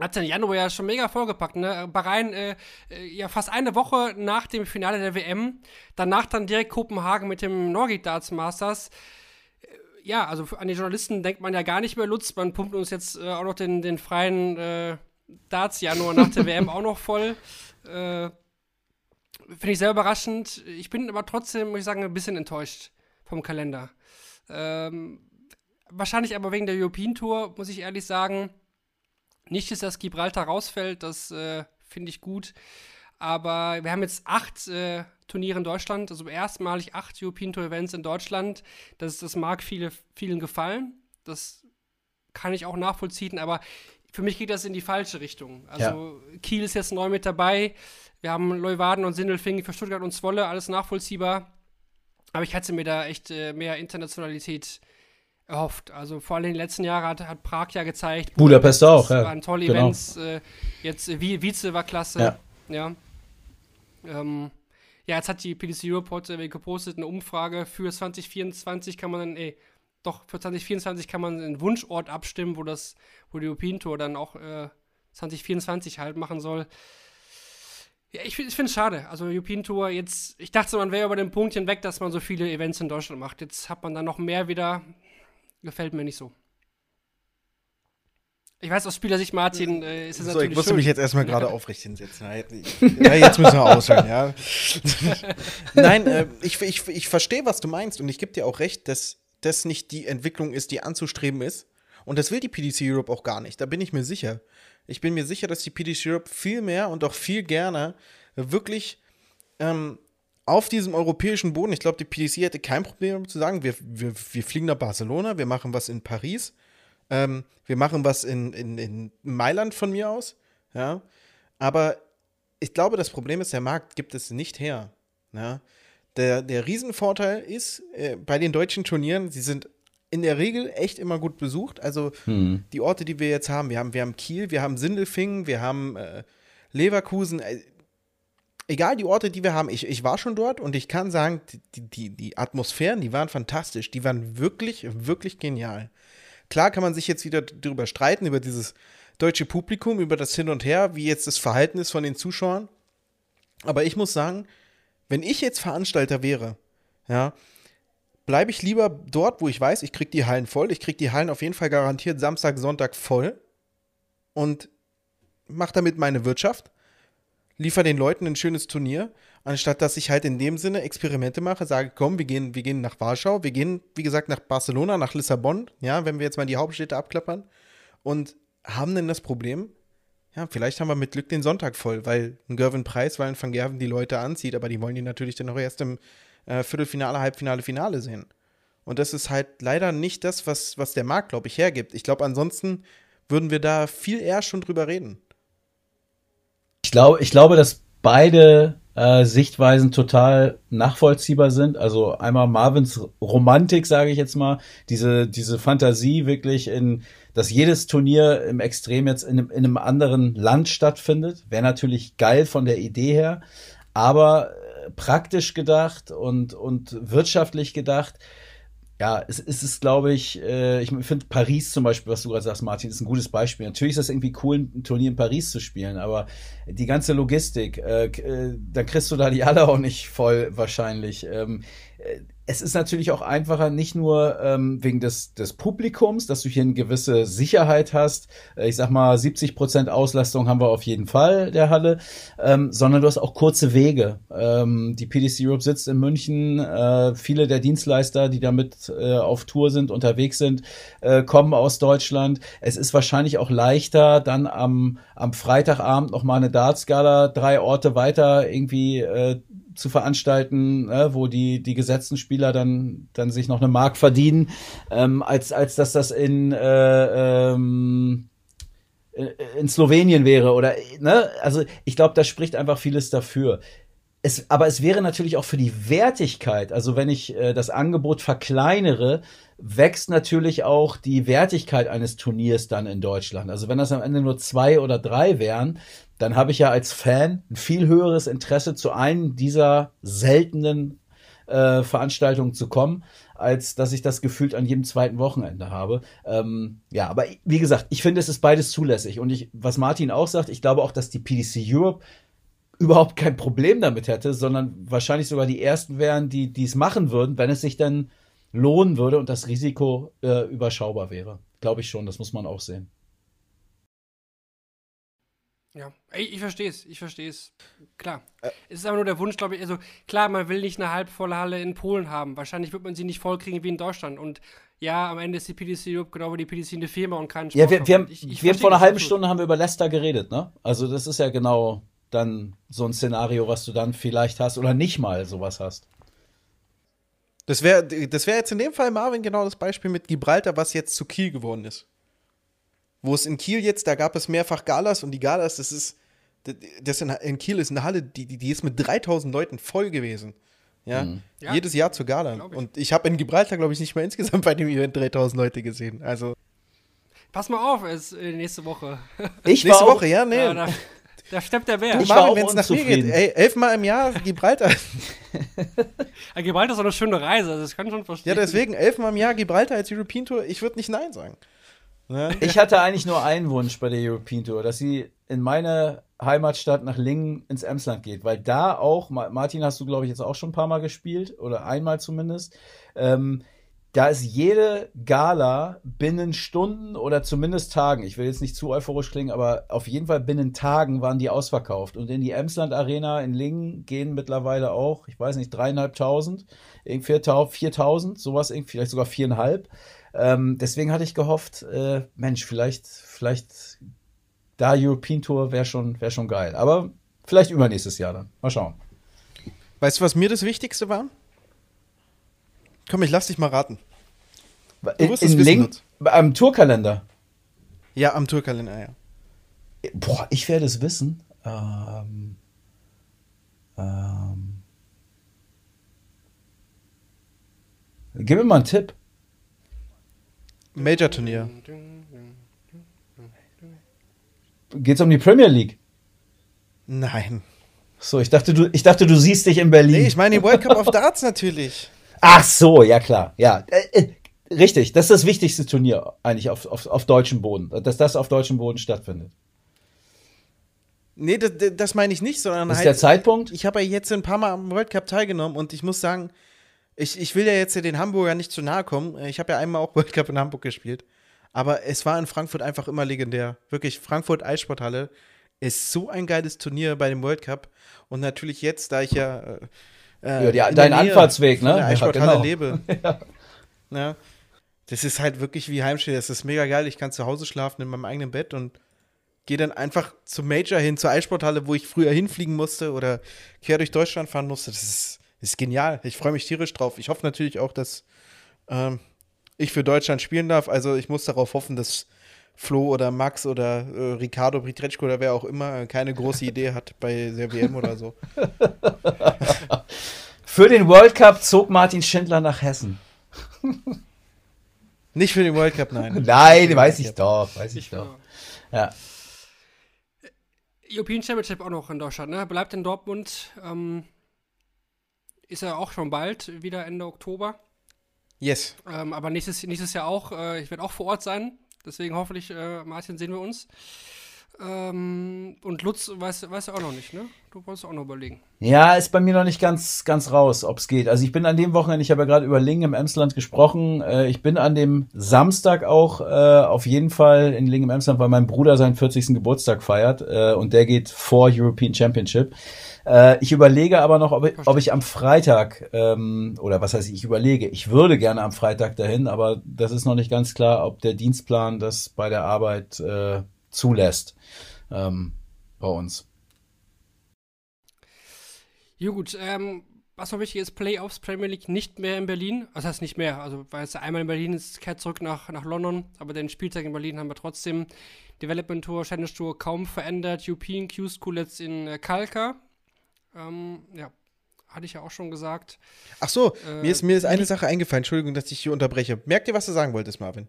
hat den Januar ja schon mega vollgepackt, ne? Bahrain, äh, äh, ja, fast eine Woche nach dem Finale der WM. Danach dann direkt Kopenhagen mit dem Norgit Darts Masters ja, also an die Journalisten denkt man ja gar nicht mehr, Lutz. Man pumpt uns jetzt äh, auch noch den, den freien äh, Darts-Januar nach der WM auch noch voll. Äh, Finde ich sehr überraschend. Ich bin aber trotzdem, muss ich sagen, ein bisschen enttäuscht vom Kalender. Ähm, wahrscheinlich aber wegen der European Tour, muss ich ehrlich sagen. Nicht, dass das Gibraltar rausfällt, das äh, finde ich gut. Aber wir haben jetzt acht äh, Turniere in Deutschland, also erstmalig acht European Tour Events in Deutschland. Das, das mag viele, vielen gefallen. Das kann ich auch nachvollziehen, aber für mich geht das in die falsche Richtung. Also ja. Kiel ist jetzt neu mit dabei. Wir haben Leuwarden und Sindelfingen für Stuttgart und Zwolle, alles nachvollziehbar. Aber ich hätte mir da echt äh, mehr Internationalität erhofft. Also vor allem in den letzten Jahren hat, hat Prag ja gezeigt. Budapest, Budapest auch, ja. waren tolle genau. Events. Äh, jetzt äh, Vize war klasse. Ja. Ja. Ähm, ja, jetzt hat die PDC Europe heute gepostet eine Umfrage für 2024 kann man dann, ey, doch, für 2024 kann man einen Wunschort abstimmen, wo das, wo die European Tour dann auch äh, 2024 halt machen soll. Ja, ich, ich finde es schade. Also European Tour jetzt, ich dachte, man wäre über den Punkt hinweg, dass man so viele Events in Deutschland macht. Jetzt hat man dann noch mehr wieder. Gefällt mir nicht so. Ich weiß aus Spielersicht, Martin, äh, ist es so, natürlich. Ich musste schön. mich jetzt erstmal gerade aufrecht hinsetzen. Ja, jetzt müssen wir aushören, ja. [LAUGHS] Nein, äh, ich, ich, ich verstehe, was du meinst und ich gebe dir auch recht, dass das nicht die Entwicklung ist, die anzustreben ist. Und das will die PDC Europe auch gar nicht, da bin ich mir sicher. Ich bin mir sicher, dass die PDC Europe viel mehr und auch viel gerne wirklich ähm, auf diesem europäischen Boden, ich glaube, die PDC hätte kein Problem zu sagen, wir, wir, wir fliegen nach Barcelona, wir machen was in Paris ähm, wir machen was in, in, in Mailand von mir aus. Ja. Aber ich glaube, das Problem ist, der Markt gibt es nicht her. Ja. Der, der Riesenvorteil ist äh, bei den deutschen Turnieren, sie sind in der Regel echt immer gut besucht. Also hm. die Orte, die wir jetzt haben, wir haben, wir haben Kiel, wir haben Sindelfingen, wir haben äh, Leverkusen. Äh, egal die Orte, die wir haben, ich, ich war schon dort und ich kann sagen, die, die, die Atmosphären, die waren fantastisch. Die waren wirklich, wirklich genial. Klar kann man sich jetzt wieder darüber streiten, über dieses deutsche Publikum, über das Hin und Her, wie jetzt das Verhalten ist von den Zuschauern. Aber ich muss sagen, wenn ich jetzt Veranstalter wäre, ja, bleibe ich lieber dort, wo ich weiß, ich kriege die Hallen voll. Ich kriege die Hallen auf jeden Fall garantiert Samstag, Sonntag voll und mache damit meine Wirtschaft, liefere den Leuten ein schönes Turnier anstatt dass ich halt in dem Sinne Experimente mache, sage, komm, wir gehen, wir gehen nach Warschau, wir gehen, wie gesagt, nach Barcelona, nach Lissabon, ja, wenn wir jetzt mal die Hauptstädte abklappern und haben denn das Problem, ja, vielleicht haben wir mit Glück den Sonntag voll, weil ein Gervin Preis, weil ein Van Gerven die Leute anzieht, aber die wollen die natürlich dann auch erst im äh, Viertelfinale, Halbfinale, Finale sehen. Und das ist halt leider nicht das, was, was der Markt, glaube ich, hergibt. Ich glaube, ansonsten würden wir da viel eher schon drüber reden. Ich glaube, ich glaube, dass beide äh, Sichtweisen total nachvollziehbar sind. Also einmal Marvins Romantik, sage ich jetzt mal, diese, diese Fantasie wirklich in, dass jedes Turnier im Extrem jetzt in, in einem anderen Land stattfindet, wäre natürlich geil von der Idee her, aber äh, praktisch gedacht und, und wirtschaftlich gedacht, ja, es, es ist, glaube ich, äh, ich finde Paris zum Beispiel, was du gerade sagst, Martin, ist ein gutes Beispiel. Natürlich ist das irgendwie cool, ein Turnier in Paris zu spielen, aber die ganze Logistik, äh, äh, dann kriegst du da die [LAUGHS] alle auch nicht voll wahrscheinlich. Ähm, es ist natürlich auch einfacher, nicht nur ähm, wegen des, des Publikums, dass du hier eine gewisse Sicherheit hast. Äh, ich sag mal, 70 Prozent Auslastung haben wir auf jeden Fall der Halle, ähm, sondern du hast auch kurze Wege. Ähm, die PDC Europe sitzt in München. Äh, viele der Dienstleister, die damit äh, auf Tour sind, unterwegs sind, äh, kommen aus Deutschland. Es ist wahrscheinlich auch leichter, dann am, am Freitagabend noch mal eine Darts-Gala drei Orte weiter irgendwie äh, zu veranstalten, äh, wo die, die gesetzten Spieler dann, dann sich noch eine Mark verdienen, ähm, als, als dass das in, äh, ähm, in Slowenien wäre oder ne? Also ich glaube da spricht einfach vieles dafür. Es, aber es wäre natürlich auch für die Wertigkeit, also wenn ich äh, das Angebot verkleinere, wächst natürlich auch die Wertigkeit eines Turniers dann in Deutschland. Also wenn das am Ende nur zwei oder drei wären, dann habe ich ja als Fan ein viel höheres Interesse, zu einem dieser seltenen äh, Veranstaltungen zu kommen, als dass ich das gefühlt an jedem zweiten Wochenende habe. Ähm, ja, aber wie gesagt, ich finde, es ist beides zulässig. Und ich, was Martin auch sagt, ich glaube auch, dass die PDC Europe überhaupt kein Problem damit hätte, sondern wahrscheinlich sogar die ersten wären, die es machen würden, wenn es sich dann lohnen würde und das Risiko äh, überschaubar wäre. Glaube ich schon, das muss man auch sehen. Ja, ich, ich verstehe es, ich verstehe es. Klar. Äh. Es ist aber nur der Wunsch, glaube ich, also klar, man will nicht eine halbvolle Halle in Polen haben. Wahrscheinlich wird man sie nicht voll kriegen wie in Deutschland. Und ja, am Ende ist die PDC Europe genau wie die PDC eine Firma und kein Sport. Ja, wir, wir haben, ich, ich wir haben vor einer halben Stunde haben wir über Leicester geredet, ne? Also das ist ja genau dann so ein Szenario, was du dann vielleicht hast oder nicht mal sowas hast. Das wäre das wär jetzt in dem Fall, Marvin, genau das Beispiel mit Gibraltar, was jetzt zu Kiel geworden ist. Wo es in Kiel jetzt, da gab es mehrfach Galas und die Galas, das ist, das in, in Kiel ist eine Halle, die, die ist mit 3000 Leuten voll gewesen. Ja, mhm. ja jedes Jahr zur Gala. Ich. Und ich habe in Gibraltar, glaube ich, nicht mal insgesamt bei dem Event 3000 Leute gesehen. Also. Pass mal auf, es ist äh, nächste Woche. Ich nächste Woche, ja, nee. Ja, da, steppt der Bär. Ich Marvin, wenn es nach mir geht, ey, elfmal im Jahr Gibraltar. [LAUGHS] ja, Gibraltar ist auch eine schöne Reise, also das kann schon verstehen. Ja, deswegen elfmal im Jahr Gibraltar als European Tour, ich würde nicht Nein sagen. Ja. Ich hatte eigentlich nur einen Wunsch bei der European Tour, dass sie in meine Heimatstadt nach Lingen ins Emsland geht, weil da auch, Martin hast du glaube ich jetzt auch schon ein paar Mal gespielt oder einmal zumindest, ähm, da ist jede Gala binnen Stunden oder zumindest Tagen, ich will jetzt nicht zu euphorisch klingen, aber auf jeden Fall binnen Tagen waren die ausverkauft. Und in die Emsland Arena in Lingen gehen mittlerweile auch, ich weiß nicht, dreieinhalbtausend, viertausend, sowas, vielleicht sogar viereinhalb. Ähm, deswegen hatte ich gehofft, äh, Mensch, vielleicht, vielleicht da European Tour wäre schon, wär schon geil. Aber vielleicht übernächstes Jahr dann. Mal schauen. Weißt du, was mir das Wichtigste war? Komm, ich lass dich mal raten. Du wirst in, in Link, am Tourkalender. Ja, am Tourkalender, ja. Boah, ich werde es wissen. Ähm, ähm, gib mir mal einen Tipp. Major-Turnier. Geht's um die Premier League? Nein. So, ich dachte, du, ich dachte, du siehst dich in Berlin. Nee, ich meine die World Cup of Darts natürlich. Ach so, ja klar, ja. Äh, äh, richtig, das ist das wichtigste Turnier eigentlich auf, auf, auf deutschem Boden, dass das auf deutschem Boden stattfindet. Nee, das, das meine ich nicht, sondern das ist halt, der Zeitpunkt? Ich habe ja jetzt ein paar Mal am World Cup teilgenommen und ich muss sagen, ich, ich will ja jetzt den Hamburger nicht zu nahe kommen. Ich habe ja einmal auch [LAUGHS] World Cup in Hamburg gespielt. Aber es war in Frankfurt einfach immer legendär. Wirklich, Frankfurt Eissporthalle ist so ein geiles Turnier bei dem World Cup. Und natürlich jetzt, da ich ja äh, ja, die, dein Anfahrtsweg, ne? Eissporthalle ja, genau. lebe. [LAUGHS] ja. ja. Das ist halt wirklich wie Heimspiel. Das ist mega geil. Ich kann zu Hause schlafen in meinem eigenen Bett und gehe dann einfach zum Major hin, zur Eissporthalle, wo ich früher hinfliegen musste oder quer durch Deutschland fahren musste. Das ist, das ist genial. Ich freue mich tierisch drauf. Ich hoffe natürlich auch, dass ähm, ich für Deutschland spielen darf. Also ich muss darauf hoffen, dass Flo oder Max oder äh, Ricardo Britreczko oder wer auch immer keine große [LAUGHS] Idee hat bei der WM oder so. [LAUGHS] Für den World Cup zog Martin Schindler nach Hessen. [LAUGHS] Nicht für den World Cup, nein. nein, weiß ich doch, weiß ich doch. Ja. European Championship auch noch in Deutschland, ne? Bleibt in Dortmund. Ähm, ist er auch schon bald, wieder Ende Oktober. Yes. Ähm, aber nächstes, nächstes Jahr auch. Äh, ich werde auch vor Ort sein. Deswegen hoffentlich, äh, Martin, sehen wir uns. Ähm, und Lutz weiß, weiß ja auch noch nicht, ne? Du wolltest auch noch überlegen. Ja, ist bei mir noch nicht ganz, ganz raus, ob es geht. Also ich bin an dem Wochenende, ich habe ja gerade über Lingen im Emsland gesprochen, äh, ich bin an dem Samstag auch äh, auf jeden Fall in Lingen im Emsland, weil mein Bruder seinen 40. Geburtstag feiert äh, und der geht vor European Championship. Äh, ich überlege aber noch, ob ich, ob ich am Freitag, ähm, oder was heißt ich, ich überlege, ich würde gerne am Freitag dahin, aber das ist noch nicht ganz klar, ob der Dienstplan das bei der Arbeit äh, zulässt ähm, bei uns. Jo gut, ähm, was noch wichtig ist, Playoffs Premier League nicht mehr in Berlin. Also das heißt nicht mehr, also weil es einmal in Berlin ist, kehrt zurück nach, nach London, aber den Spieltag in Berlin haben wir trotzdem. Development Tour, Challenge Tour kaum verändert. European Q School jetzt in äh, Kalka. Ähm, ja, hatte ich ja auch schon gesagt. Ach so, Äh, mir ist, mir ist eine die- Sache eingefallen. Entschuldigung, dass ich hier unterbreche. Merkt ihr, was du sagen wolltest, Marvin?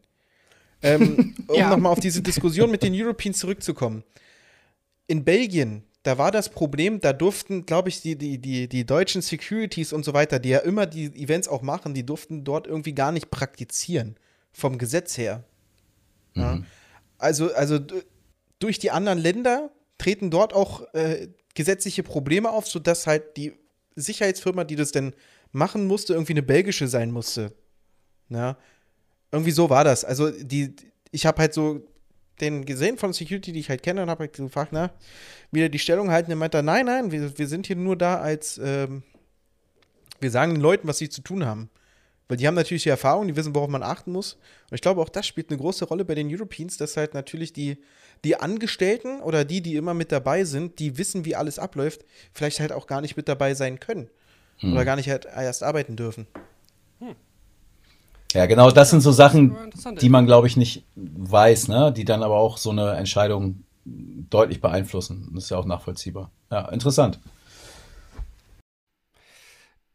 Ähm, [LAUGHS] um Ja. nochmal auf diese Diskussion mit den Europeans zurückzukommen. In Belgien, da war das Problem, da durften, glaube ich, die, die, die, die deutschen Securities und so weiter, die ja immer die Events auch machen, die durften dort irgendwie gar nicht praktizieren. Vom Gesetz her. Ja. Also, also durch die anderen Länder treten dort auch äh, gesetzliche Probleme auf, sodass halt die Sicherheitsfirma, die das denn machen musste, irgendwie eine belgische sein musste. Ja. Irgendwie so war das. Also die, ich habe halt so den gesehen von Security, die ich halt kenne, und habe halt gefragt, na, wieder die Stellung halten. Er meinte, nein, nein, wir, wir sind hier nur da als, ähm, wir sagen den Leuten, was sie zu tun haben. Weil die haben natürlich die Erfahrung, die wissen, worauf man achten muss. Und ich glaube, auch das spielt eine große Rolle bei den Europeans, dass halt natürlich die, die Angestellten oder die, die immer mit dabei sind, die wissen, wie alles abläuft, vielleicht halt auch gar nicht mit dabei sein können. Oder gar nicht halt erst arbeiten dürfen. Ja, genau, das sind so Sachen, die man, glaube ich, nicht weiß, ne? die dann aber auch so eine Entscheidung deutlich beeinflussen. Das ist ja auch nachvollziehbar. Ja, interessant.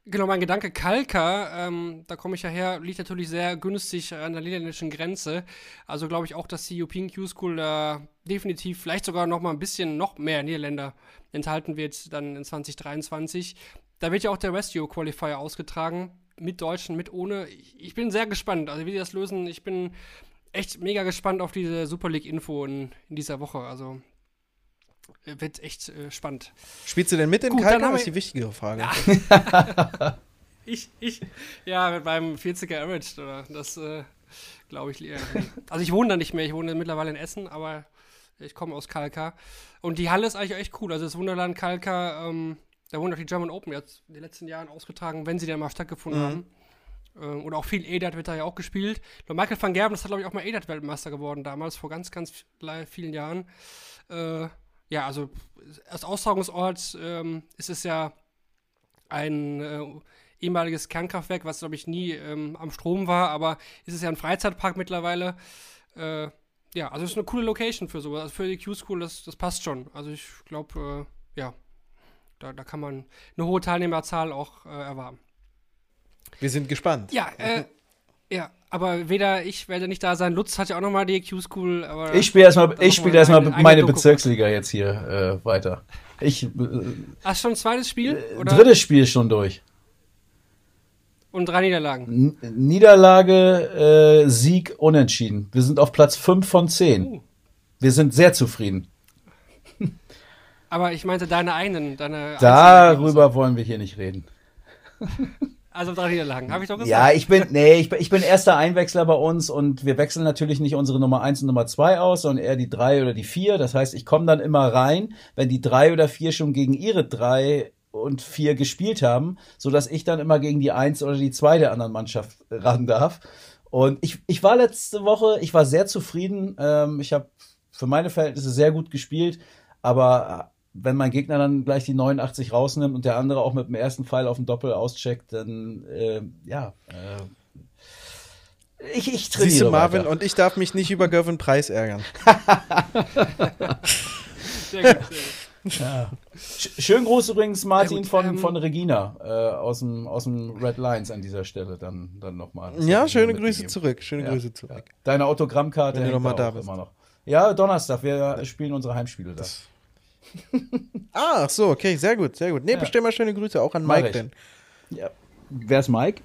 Genau, mein Gedanke Kalka, ähm, da komme ich ja her, liegt natürlich sehr günstig an der niederländischen Grenze. Also glaube ich auch, dass die European Q School da definitiv vielleicht sogar noch mal ein bisschen noch mehr Niederländer enthalten wird dann in 2023. Da wird ja auch der Restio Qualifier ausgetragen, mit Deutschen, mit ohne. Ich, bin sehr gespannt, also wie die das lösen. Ich bin echt mega gespannt auf diese Super League Info in, in dieser Woche. Also wird echt äh, spannend. Spielst du denn mit in Gut, haben Das ist die wichtigere Frage. [LAUGHS] Ich, ich, ja, mit meinem 40er Average, oder? Das, äh, glaube ich, eher. Also ich wohne da nicht mehr, ich wohne mittlerweile in Essen, aber ich komme aus Kalka. Und die Halle ist eigentlich echt cool. Also das Wunderland Kalka, ähm, da wurden auch die German Open jetzt in den letzten Jahren ausgetragen, wenn sie denn mal stattgefunden haben. Ähm, oder auch viel EDAT wird da ja auch gespielt. Und Michael van Gerben ist, glaube ich, auch mal EDAT-Weltmeister geworden damals, vor ganz, ganz vi- vielen Jahren. Äh, ja, also als Austragungsort ähm, ist es ja ein äh, ehemaliges Kernkraftwerk, was, glaube ich, nie ähm, am Strom war, aber ist es ja ein Freizeitpark mittlerweile. Äh, ja, also es ist eine coole Location für sowas. Also für die Q-School, das, das passt schon. Also ich glaube, äh, ja, da, da kann man eine hohe Teilnehmerzahl auch äh, erwarten. Wir sind gespannt. Ja, äh, [LAUGHS] ja, aber weder ich werde nicht da sein. Lutz hat ja auch nochmal die Q-School. aber Ich spiele erstmal, ich eine- eine meine Doku. Bezirksliga jetzt hier äh, weiter. Ich äh, Hast du schon ein zweites Spiel? Oder? drittes Spiel schon durch. Und drei Niederlagen. N Niederlage, äh, Sieg, Unentschieden. Wir sind auf Platz 5 von 10. Uh. Wir sind sehr zufrieden. Aber ich meinte deine eigenen. Deine Darüber wollen wir hier nicht reden. [LAUGHS] Also drei Niederlagen, habe ich doch gesagt. Ja, ich bin, nee, ich bin, ich bin erster Einwechsler bei uns und wir wechseln natürlich nicht unsere Nummer 1 und Nummer 2 aus, sondern eher die 3 oder die 4. Das heißt, ich komme dann immer rein, wenn die 3 oder 4 schon gegen ihre 3 und 4 gespielt haben, so dass ich dann immer gegen die 1 oder die 2 der anderen Mannschaft ran darf. Und ich, ich war letzte Woche, ich war sehr zufrieden. Ähm, ich habe für meine Verhältnisse sehr gut gespielt, aber wenn mein Gegner dann gleich die 89 rausnimmt und der andere auch mit dem ersten Pfeil auf den Doppel auscheckt, dann äh, ja. Äh, ich, ich trainiere Siehst du, Marvin, weiter. und ich darf mich nicht über Gervin Preis ärgern. [LAUGHS] Sehr gut, sehr gut. Sch- Schönen Gruß übrigens, Martin, Ja, gut, von, ähm, von Regina äh, aus, dem, aus dem Red Lions an dieser Stelle dann, dann nochmal. Das Ja, schöne Grüße zurück. Schöne Ja, Grüße Ja. zurück. Deine Autogrammkarte Wenn du noch mal da bist. immer noch. Ja, Donnerstag, wir spielen unsere Heimspiele da. Ah, ach so, okay, sehr gut, sehr gut. Nee, Ja. bestell mal schöne Grüße auch an Mach Mike ich. denn. Ja. Wer ist Mike?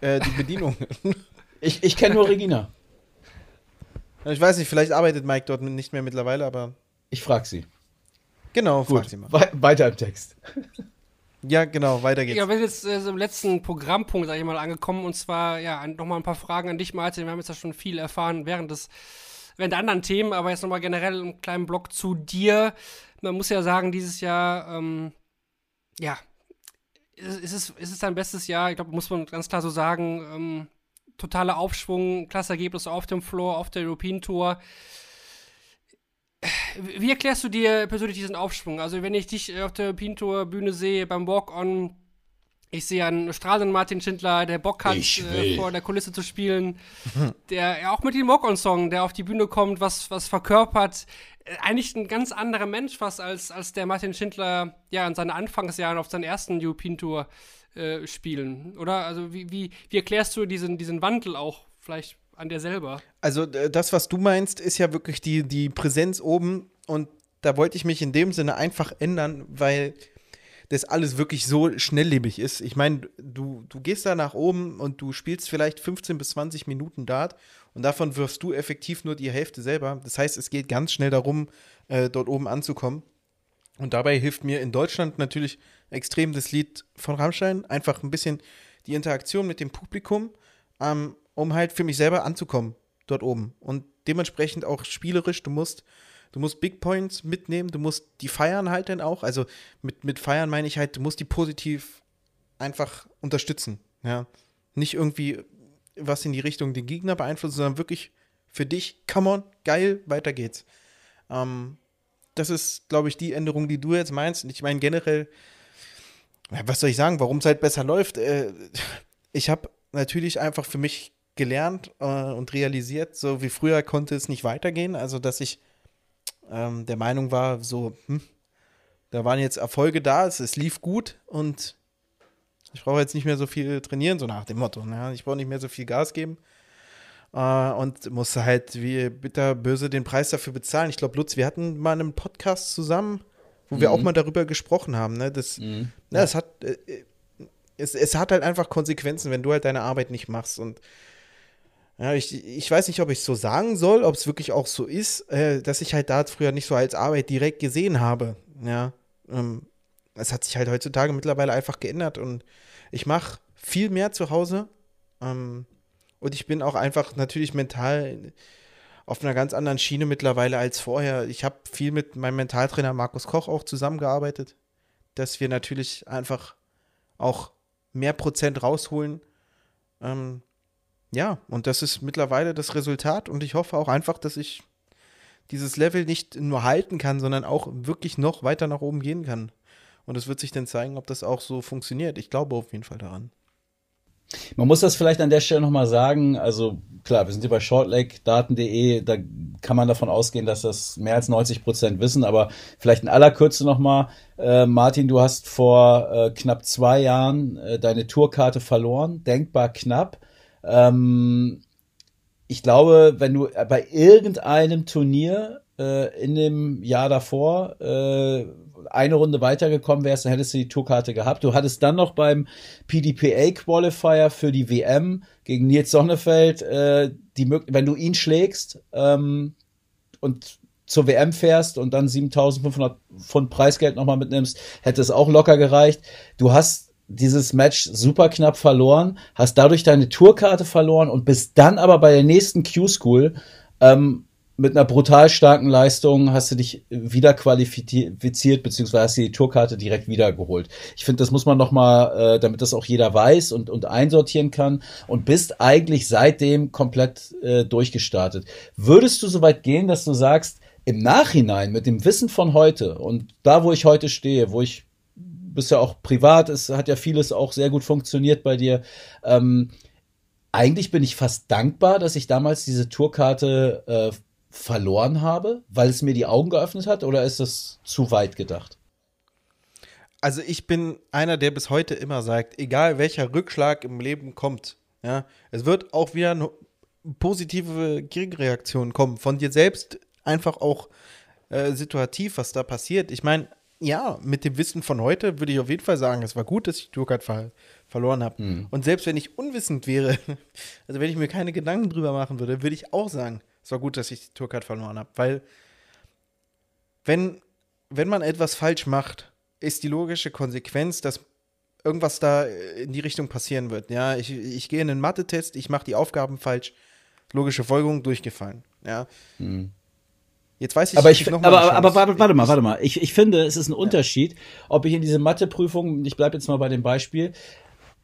Äh, die Bedienung. [LAUGHS] Ich, ich kenne nur Regina. Ich weiß nicht, vielleicht arbeitet Mike dort nicht mehr mittlerweile, aber Ich frag sie. genau, frag Gut, sie mal. wei- weiter im Text. Ja, genau, weiter geht's. Ja, wir sind jetzt äh, so im letzten Programmpunkt, sag ich mal, angekommen. Und zwar, ja, nochmal ein paar Fragen an dich, Martin. Wir haben jetzt ja schon viel erfahren während des, während der anderen Themen, aber jetzt nochmal generell einen kleinen Block zu dir. Man muss ja sagen, dieses Jahr, ähm, ja, ist, es, ist es dein bestes Jahr? Ich glaube, muss man ganz klar so sagen. Ähm, totaler Aufschwung, klasse Ergebnis auf dem Floor, auf der European Tour. Wie erklärst du dir persönlich diesen Aufschwung? Also, wenn ich dich auf der European Tour Bühne sehe, beim Walk-On, ich sehe einen strahlenden Martin Schindler, der Bock hat, äh, vor der Kulisse zu spielen, der ja auch mit dem Walk-On-Song, der auf die Bühne kommt, was, was verkörpert. Äh, eigentlich ein ganz anderer Mensch fast als, als der Martin Schindler ja in seinen Anfangsjahren auf seiner ersten European Tour äh, spielen, oder? Also, wie, wie, wie erklärst du diesen, diesen Wandel auch vielleicht an dir selber? Also das, was du meinst, ist ja wirklich die, die Präsenz oben und da wollte ich mich in dem Sinne einfach ändern, weil das alles wirklich so schnelllebig ist. Ich meine, du, du gehst da nach oben und du spielst vielleicht 15 bis 20 Minuten Dart und davon wirfst du effektiv nur die Hälfte selber. Das heißt, es geht ganz schnell darum, äh, dort oben anzukommen. Und dabei hilft mir in Deutschland natürlich extrem das Lied von Rammstein, einfach ein bisschen die Interaktion mit dem Publikum, ähm, um halt für mich selber anzukommen dort oben. Und dementsprechend auch spielerisch, du musst, du musst Big Points mitnehmen, du musst die feiern halt dann auch. Also mit, mit feiern meine ich halt, du musst die positiv einfach unterstützen. Ja. Nicht irgendwie was in die Richtung den Gegner beeinflussen, sondern wirklich für dich, come on, geil, weiter geht's. Ähm, das ist, glaube ich, die Änderung, die du jetzt meinst. Und ich meine generell, was soll ich sagen, warum es halt besser läuft? Äh, ich habe natürlich einfach für mich gelernt äh, und realisiert, so wie früher konnte es nicht weitergehen. Also, dass ich ähm, der Meinung war, so, hm, da waren jetzt Erfolge da, es, es lief gut und ich brauche jetzt nicht mehr so viel trainieren, so nach dem Motto. Ne? Ich brauche nicht mehr so viel Gas geben äh, und musste halt wie bitterböse den Preis dafür bezahlen. Ich glaube, Lutz, wir hatten mal einen Podcast zusammen, wo wir Mhm. auch mal darüber gesprochen haben. Ne? Das, Mhm. ja, es hat, äh, äh, es, es hat halt einfach Konsequenzen, wenn du halt deine Arbeit nicht machst. Und ja, ich, ich weiß nicht, ob ich es so sagen soll, ob es wirklich auch so ist, äh, dass ich halt da früher nicht so als Arbeit direkt gesehen habe. Ja, ähm, es hat sich halt heutzutage mittlerweile einfach geändert und ich mache viel mehr zu Hause. Ähm, und ich bin auch einfach natürlich mental auf einer ganz anderen Schiene mittlerweile als vorher. Ich habe viel mit meinem Mentaltrainer Markus Koch auch zusammengearbeitet, dass wir natürlich einfach auch mehr Prozent rausholen. Ähm, ja, und das ist mittlerweile das Resultat und ich hoffe auch einfach, dass ich dieses Level nicht nur halten kann, sondern auch wirklich noch weiter nach oben gehen kann. Und es wird sich dann zeigen, ob das auch so funktioniert. Ich glaube auf jeden Fall daran. Man muss das vielleicht an der Stelle nochmal sagen. Also klar, wir sind hier bei shortlegdaten.de, da kann man davon ausgehen, dass das mehr als 90 Prozent wissen, aber vielleicht in aller Kürze nochmal. Äh, Martin, du hast vor äh, knapp zwei Jahren äh, deine Tourkarte verloren, denkbar knapp. Ähm, ich glaube, wenn du bei irgendeinem Turnier äh, in dem Jahr davor äh, eine Runde weitergekommen wärst, dann hättest du die Tourkarte gehabt. Du hattest dann noch beim PDPA Qualifier für die WM gegen Nils Sonnefeld, äh, die wenn du ihn schlägst ähm, und zur WM fährst und dann 7500 Pfund Preisgeld nochmal mitnimmst, hätte es auch locker gereicht. Du hast dieses Match super knapp verloren, hast dadurch deine Tourkarte verloren und bist dann aber bei der nächsten Q-School ähm, mit einer brutal starken Leistung hast du dich wieder qualifiziert, beziehungsweise hast du die Tourkarte direkt wiedergeholt. Ich finde, das muss man nochmal, äh, damit das auch jeder weiß und, und einsortieren kann und bist eigentlich seitdem komplett äh, durchgestartet. Würdest du so weit gehen, dass du sagst, im Nachhinein mit dem Wissen von heute und da, wo ich heute stehe, wo ich bist ja auch privat, es hat ja vieles auch sehr gut funktioniert bei dir. Ähm, eigentlich bin ich fast dankbar, dass ich damals diese Tourkarte äh, verloren habe, weil es mir die Augen geöffnet hat, oder ist das zu weit gedacht? Also ich bin einer, der bis heute immer sagt, egal welcher Rückschlag im Leben kommt, ja, es wird auch wieder eine positive Gegenreaktion kommen von dir selbst, einfach auch äh, situativ, was da passiert. Ich meine, ja, mit dem Wissen von heute würde ich auf jeden Fall sagen, es war gut, dass ich die Tourcard ver verloren habe. Und selbst wenn ich unwissend wäre, [LAUGHS] also wenn ich mir keine Gedanken drüber machen würde, würde ich auch sagen, Es war gut, dass ich die Tourcard verloren habe, weil wenn, wenn man etwas falsch macht, ist die logische Konsequenz, dass irgendwas da in die Richtung passieren wird. Ja, ich, ich gehe in einen Mathe-Test, ich mache die Aufgaben falsch, logische Folgerung durchgefallen. Ja. Jetzt weiß ich, aber dass ich, noch aber, aber Chance- warte, warte mal, warte mal. Ich, ich finde, es ist ein Unterschied, ob ich in diese Matheprüfung, ich bleibe jetzt mal bei dem Beispiel,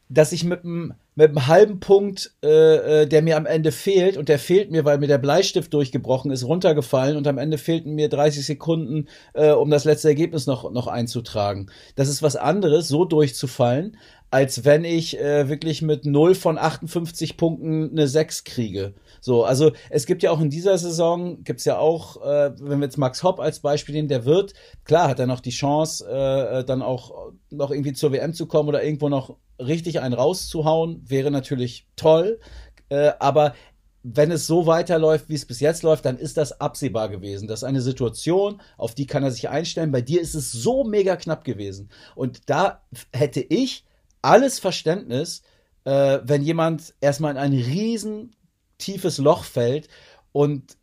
dass ich mit einem mit einem halben Punkt, äh, äh, der mir am Ende fehlt, und der fehlt mir, weil mir der Bleistift durchgebrochen ist, runtergefallen und am Ende fehlten mir 30 Sekunden, äh, um das letzte Ergebnis noch, noch einzutragen. Das ist was anderes, so durchzufallen, als wenn ich äh, wirklich mit 0 von 58 Punkten eine 6 kriege. So, also es gibt ja auch in dieser Saison, gibt's ja auch, äh, wenn wir jetzt Max Hopp als Beispiel nehmen, der wird, klar hat er noch die Chance, äh, dann auch noch irgendwie zur WM zu kommen oder irgendwo noch richtig einen rauszuhauen, wäre natürlich toll. Äh, aber wenn es so weiterläuft, wie es bis jetzt läuft, dann ist das absehbar gewesen. Das ist eine Situation, auf die kann er sich einstellen. Bei dir ist es so mega knapp gewesen. Und da hätte ich alles Verständnis, äh, wenn jemand erstmal in ein riesen tiefes Loch fällt und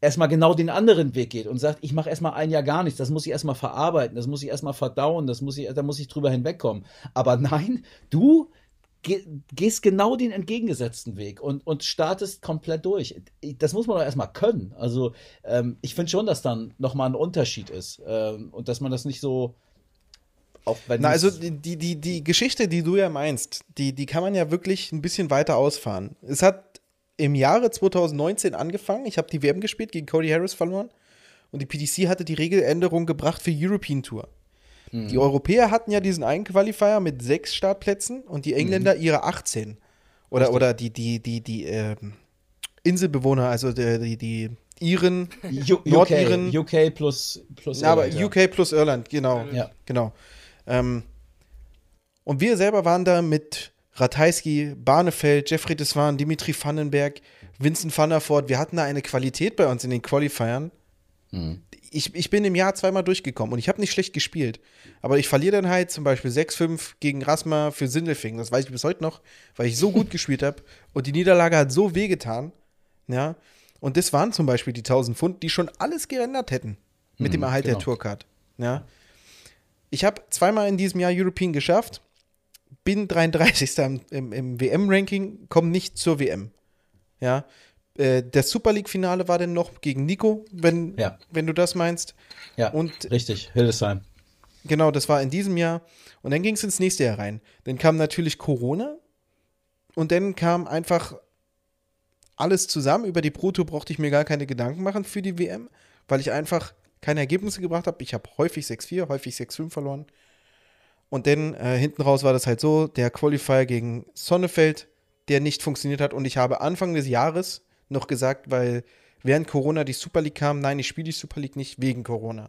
erstmal genau den anderen Weg geht und sagt, ich mache erstmal ein Jahr gar nichts, das muss ich erstmal verarbeiten, das muss ich erstmal verdauen, das muss ich, da muss ich drüber hinwegkommen. Aber nein, du ge gehst genau den entgegengesetzten Weg und, und startest komplett durch. Das muss man doch erstmal können. Also ähm, ich finde schon, dass dann nochmal ein Unterschied ist ähm, und dass man das nicht so auch wenn Na, also die, die, die, Geschichte, die du ja meinst, die, die kann man ja wirklich ein bisschen weiter ausfahren. Es hat im Jahre 2019 angefangen. Ich habe die WM gespielt, gegen Cody Harris verloren. Und die PDC hatte die Regeländerung gebracht für European Tour. Die Europäer hatten ja diesen einen Qualifier mit sechs Startplätzen und die Engländer ihre 18. Oder, oder die, die, die, die ähm, Inselbewohner, also die, die, die Iren, [LAUGHS] U Nordiren. UK, UK plus, plus ja, aber Irland, ja. UK plus Irland, genau. Ja. Genau. Ähm, und wir selber waren da mit Ratajski, Barnefeld, Jeffrey Deswan, Dimitri Vandenberg, Vincent van der Voort. Wir hatten da eine Qualität bei uns in den Qualifiern. Ich, ich bin im Jahr zweimal durchgekommen und ich habe nicht schlecht gespielt. Aber ich verliere dann halt zum Beispiel 6-5 gegen Rasma für Sindelfingen. Das weiß ich bis heute noch, weil ich so gut [LAUGHS] gespielt habe. Und die Niederlage hat so wehgetan. Ja. Und das waren zum Beispiel die 1000 Pfund, die schon alles geändert hätten mit dem Erhalt genau. der Tourcard. Ja. Ich habe zweimal in diesem Jahr European geschafft, bin 33. im, im, im WM-Ranking, komme nicht zur WM. Ja. Äh, das Super League-Finale war dann noch gegen Nico, wenn, Ja. wenn du das meinst. Ja, Und richtig, Hildesheim. Genau, das war in diesem Jahr. Und dann ging es ins nächste Jahr rein. Dann kam natürlich Corona. Und dann kam einfach alles zusammen. Über die Proto brauchte ich mir gar keine Gedanken machen für die WM, weil ich einfach keine Ergebnisse gebracht habe. Ich habe häufig 6-4, häufig 6-5 verloren. Und dann äh, hinten raus war das halt so, der Qualifier gegen Sonnefeld, der nicht funktioniert hat. Und ich habe Anfang des Jahres noch gesagt, weil während Corona die Super League kam, nein, ich spiele die Super League nicht wegen Corona.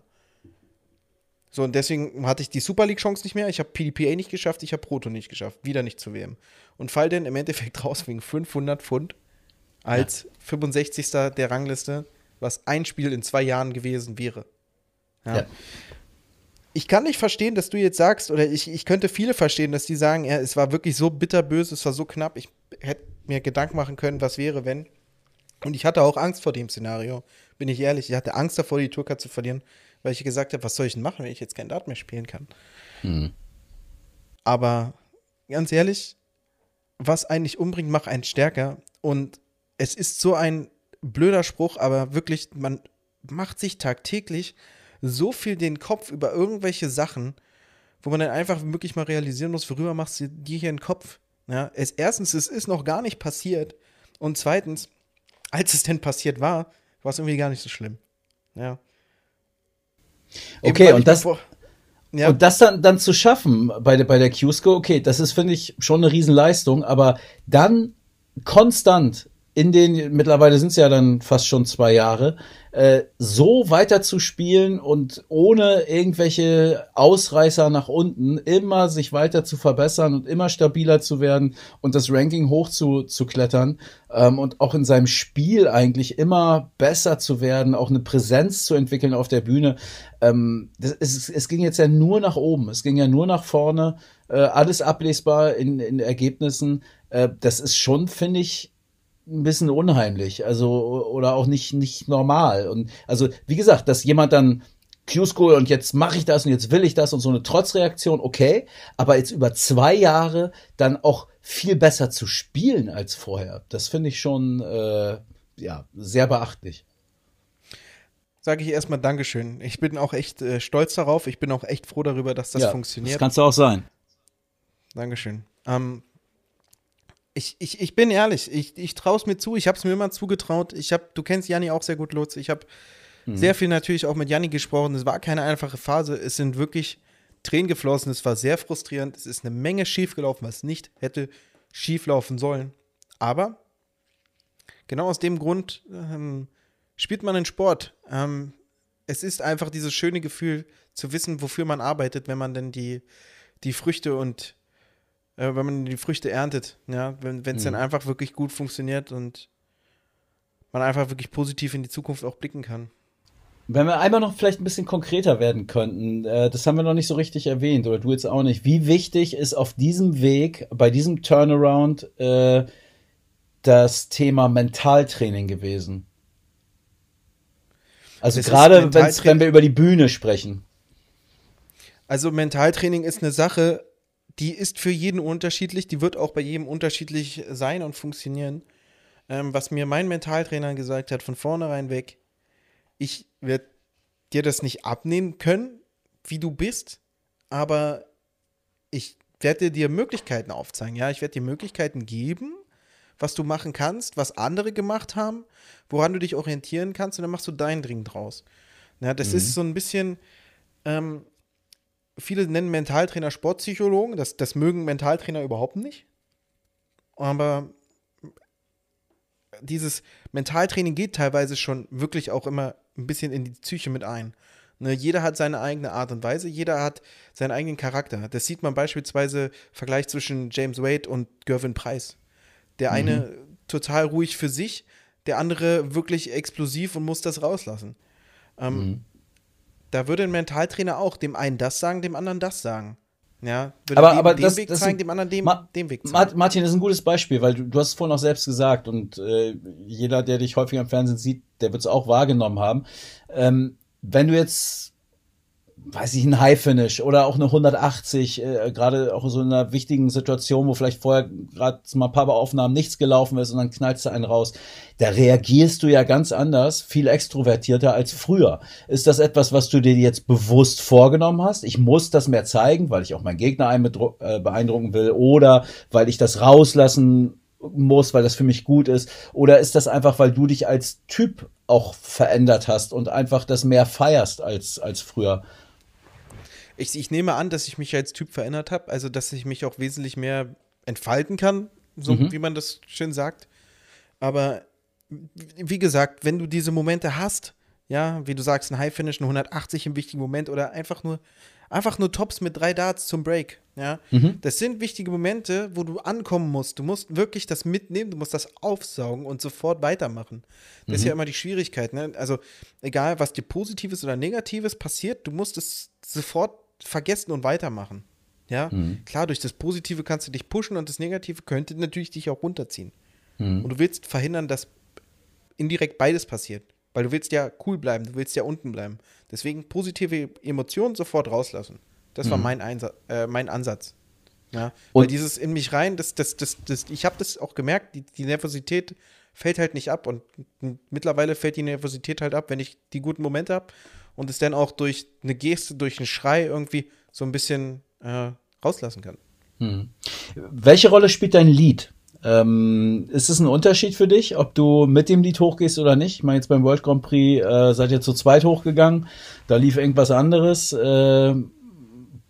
So, und deswegen hatte ich die Super League-Chance nicht mehr. Ich habe PDPA nicht geschafft, ich habe Proto nicht geschafft. Wieder nicht zu WM. Und fall dann im Endeffekt [LAUGHS] raus wegen 500 Pfund als 65. der Rangliste, was ein Spiel in zwei Jahren gewesen wäre. Ja. Ja. Ich kann nicht verstehen, dass du jetzt sagst, oder ich, ich könnte viele verstehen, dass die sagen, ja, es war wirklich so bitterböse, es war so knapp, ich hätte mir Gedanken machen können, was wäre, wenn. Und ich hatte auch Angst vor dem Szenario, bin ich ehrlich. Ich hatte Angst davor, die Tourcard zu verlieren, weil ich gesagt habe, was soll ich denn machen, wenn ich jetzt kein Dart mehr spielen kann. Aber ganz ehrlich, was einen nicht umbringt, macht einen stärker. Und es ist so ein blöder Spruch, aber wirklich, man macht sich tagtäglich so viel den Kopf über irgendwelche Sachen, wo man dann einfach wirklich mal realisieren muss, worüber machst du dir hier den Kopf? Ja, es, erstens, es ist noch gar nicht passiert. Und zweitens, als es denn passiert war, war es irgendwie gar nicht so schlimm. Ja. Okay, und das- ja, Und das dann, dann zu schaffen bei, der- bei der Q-Score, okay, das ist, finde ich, schon eine Riesenleistung, aber dann konstant in den, mittlerweile sind es ja dann fast schon zwei Jahre, äh, so weiter zu spielen und ohne irgendwelche Ausreißer nach unten immer sich weiter zu verbessern und immer stabiler zu werden und das Ranking hoch zu, zu klettern ähm, und auch in seinem Spiel eigentlich immer besser zu werden, auch eine Präsenz zu entwickeln auf der Bühne. Ähm, das, es, es ging jetzt ja nur nach oben, es ging ja nur nach vorne, äh, alles ablesbar in, in Ergebnissen. Äh, das ist schon, finde ich, ein bisschen unheimlich, also oder auch nicht nicht normal und also wie gesagt, dass jemand dann Q-School und jetzt mache ich das und jetzt will ich das und so eine Trotzreaktion, okay, aber jetzt über zwei Jahre dann auch viel besser zu spielen als vorher, das finde ich schon äh, ja sehr beachtlich. Sage ich erstmal Dankeschön. Ich bin auch echt äh, stolz darauf. Ich bin auch echt froh darüber, dass das ja, funktioniert. Das kannst du auch sein. Dankeschön. Ähm, ich, ich, ich bin ehrlich, ich, ich traue es mir zu, ich habe es mir immer zugetraut. Ich hab, du kennst Janni auch sehr gut, Lutz. Ich habe mhm. sehr viel natürlich auch mit Janni gesprochen. Es war keine einfache Phase. Es sind wirklich Tränen geflossen. Es war sehr frustrierend. Es ist eine Menge schiefgelaufen, was nicht hätte schieflaufen sollen. Aber genau aus dem Grund ähm, spielt man einen Sport. Ähm, es ist einfach dieses schöne Gefühl zu wissen, wofür man arbeitet, wenn man denn die, die Früchte und äh, wenn man die Früchte erntet, ja, wenn es mhm. dann einfach wirklich gut funktioniert und man einfach wirklich positiv in die Zukunft auch blicken kann. Wenn wir einmal noch vielleicht ein bisschen konkreter werden könnten, äh, das haben wir noch nicht so richtig erwähnt oder du jetzt auch nicht. Wie wichtig ist auf diesem Weg, bei diesem Turnaround, äh, das Thema Mentaltraining gewesen? Also das gerade wenn wir über die Bühne sprechen. Also Mentaltraining ist eine Sache, die ist für jeden unterschiedlich, die wird auch bei jedem unterschiedlich sein und funktionieren. Ähm, was mir mein Mentaltrainer gesagt hat, von vornherein weg, ich werde dir das nicht abnehmen können, wie du bist, aber ich werde dir Möglichkeiten aufzeigen. Ja, ich werde dir Möglichkeiten geben, was du machen kannst, was andere gemacht haben, woran du dich orientieren kannst und dann machst du dein Ding draus. Ja, das mhm. ist so ein bisschen, ähm, viele nennen Mentaltrainer Sportpsychologen, das, das mögen Mentaltrainer überhaupt nicht. Aber dieses Mentaltraining geht teilweise schon wirklich auch immer ein bisschen in die Psyche mit ein. Ne, jeder hat seine eigene Art und Weise, jeder hat seinen eigenen Charakter. Das sieht man beispielsweise im Vergleich zwischen James Wade und Gervin Price. Der mhm. eine total ruhig für sich, der andere wirklich explosiv und muss das rauslassen. Ähm, mhm. Da würde ein Mentaltrainer auch dem einen das sagen, dem anderen das sagen. Ja, würde aber, dem, aber den das, Weg das zeigen, dem anderen dem, Ma dem Weg zeigen. Martin, das ist ein gutes Beispiel, weil du, du hast es vorhin auch selbst gesagt und äh, jeder, der dich häufig am Fernsehen sieht, der wird es auch wahrgenommen haben. Ähm, wenn du jetzt weiß ich, ein High-Finish oder auch eine 180, äh, gerade auch in so einer wichtigen Situation, wo vielleicht vorher gerade mal ein paar Aufnahmen nichts gelaufen ist und dann knallst du einen raus. Da reagierst du ja ganz anders, viel extrovertierter als früher. Ist das etwas, was du dir jetzt bewusst vorgenommen hast? Ich muss das mehr zeigen, weil ich auch meinen Gegner äh, beeindrucken will oder weil ich das rauslassen muss, weil das für mich gut ist? Oder ist das einfach, weil du dich als Typ auch verändert hast und einfach das mehr feierst als, als früher? Ich, ich nehme an, dass ich mich als Typ verändert habe, also dass ich mich auch wesentlich mehr entfalten kann, so mhm. wie man das schön sagt. Aber wie gesagt, wenn du diese Momente hast, ja, wie du sagst, ein High Finish, ein 180 im wichtigen Moment oder einfach nur, einfach nur Tops mit drei Darts zum Break, ja, mhm. das sind wichtige Momente, wo du ankommen musst. Du musst wirklich das mitnehmen, du musst das aufsaugen und sofort weitermachen. Das mhm. ist ja immer die Schwierigkeit, ne? Also, egal, was dir Positives oder Negatives passiert, du musst es sofort vergessen und weitermachen. Ja, mhm. klar, durch das Positive kannst du dich pushen und das Negative könnte natürlich dich auch runterziehen. Mhm. Und du willst verhindern, dass indirekt beides passiert. Weil du willst ja cool bleiben, du willst ja unten bleiben. Deswegen positive Emotionen sofort rauslassen. Das war mhm. mein, Einsa äh, mein Ansatz. Ja, und weil dieses in mich rein, das, das, das, das, ich habe das auch gemerkt, die, die Nervosität fällt halt nicht ab. Und mittlerweile fällt die Nervosität halt ab, wenn ich die guten Momente habe und es dann auch durch eine Geste, durch einen Schrei irgendwie so ein bisschen äh, rauslassen kann. Hm. Welche Rolle spielt dein Lied? Ähm, ist es ein Unterschied für dich, ob du mit dem Lied hochgehst oder nicht? Ich meine, jetzt beim World Grand Prix äh, seid ihr zu zweit hochgegangen, da lief irgendwas anderes. Äh,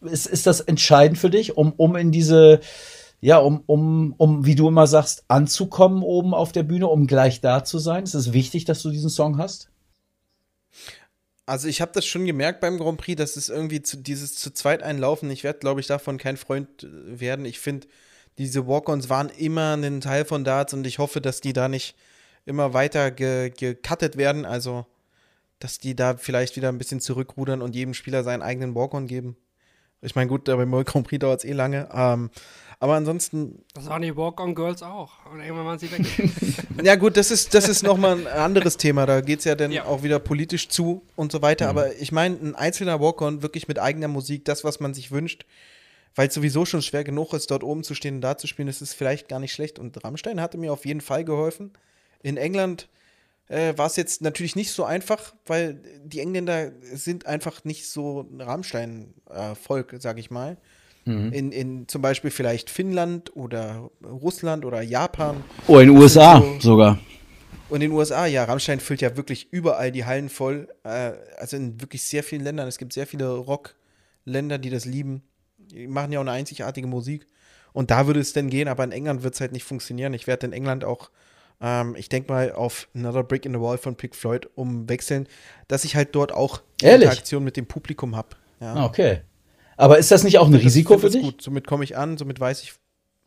ist, ist das entscheidend für dich, um, um in diese, ja, um, um, um, wie du immer sagst, anzukommen oben auf der Bühne, um gleich da zu sein? Ist es wichtig, dass du diesen Song hast? Also ich habe das schon gemerkt beim Grand Prix, dass es irgendwie zu, dieses zu zweit einlaufen, ich werde, glaube ich, davon kein Freund äh, werden. Ich finde, diese Walk-Ons waren immer ein Teil von Darts und ich hoffe, dass die da nicht immer weiter ge gecuttet werden. Also, dass die da vielleicht wieder ein bisschen zurückrudern und jedem Spieler seinen eigenen Walk-On geben. Ich meine, gut, beim World Grand Prix dauert es eh lange. Ähm, aber ansonsten, Das waren die Walk-on-Girls auch. Und irgendwann waren sie weg. [LAUGHS] ja gut, das ist, das ist nochmal ein anderes Thema. Da geht es ja dann Ja. auch wieder politisch zu und so weiter. Aber ich meine, ein einzelner Walk-on, wirklich mit eigener Musik, das, was man sich wünscht, weil es sowieso schon schwer genug ist, dort oben zu stehen und da zu spielen, das ist vielleicht gar nicht schlecht. Und Rammstein hatte mir auf jeden Fall geholfen. In England äh, war es jetzt natürlich nicht so einfach, weil die Engländer sind einfach nicht so ein Rammstein-Volk, sag ich mal. In, in zum Beispiel vielleicht Finnland oder Russland oder Japan. Oh, in den USA so- sogar. Und in den USA, ja, Rammstein füllt ja wirklich überall die Hallen voll. Äh, also in wirklich sehr vielen Ländern. Es gibt sehr viele Rockländer, die das lieben. Die machen ja auch eine einzigartige Musik. Und da würde es denn gehen, aber in England wird es halt nicht funktionieren. Ich werde in England auch, ähm, ich denke mal, auf Another Brick in the Wall von Pink Floyd umwechseln, dass ich halt dort auch die Ehrlich? Interaktion mit dem Publikum habe. Ja. Ah, okay. Aber ist das nicht auch ein Das- Risiko für das dich? Gut. Somit komme ich an, somit weiß ich,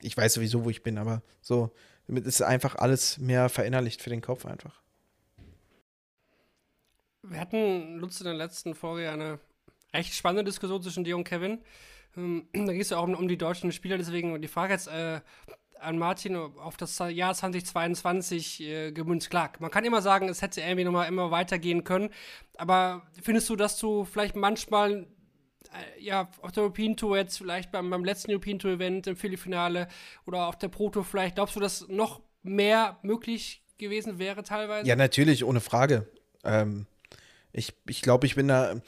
ich weiß sowieso, wo ich bin, aber so, damit ist einfach alles mehr verinnerlicht für den Kopf einfach. Wir hatten, Lutz, in der letzten Folge eine recht spannende Diskussion zwischen dir und Kevin. Ähm, [CLEARS THROAT] da ging es ja auch um, um die deutschen Spieler, deswegen die Frage jetzt äh, an Martin auf das Jahr 2022 äh, gemünzt. Klar, man kann immer sagen, es hätte irgendwie nochmal immer weitergehen können, aber findest du, dass du vielleicht manchmal äh, ja, auf der European Tour jetzt, vielleicht beim, beim letzten European Tour Event im Viertelfinale oder auf der Pro Tour vielleicht, glaubst du, dass noch mehr möglich gewesen wäre teilweise? Ja, natürlich, ohne Frage. Ähm, ich ich glaube, ich bin da.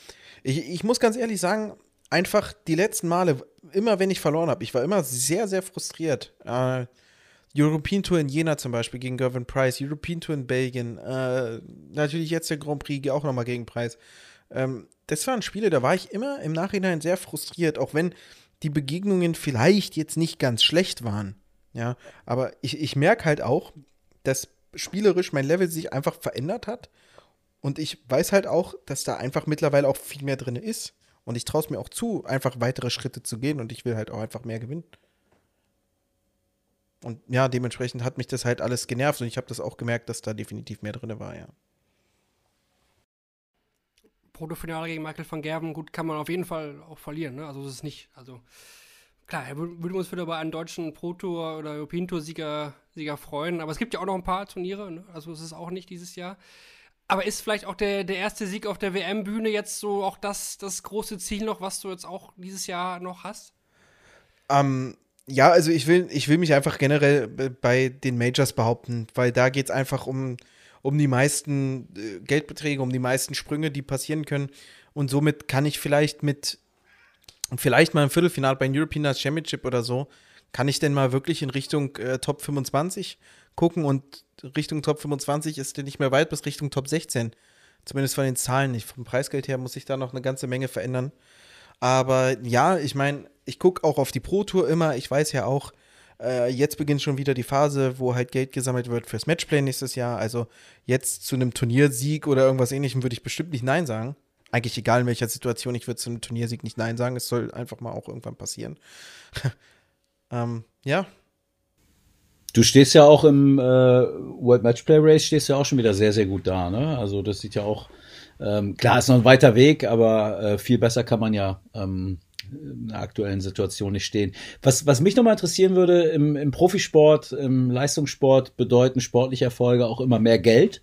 Ich, ich muss ganz ehrlich sagen, einfach die letzten Male, immer wenn ich verloren habe, ich war immer sehr, sehr frustriert. Äh, European Tour in Jena zum Beispiel gegen Gervin Price, European Tour in Belgien, äh, natürlich jetzt der Grand Prix auch nochmal gegen Price. Ähm, das waren Spiele, da war ich immer im Nachhinein sehr frustriert, auch wenn die Begegnungen vielleicht jetzt nicht ganz schlecht waren. Ja, aber ich, ich merke halt auch, dass spielerisch mein Level sich einfach verändert hat. Und ich weiß halt auch, dass da einfach mittlerweile auch viel mehr drin ist. Und ich traue es mir auch zu, einfach weitere Schritte zu gehen. Und ich will halt auch einfach mehr gewinnen. Und ja, dementsprechend hat mich das halt alles genervt. Und ich habe das auch gemerkt, dass da definitiv mehr drin war, ja. Protofinale gegen Michael van Gerven, gut, kann man auf jeden Fall auch verlieren, ne? Also das ist nicht, also klar, er wür- würde uns wieder bei einem deutschen Pro Tour oder European Tour Sieger, Sieger freuen, aber es gibt ja auch noch ein paar Turniere, ne? Also es ist auch nicht dieses Jahr. Aber ist vielleicht auch der, der erste Sieg auf der WM-Bühne jetzt so auch das, das große Ziel noch, was du jetzt auch dieses Jahr noch hast? Ähm, ja, also ich will, ich will mich einfach generell bei den Majors behaupten, weil da geht es einfach um, um die meisten äh, Geldbeträge, um die meisten Sprünge, die passieren können. Und somit kann ich vielleicht mit, vielleicht mal im Viertelfinale bei den European Championship oder so, kann ich denn mal wirklich in Richtung äh, Top 25 gucken und Richtung Top 25 ist denn nicht mehr weit bis Richtung Top 16. Zumindest von den Zahlen nicht. Vom Preisgeld her muss sich da noch eine ganze Menge verändern. Aber ja, ich meine, ich gucke auch auf die Pro Tour immer. Ich weiß ja auch, äh, jetzt beginnt schon wieder die Phase, wo halt Geld gesammelt wird fürs Matchplay nächstes Jahr. Also jetzt zu einem Turniersieg oder irgendwas ähnlichem würde ich bestimmt nicht Nein sagen. Eigentlich egal in welcher Situation, ich würde zu einem Turniersieg nicht Nein sagen. Es soll einfach mal auch irgendwann passieren. [LAUGHS] ähm, ja, Du stehst ja auch im äh, World Matchplay Race, stehst ja auch schon wieder sehr, sehr gut da. Ne? Also das sieht ja auch, ähm, klar ist noch ein weiter Weg, aber äh, viel besser kann man ja ähm, in der aktuellen Situation nicht stehen. Was, was mich nochmal interessieren würde, im, im Profisport, im Leistungssport bedeuten sportliche Erfolge auch immer mehr Geld.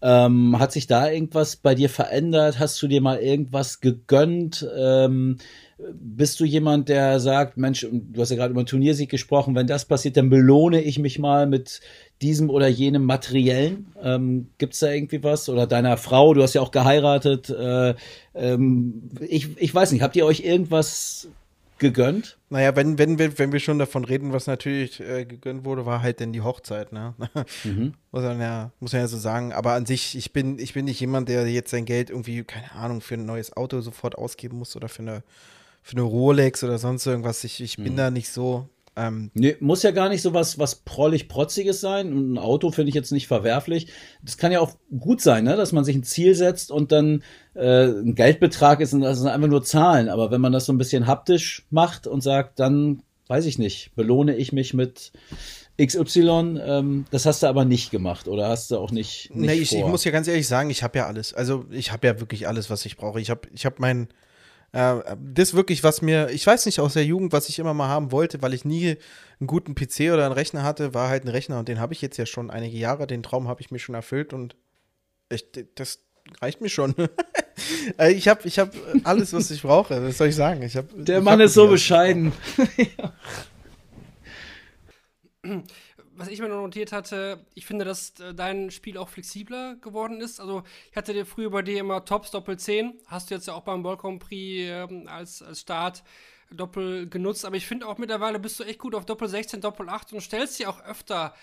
Ähm, hat sich da irgendwas bei dir verändert? Hast du dir mal irgendwas gegönnt? Ähm, bist du jemand, der sagt, Mensch, du hast ja gerade über einen Turniersieg gesprochen, wenn das passiert, dann belohne ich mich mal mit diesem oder jenem Materiellen? Ähm, Gibt es da irgendwie was? Oder deiner Frau, du hast ja auch geheiratet. Äh, ähm, ich, ich weiß nicht, habt ihr euch irgendwas gegönnt? Naja, wenn, wenn, wir, wenn wir schon davon reden, was natürlich äh, gegönnt wurde, war halt denn die Hochzeit, ne? [LAUGHS] muss, man ja, muss man ja so sagen. Aber an sich, ich bin, ich bin nicht jemand, der jetzt sein Geld irgendwie, keine Ahnung, für ein neues Auto sofort ausgeben muss oder für eine, für eine Rolex oder sonst irgendwas. Ich, ich bin da nicht so. Ähm, Nee, muss ja gar nicht so was, was prollig-protziges sein. Und Ein Auto finde ich jetzt nicht verwerflich. Das kann ja auch gut sein, ne? dass man sich ein Ziel setzt und dann äh, ein Geldbetrag ist und das sind einfach nur Zahlen. Aber wenn man das so ein bisschen haptisch macht und sagt, dann, weiß ich nicht, belohne ich mich mit XY, ähm, das hast du aber nicht gemacht oder hast du auch nicht, nicht nee, ich, ich muss ja ganz ehrlich sagen, ich habe ja alles. Also ich habe ja wirklich alles, was ich brauche. Ich habe ich hab mein, Äh, das wirklich, was mir, ich weiß nicht, aus der Jugend, was ich immer mal haben wollte, weil ich nie einen guten PC oder einen Rechner hatte, war halt ein Rechner und den habe ich jetzt ja schon einige Jahre. Den Traum habe ich mir schon erfüllt und ich, das reicht mir schon. [LAUGHS] Äh, ich habe ich hab alles, was ich brauche. Was soll ich sagen? Ich hab, Der Mann ist so bescheiden. [LAUGHS] [LAUGHS] was ich mir noch notiert hatte, ich finde, dass äh, dein Spiel auch flexibler geworden ist. Also, ich hatte dir früher bei dir immer Tops Doppel 10. Hast du jetzt ja auch beim Ball Grand Prix ähm, als, als Start Doppel genutzt. Aber ich finde auch mittlerweile bist du echt gut auf Doppel 16, Doppel 8 und stellst dir auch öfter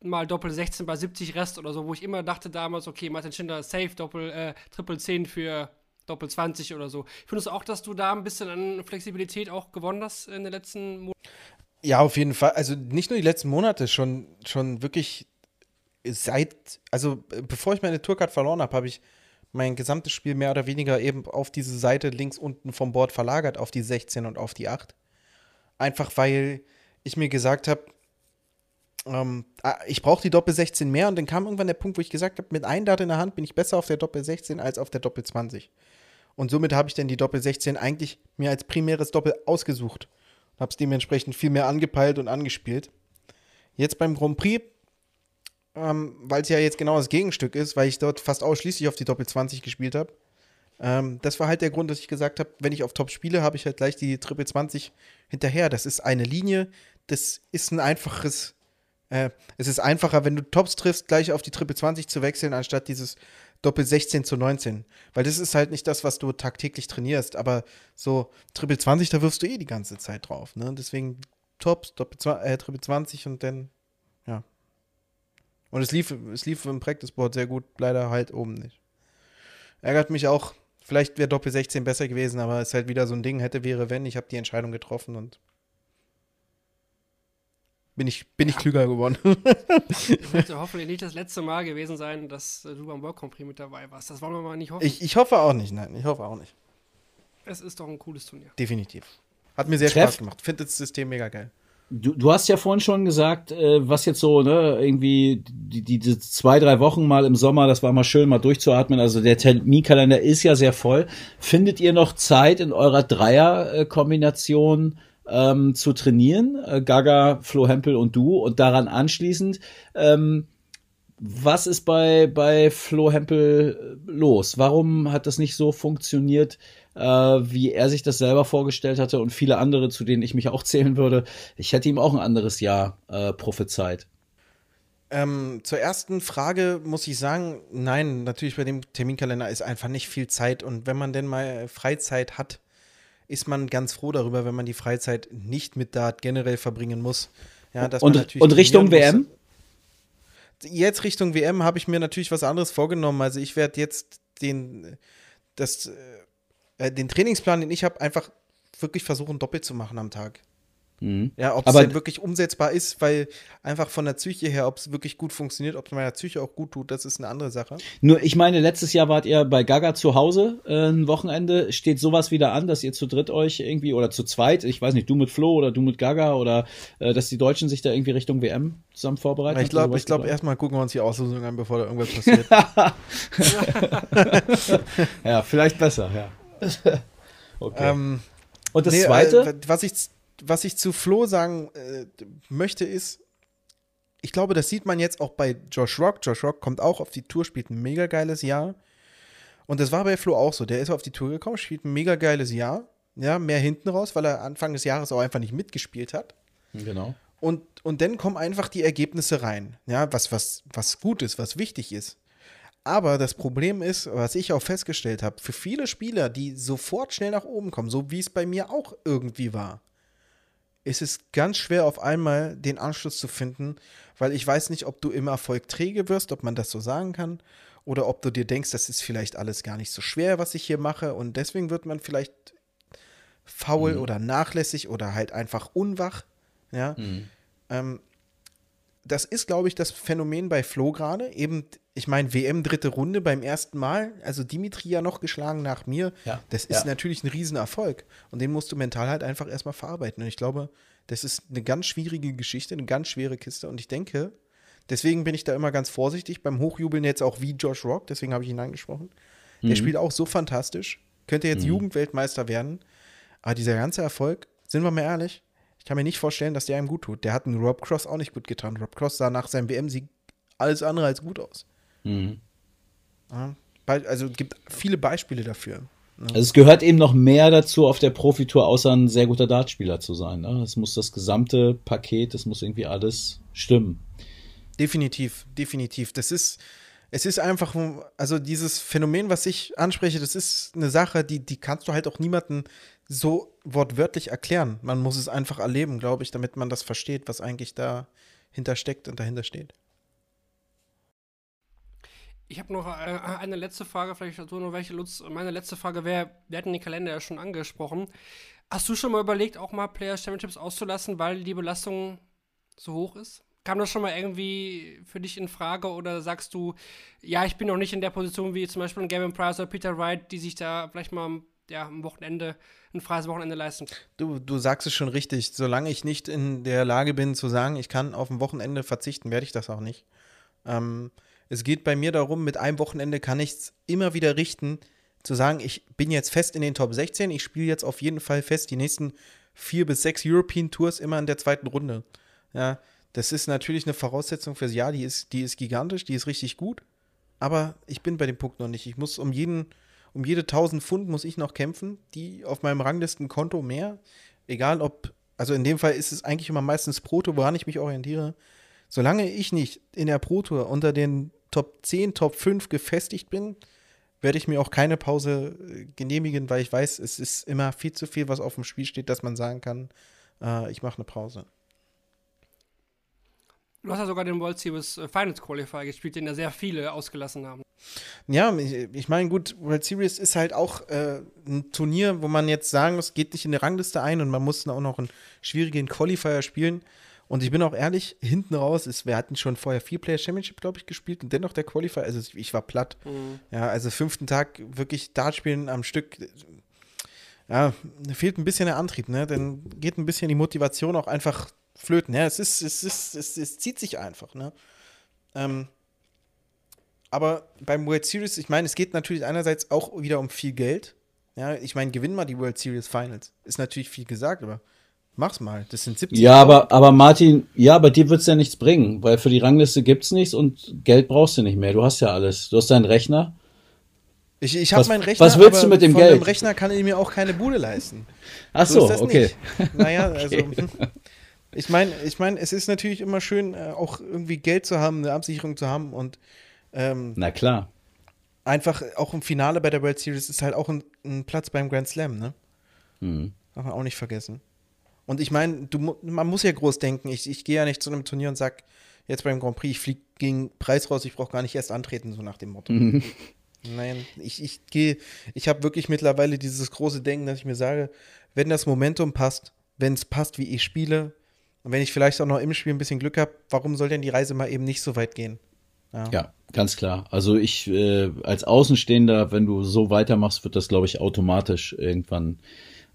mal Doppel 16 bei 70 Rest oder so, wo ich immer dachte damals, okay, Martin Schindler, safe Doppel, äh, Triple 10 für Doppel 20 oder so. Findest du auch, dass du da ein bisschen an Flexibilität auch gewonnen hast in den letzten Monaten? Ja, auf jeden Fall. Also nicht nur die letzten Monate, schon, schon wirklich seit, also äh, bevor ich meine Tourcard verloren habe, habe ich mein gesamtes Spiel mehr oder weniger eben auf diese Seite links unten vom Board verlagert, auf die 16 und auf die 8. Einfach weil ich mir gesagt habe, ähm, ah, ich brauche die Doppel 16 mehr und dann kam irgendwann der Punkt, wo ich gesagt habe, mit einem Dart in der Hand bin ich besser auf der Doppel 16 als auf der Doppel 20. Und somit habe ich dann die Doppel 16 eigentlich mir als primäres Doppel ausgesucht. Habe es dementsprechend viel mehr angepeilt und angespielt. Jetzt beim Grand Prix, ähm, weil es ja jetzt genau das Gegenstück ist, weil ich dort fast ausschließlich auf die Doppel 20 gespielt habe. Ähm, das war halt der Grund, dass ich gesagt habe, wenn ich auf Top spiele, habe ich halt gleich die Triple 20 hinterher. Das ist eine Linie, das ist ein einfaches, äh, es ist einfacher, wenn du Tops triffst, gleich auf die Triple 20 zu wechseln, anstatt dieses Doppel 16 zu 19. Weil das ist halt nicht das, was du tagtäglich trainierst. Aber so Triple 20, da wirfst du eh die ganze Zeit drauf. Ne? Deswegen Tops, Doppel, äh, Triple 20 und dann, ja. Und es lief, es lief im Practice Board sehr gut, leider halt oben nicht. Ärgert mich auch. Vielleicht wäre Doppel 16 besser gewesen, aber es ist halt wieder so ein Ding, hätte, wäre, wenn. Ich habe die Entscheidung getroffen und bin ich, bin ich klüger geworden. Das wird ja hoffentlich nicht das letzte Mal gewesen sein, dass äh, du beim World Grand Prix mit dabei warst. Das wollen wir mal nicht hoffen. ich, ich hoffe auch nicht, nein, ich hoffe auch nicht. es ist doch ein cooles Turnier. Definitiv. Hat mir sehr Treff- Spaß gemacht. Finde das System mega geil. Du, du hast ja vorhin schon gesagt, äh, was jetzt so, ne, irgendwie die, die, diese zwei, drei Wochen mal im Sommer, das war mal schön, mal durchzuatmen. Also der Terminkalender ist ja sehr voll. Findet ihr noch Zeit in eurer Dreier-Kombination ähm, zu trainieren? Äh, Gaga, Flo Hempel und du und daran anschließend, ähm, was ist bei, bei Flo Hempel äh, los? Warum hat das nicht so funktioniert, äh, wie er sich das selber vorgestellt hatte und viele andere, zu denen ich mich auch [LAUGHS] zählen würde? Ich hätte ihm auch ein anderes Jahr äh, prophezeit. Ähm, zur ersten Frage muss ich sagen, nein, natürlich bei dem Terminkalender ist einfach nicht viel Zeit und wenn man denn mal Freizeit hat, ist man ganz froh darüber, wenn man die Freizeit nicht mit Dart generell verbringen muss. Ja, dass man Und, natürlich und Richtung trainieren muss. WM? Jetzt Richtung WM habe ich mir natürlich was anderes vorgenommen. Also ich werde jetzt den, das, äh, den Trainingsplan, den ich habe, einfach wirklich versuchen, doppelt zu machen am Tag. Mhm. Ja, ob es denn wirklich umsetzbar ist, weil einfach von der Psyche her, ob es wirklich gut funktioniert, ob es meiner Psyche auch gut tut, das ist eine andere Sache. Nur, ich meine, letztes Jahr wart ihr bei Gaga zu Hause äh, ein Wochenende. Steht sowas wieder an, dass ihr zu dritt euch irgendwie oder zu zweit, ich weiß nicht, du mit Flo oder du mit Gaga oder äh, dass die Deutschen sich da irgendwie Richtung WM zusammen vorbereiten? Ich glaube, ich glaube, erstmal gucken wir uns die Auslosung an, bevor da irgendwas passiert. [LAUGHS] [LAUGHS] Ja, vielleicht besser, ja. [LAUGHS] okay. ähm, Und das nee, zweite? Äh, was, ich, was ich zu Flo sagen äh, möchte, ist, ich glaube, das sieht man jetzt auch bei Josh Rock. Josh Rock kommt auch auf die Tour, spielt ein mega geiles Jahr. Und das war bei Flo auch so. Der ist auf die Tour gekommen, spielt ein mega geiles Jahr. Ja, mehr hinten raus, weil er Anfang des Jahres auch einfach nicht mitgespielt hat. genau. Und, und dann kommen einfach die Ergebnisse rein. Ja, was, was, was gut ist, was wichtig ist. Aber das Problem ist, was ich auch festgestellt habe, für viele Spieler, die sofort schnell nach oben kommen, so wie es bei mir auch irgendwie war, ist es ganz schwer, auf einmal den Anschluss zu finden, weil ich weiß nicht, ob du im Erfolg träge wirst, ob man das so sagen kann, oder ob du dir denkst, das ist vielleicht alles gar nicht so schwer, was ich hier mache, und deswegen wird man vielleicht faul oder nachlässig oder halt einfach unwach. Ja. Ähm, das ist, glaube ich, das Phänomen bei Flo gerade. Eben, ich meine, WM dritte Runde beim ersten Mal, also Dimitri ja noch geschlagen nach mir. Ja, Das ist ja. natürlich ein Riesenerfolg. Und den musst du mental halt einfach erstmal verarbeiten. Und ich glaube, das ist eine ganz schwierige Geschichte, eine ganz schwere Kiste. Und ich denke, deswegen bin ich da immer ganz vorsichtig beim Hochjubeln jetzt auch wie Josh Rock, deswegen habe ich ihn angesprochen. Der spielt auch so fantastisch. könnte jetzt Jugendweltmeister werden. Aber dieser ganze Erfolg, sind wir mal ehrlich, ich kann mir nicht vorstellen, dass der ihm gut tut. Der hat einen Rob Cross auch nicht gut getan. Rob Cross sah nach seinem WM-Sieg alles andere als gut aus. Mhm. Ja, also es gibt viele Beispiele dafür. Also es gehört eben noch mehr dazu, auf der Profitour außer ein sehr guter Dartspieler zu sein. Ne? Es muss das gesamte Paket, es muss irgendwie alles stimmen. Definitiv, definitiv. Das ist, es ist einfach, also dieses Phänomen, was ich anspreche, das ist eine Sache, die, die kannst du halt auch niemandem so wortwörtlich erklären. Man muss es einfach erleben, glaube ich, damit man das versteht, was eigentlich dahinter steckt und dahinter steht. Ich habe noch äh, eine letzte Frage, vielleicht so nur welche, Lutz. Meine letzte Frage wäre, wir hatten den Kalender ja schon angesprochen. Hast du schon mal überlegt, auch mal Players Championships auszulassen, weil die Belastung so hoch ist? Kam das schon mal irgendwie für dich in Frage oder sagst du, ja, ich bin noch nicht in der Position wie zum Beispiel Gavin Price oder Peter Wright, die sich da vielleicht mal ja, am Wochenende, ein freies Wochenende leisten? Du, du sagst es schon richtig. Solange ich nicht in der Lage bin zu sagen, ich kann auf ein Wochenende verzichten, werde ich das auch nicht. Ähm, es geht bei mir darum, mit einem Wochenende kann ich es immer wieder richten, zu sagen, ich bin jetzt fest in den Top 16, ich spiele jetzt auf jeden Fall fest die nächsten vier bis sechs European Tours immer in der zweiten Runde. Ja, das ist natürlich eine Voraussetzung fürs Jahr, die ist, die ist gigantisch, die ist richtig gut, aber ich bin bei dem Punkt noch nicht. Ich muss um jeden, um jede 1000 Pfund muss ich noch kämpfen, die auf meinem Ranglistenkonto mehr, egal ob, also in dem Fall ist es eigentlich immer meistens Proto, woran ich mich orientiere. Solange ich nicht in der Pro Tour unter den Top 10, Top 5 gefestigt bin, werde ich mir auch keine Pause äh, genehmigen, weil ich weiß, es ist immer viel zu viel, was auf dem Spiel steht, dass man sagen kann, äh, ich mache eine Pause. Du hast ja sogar den World Series äh, Finals Qualifier gespielt, den ja sehr viele ausgelassen haben. Ja, ich, ich meine, gut, World Series ist halt auch äh, ein Turnier, wo man jetzt sagen muss, geht nicht in die Rangliste ein und man muss dann auch noch einen schwierigen Qualifier spielen. Und ich bin auch ehrlich, hinten raus, ist, wir hatten schon vorher vier Player Championship, glaube ich, gespielt und dennoch der Qualifier, also ich war platt. Ja, also fünften Tag wirklich Dart spielen am Stück. Ja, fehlt ein bisschen der Antrieb, ne? Dann geht ein bisschen die Motivation auch einfach flöten. Ja, es ist, es ist, es, es zieht sich einfach, ne? Ähm, aber beim World Series, ich meine, es geht natürlich einerseits auch wieder um viel Geld. Ja, ich meine, gewinn mal die World Series Finals. Ist natürlich viel gesagt, aber mach's mal. Das sind 70. Ja, aber, aber Martin, ja, bei dir wird's ja nichts bringen, weil für die Rangliste gibt's nichts und Geld brauchst du nicht mehr. Du hast ja alles. Du hast deinen Rechner. Ich, ich habe meinen Rechner. was willst du mit dem von Geld? dem Rechner kann ich mir auch keine Bude leisten. Ach so, das okay. Nicht. Naja, [LAUGHS] also. [LAUGHS] Ich meine, ich mein, es ist natürlich immer schön, äh, auch irgendwie Geld zu haben, eine Absicherung zu haben und ähm, Na klar. einfach auch im Finale bei der World Series ist halt auch ein, ein Platz beim Grand Slam, ne? Hm. Darf man auch nicht vergessen. Und ich meine, man muss ja groß denken. Ich, ich gehe ja nicht zu einem Turnier und sag, jetzt beim Grand Prix, ich fliege gegen Preis raus, ich brauche gar nicht erst antreten, so nach dem Motto. Nein, ich, ich gehe, ich habe wirklich mittlerweile dieses große Denken, dass ich mir sage, wenn das Momentum passt, wenn es passt, wie ich spiele, und wenn ich vielleicht auch noch im Spiel ein bisschen Glück habe, warum soll denn die Reise mal eben nicht so weit gehen? Ja, ganz klar. Also ich äh, als Außenstehender, wenn du so weitermachst, wird das, glaube ich, automatisch irgendwann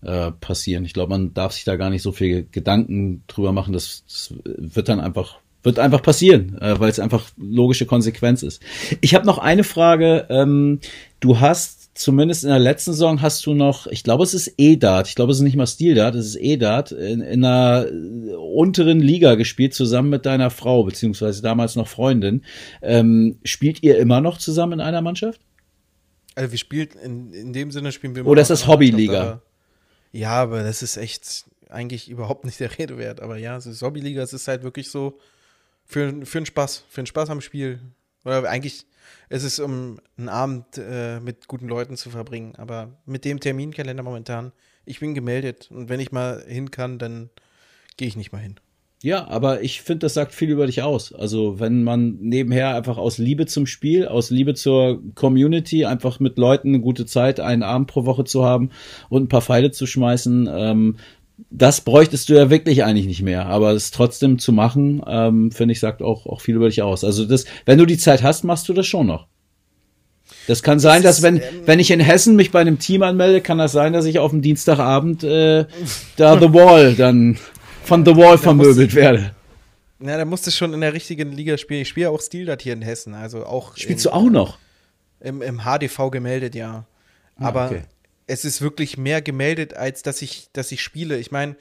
äh, passieren. Ich glaube, man darf sich da gar nicht so viel Gedanken drüber machen. Das, das wird dann einfach wird einfach passieren, äh, weil es einfach logische Konsequenz ist. Ich habe noch eine Frage. Ähm, du hast zumindest in der letzten Saison hast du noch, ich glaube, es ist E-Dart. Ich glaube, es ist nicht mal Stil-Dart, es ist E-Dart in, in einer äh, unteren Liga gespielt zusammen mit deiner Frau beziehungsweise damals noch Freundin. Ähm, spielt ihr immer noch zusammen in einer Mannschaft? Also wir spielen, in, in dem Sinne spielen wir Oder immer ist noch das Hobbyliga? Ja, aber das ist echt eigentlich überhaupt nicht der [LAUGHS] Rede wert. Aber ja, es ist Hobbyliga, es ist halt wirklich so für, für einen Spaß, für einen Spaß am Spiel. Oder eigentlich, es ist um einen Abend äh, mit guten Leuten zu verbringen. Aber mit dem Terminkalender momentan, ich bin gemeldet. Und wenn ich mal hin kann, dann gehe ich nicht mal hin. Ja, aber ich finde, das sagt viel über dich aus. Also wenn man nebenher einfach aus Liebe zum Spiel, aus Liebe zur Community, einfach mit Leuten eine gute Zeit, einen Abend pro Woche zu haben und ein paar Pfeile zu schmeißen, ähm, das bräuchtest du ja wirklich eigentlich nicht mehr. Aber es trotzdem zu machen, ähm, finde ich, sagt auch, auch viel über dich aus. Also das, wenn du die Zeit hast, machst du das schon noch. Das kann sein, Das dass wenn, ähm, wenn ich in Hessen mich bei einem Team anmelde, kann das sein, dass ich auf dem Dienstagabend äh, da [LAUGHS] The Wall dann von The Wall vermöbelt werde. Na, da musst du schon in der richtigen Liga spielen. Ich spiele auch Stildat hier in Hessen. Also auch Spielst in, du auch noch? Im, im HDV gemeldet, ja. Aber okay. es ist wirklich mehr gemeldet, als dass ich, dass ich spiele. Ich meine,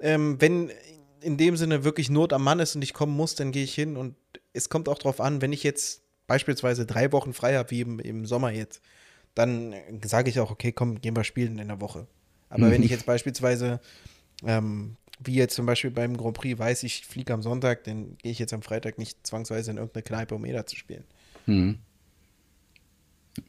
ähm, wenn in dem Sinne wirklich Not am Mann ist und ich kommen muss, dann gehe ich hin. Und es kommt auch drauf an, wenn ich jetzt beispielsweise drei Wochen frei habe, wie im, im Sommer jetzt, dann sage ich auch, okay, komm, gehen wir spielen in der Woche. Aber Mhm. wenn ich jetzt beispielsweise, ähm, wie jetzt zum Beispiel beim Grand Prix, weiß ich, fliege am Sonntag, dann gehe ich jetzt am Freitag nicht zwangsweise in irgendeine Kneipe, um EDA zu spielen. Hm.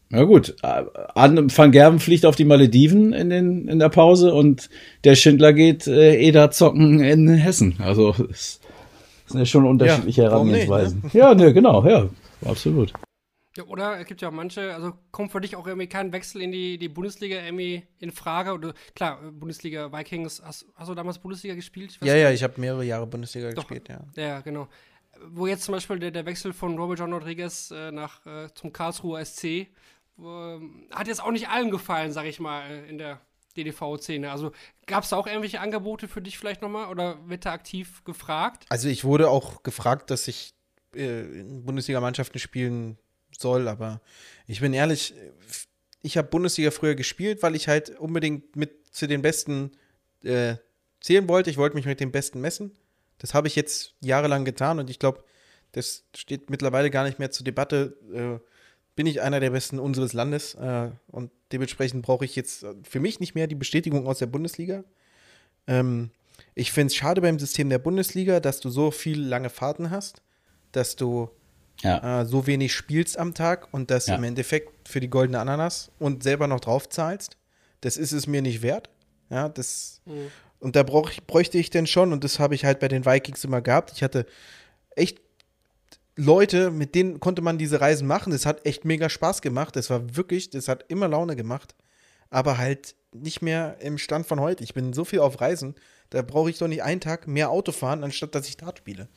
Na gut, äh, An Van Gerven fliegt auf die Malediven in, den, in der Pause und der Schindler geht äh, Eda zocken in Hessen. Also es sind ja schon unterschiedliche Ja, warum nicht, ne? Herangehensweisen. Ja, ne, genau, ja, absolut. Ja, oder es gibt ja auch manche, also kommt für dich auch irgendwie kein Wechsel in die, die Bundesliga irgendwie in Frage? Oder klar, Bundesliga Vikings, hast, hast du damals Bundesliga gespielt? Ja, ja, ich habe mehrere Jahre Bundesliga Doch. gespielt, ja. Ja, genau. Wo jetzt zum Beispiel der, der Wechsel von Robert John Rodriguez äh, nach, äh, zum Karlsruher SC ähm, hat jetzt auch nicht allen gefallen, sag ich mal, äh, in der DDV-Szene. Also gab es da auch irgendwelche Angebote für dich vielleicht nochmal oder wird da aktiv gefragt? Also ich wurde auch gefragt, dass ich äh, in Bundesliga-Mannschaften spielen soll, aber ich bin ehrlich, ich habe Bundesliga früher gespielt, weil ich halt unbedingt mit zu den Besten äh, zählen wollte. Ich wollte mich mit den Besten messen. Das habe ich jetzt jahrelang getan und ich glaube, das steht mittlerweile gar nicht mehr zur Debatte. Äh, bin ich einer der Besten unseres Landes äh, und dementsprechend brauche ich jetzt für mich nicht mehr die Bestätigung aus der Bundesliga. Ähm, ich finde es schade beim System der Bundesliga, dass du so viel lange Fahrten hast, dass du Ja. äh, so wenig spielst am Tag und das Ja. im Endeffekt für die goldene Ananas und selber noch drauf zahlst. Das ist es mir nicht wert. Ja, das und da brauch bräuchte ich denn schon und das habe ich halt bei den Vikings immer gehabt. Ich hatte echt Leute, mit denen konnte man diese Reisen machen. Das hat echt mega Spaß gemacht. Das war wirklich, das hat immer Laune gemacht. Aber halt nicht mehr im Stand von heute. Ich bin so viel auf Reisen, da brauche ich doch nicht einen Tag mehr Auto fahren, anstatt dass ich Dart spiele.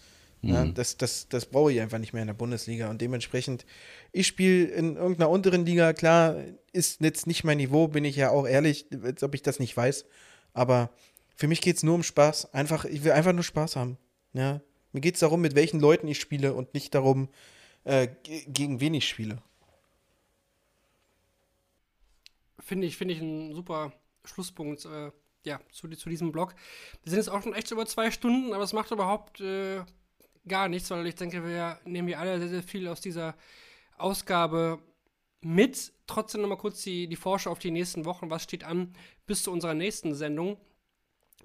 Ja, das das, das brauche ich einfach nicht mehr in der Bundesliga. Und dementsprechend, ich spiele in irgendeiner unteren Liga, klar, ist jetzt nicht mein Niveau, bin ich ja auch ehrlich, als ob ich das nicht weiß. Aber für mich geht es nur um Spaß. Einfach, ich will einfach nur Spaß haben. Ja. Mir geht es darum, mit welchen Leuten ich spiele und nicht darum, äh, ge- gegen wen ich spiele. Finde ich, finde ich ein super Schlusspunkt, äh, ja, zu, zu diesem Blog. Wir sind jetzt auch schon echt über zwei Stunden, aber es macht überhaupt äh, gar nichts, weil ich denke, wir nehmen hier alle sehr, sehr viel aus dieser Ausgabe mit. Trotzdem nochmal kurz die, die Vorschau auf die nächsten Wochen. Was steht an bis zu unserer nächsten Sendung?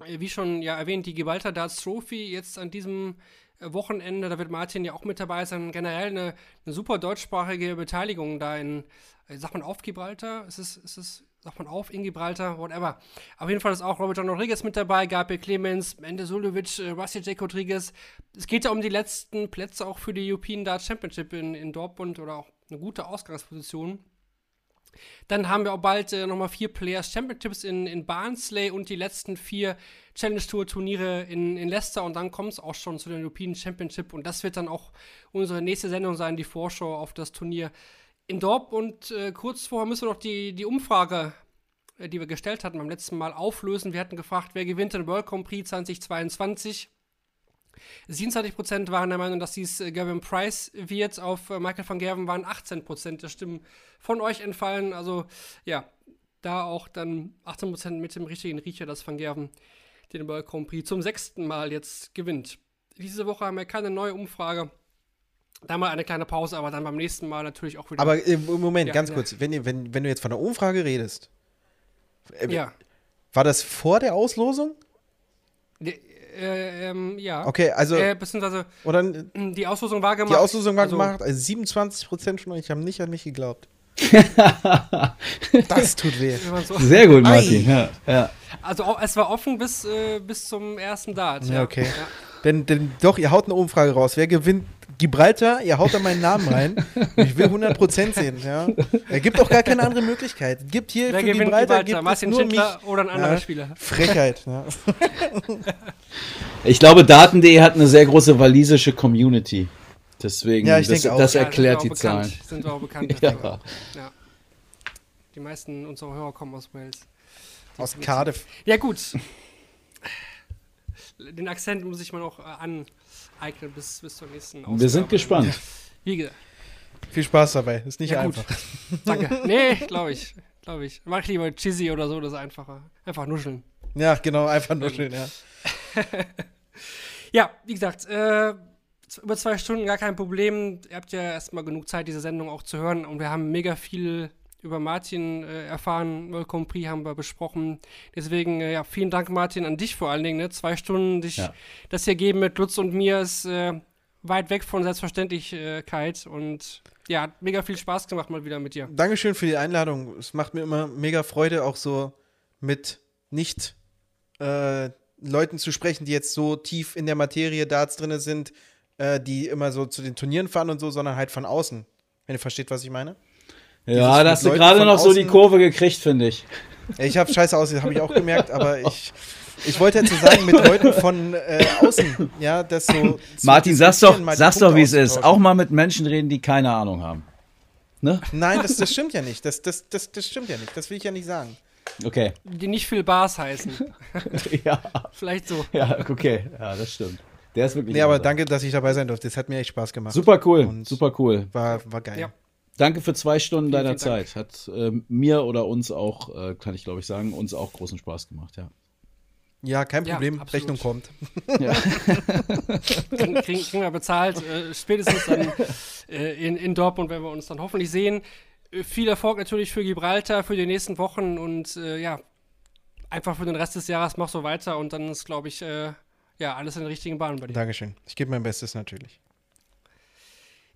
Äh, Wie schon ja erwähnt, die Gibraltar Darts Trophy jetzt an diesem äh, Wochenende, da wird Martin ja auch mit dabei sein. Generell eine, eine super deutschsprachige Beteiligung da in, äh, sagt man auf Gibraltar? Ist es, ist es, sagt man auf in Gibraltar? Whatever. Auf jeden Fall ist auch Robert John Rodriguez mit dabei, Gabriel Clemens, Mende Sulovic, äh, Rusty J. Rodriguez. Es geht ja um die letzten Plätze auch für die European Darts Championship in, in Dortmund oder auch eine gute Ausgangsposition. Dann haben wir auch bald äh, nochmal vier Players Championships in, in Barnsley und die letzten vier Challenge Tour Turniere in, in Leicester und dann kommt es auch schon zu den European Championship und das wird dann auch unsere nächste Sendung sein, die Vorschau auf das Turnier in Dortmund. Und äh, kurz vorher müssen wir noch die, die Umfrage, äh, die wir gestellt hatten beim letzten Mal, auflösen. Wir hatten gefragt, wer gewinnt den World Grand Prix 2022. 27% waren der Meinung, dass dies äh, Gavin Price wird. Auf äh, Michael van Gerven waren 18% der Stimmen von euch entfallen. Also ja, da auch dann 18% mit dem richtigen Riecher, dass van Gerven den World Grand Prix zum sechsten Mal jetzt gewinnt. Diese Woche haben wir keine neue Umfrage. Da mal eine kleine Pause, aber dann beim nächsten Mal natürlich auch wieder. Aber äh, Moment, Ja, ganz ja. kurz, wenn, wenn, wenn du jetzt von der Umfrage redest, äh, ja. war das vor der Auslosung? Die, äh, ähm, ja. Okay, also, Äh, beziehungsweise oder mh, die Auslosung war gemacht. die Auslosung war also, gemacht, also 27% von euch haben nicht an mich geglaubt. [LAUGHS] das tut weh. Sehr gut, Martin. Ja, ja. Also es war offen bis, äh, bis zum ersten Dart. Ja, okay. Denn, denn doch, ihr haut eine Umfrage raus. Wer gewinnt Gibraltar? Ihr haut da meinen Namen rein. Ich will 100% sehen. Ja. Es gibt auch gar keine andere Möglichkeit. Gibt hier Wer für Gibraltar, Gibraltar? gibt es Martin nur mich. Schindler oder ein anderer Ja. Spieler? Frechheit. Ja. Ich glaube, Daten.de hat eine sehr große walisische Community. Deswegen, Ja, ich das, auch. das Ja, erklärt die Zahlen. Sind auch bekannt. [LAUGHS] Ja. ja. Die meisten unserer Hörer kommen aus Wales. Aus Cardiff. Ja, gut. Den Akzent muss ich mal noch äh, aneignen bis, bis zur nächsten Ausgabe. Wir sind gespannt. [LAUGHS] Wie gesagt, Viel Spaß dabei. Ist nicht Ja, gut. einfach. [LAUGHS] danke. [LAUGHS] Nee, glaube ich. glaube ich. Mach ich lieber Chizzy oder so, das ist einfacher. Einfach nuscheln. Ja, genau, einfach nur schön, ja. Ja, wie gesagt, äh, über zwei Stunden gar kein Problem. Ihr habt ja erstmal genug Zeit, diese Sendung auch zu hören. Und wir haben mega viel über Martin äh, erfahren. World Grand Prix haben wir besprochen. Deswegen, äh, ja, vielen Dank, Martin, an dich vor allen Dingen. Ne? Zwei Stunden dich Ja. das hier geben mit Lutz und mir ist äh, weit weg von Selbstverständlichkeit. Und ja, hat mega viel Spaß gemacht mal wieder mit dir. Dankeschön für die Einladung. Es macht mir immer mega Freude, auch so mit nicht äh, Leuten zu sprechen, die jetzt so tief in der Materie Darts drin sind, äh, die immer so zu den Turnieren fahren und so, sondern halt von außen. Wenn ihr versteht, was ich meine? Ja, da hast du gerade noch so die außen- Kurve gekriegt, finde ich. Ich habe scheiße ausgesehen, habe ich auch gemerkt, aber [LAUGHS] ich, ich wollte jetzt so sagen, mit Leuten von äh, außen, ja, das so. Martin, sag's doch, sag's doch, wie es ist. Auch mal mit Menschen reden, die keine Ahnung haben. Ne? Nein, das, das [LAUGHS] stimmt ja nicht. Das, das, das, das stimmt ja nicht. Das will ich ja nicht sagen. Okay. Die nicht viel Bars heißen. [LAUGHS] ja, Vielleicht so. ja, okay. Ja, das stimmt. Der ist wirklich. Nee, aber danke, dass ich dabei sein durfte. Das hat mir echt Spaß gemacht. Super cool, Und- super cool. War, war geil. Ja. Danke für zwei Stunden Vielen, deiner vielen. Zeit. Hat ähm, mir oder uns auch, äh, kann ich glaube ich sagen, uns auch großen Spaß gemacht, ja. Ja, kein Ja, Problem. absolut. Rechnung kommt. [LAUGHS] ja. [LAUGHS] kriegen, kriegen, kriegen wir bezahlt, äh, spätestens dann äh, in, in Dortmund, wenn wir uns dann hoffentlich sehen. Äh, viel Erfolg natürlich für Gibraltar, für die nächsten Wochen und äh, ja, einfach für den Rest des Jahres mach so weiter und dann ist, glaube ich, äh, ja, alles in den richtigen Bahnen bei dir. Dankeschön. Ich gebe mein Bestes natürlich.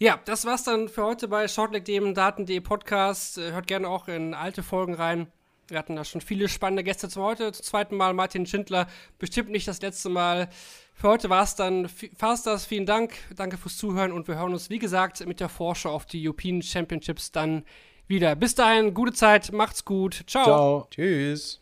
Ja, das war's dann für heute bei Shortleg, dem Daten.de Podcast. Äh, Hört gerne auch in alte Folgen rein. Wir hatten da schon viele spannende Gäste zu heute. Zum zweiten Mal Martin Schindler. Bestimmt nicht das letzte Mal. Für heute war's dann. Fast das. Vielen Dank. Danke fürs Zuhören und wir hören uns, wie gesagt, mit der Vorschau auf die European Championships dann wieder. Bis dahin, gute Zeit. Macht's gut. Ciao. Ciao. Tschüss.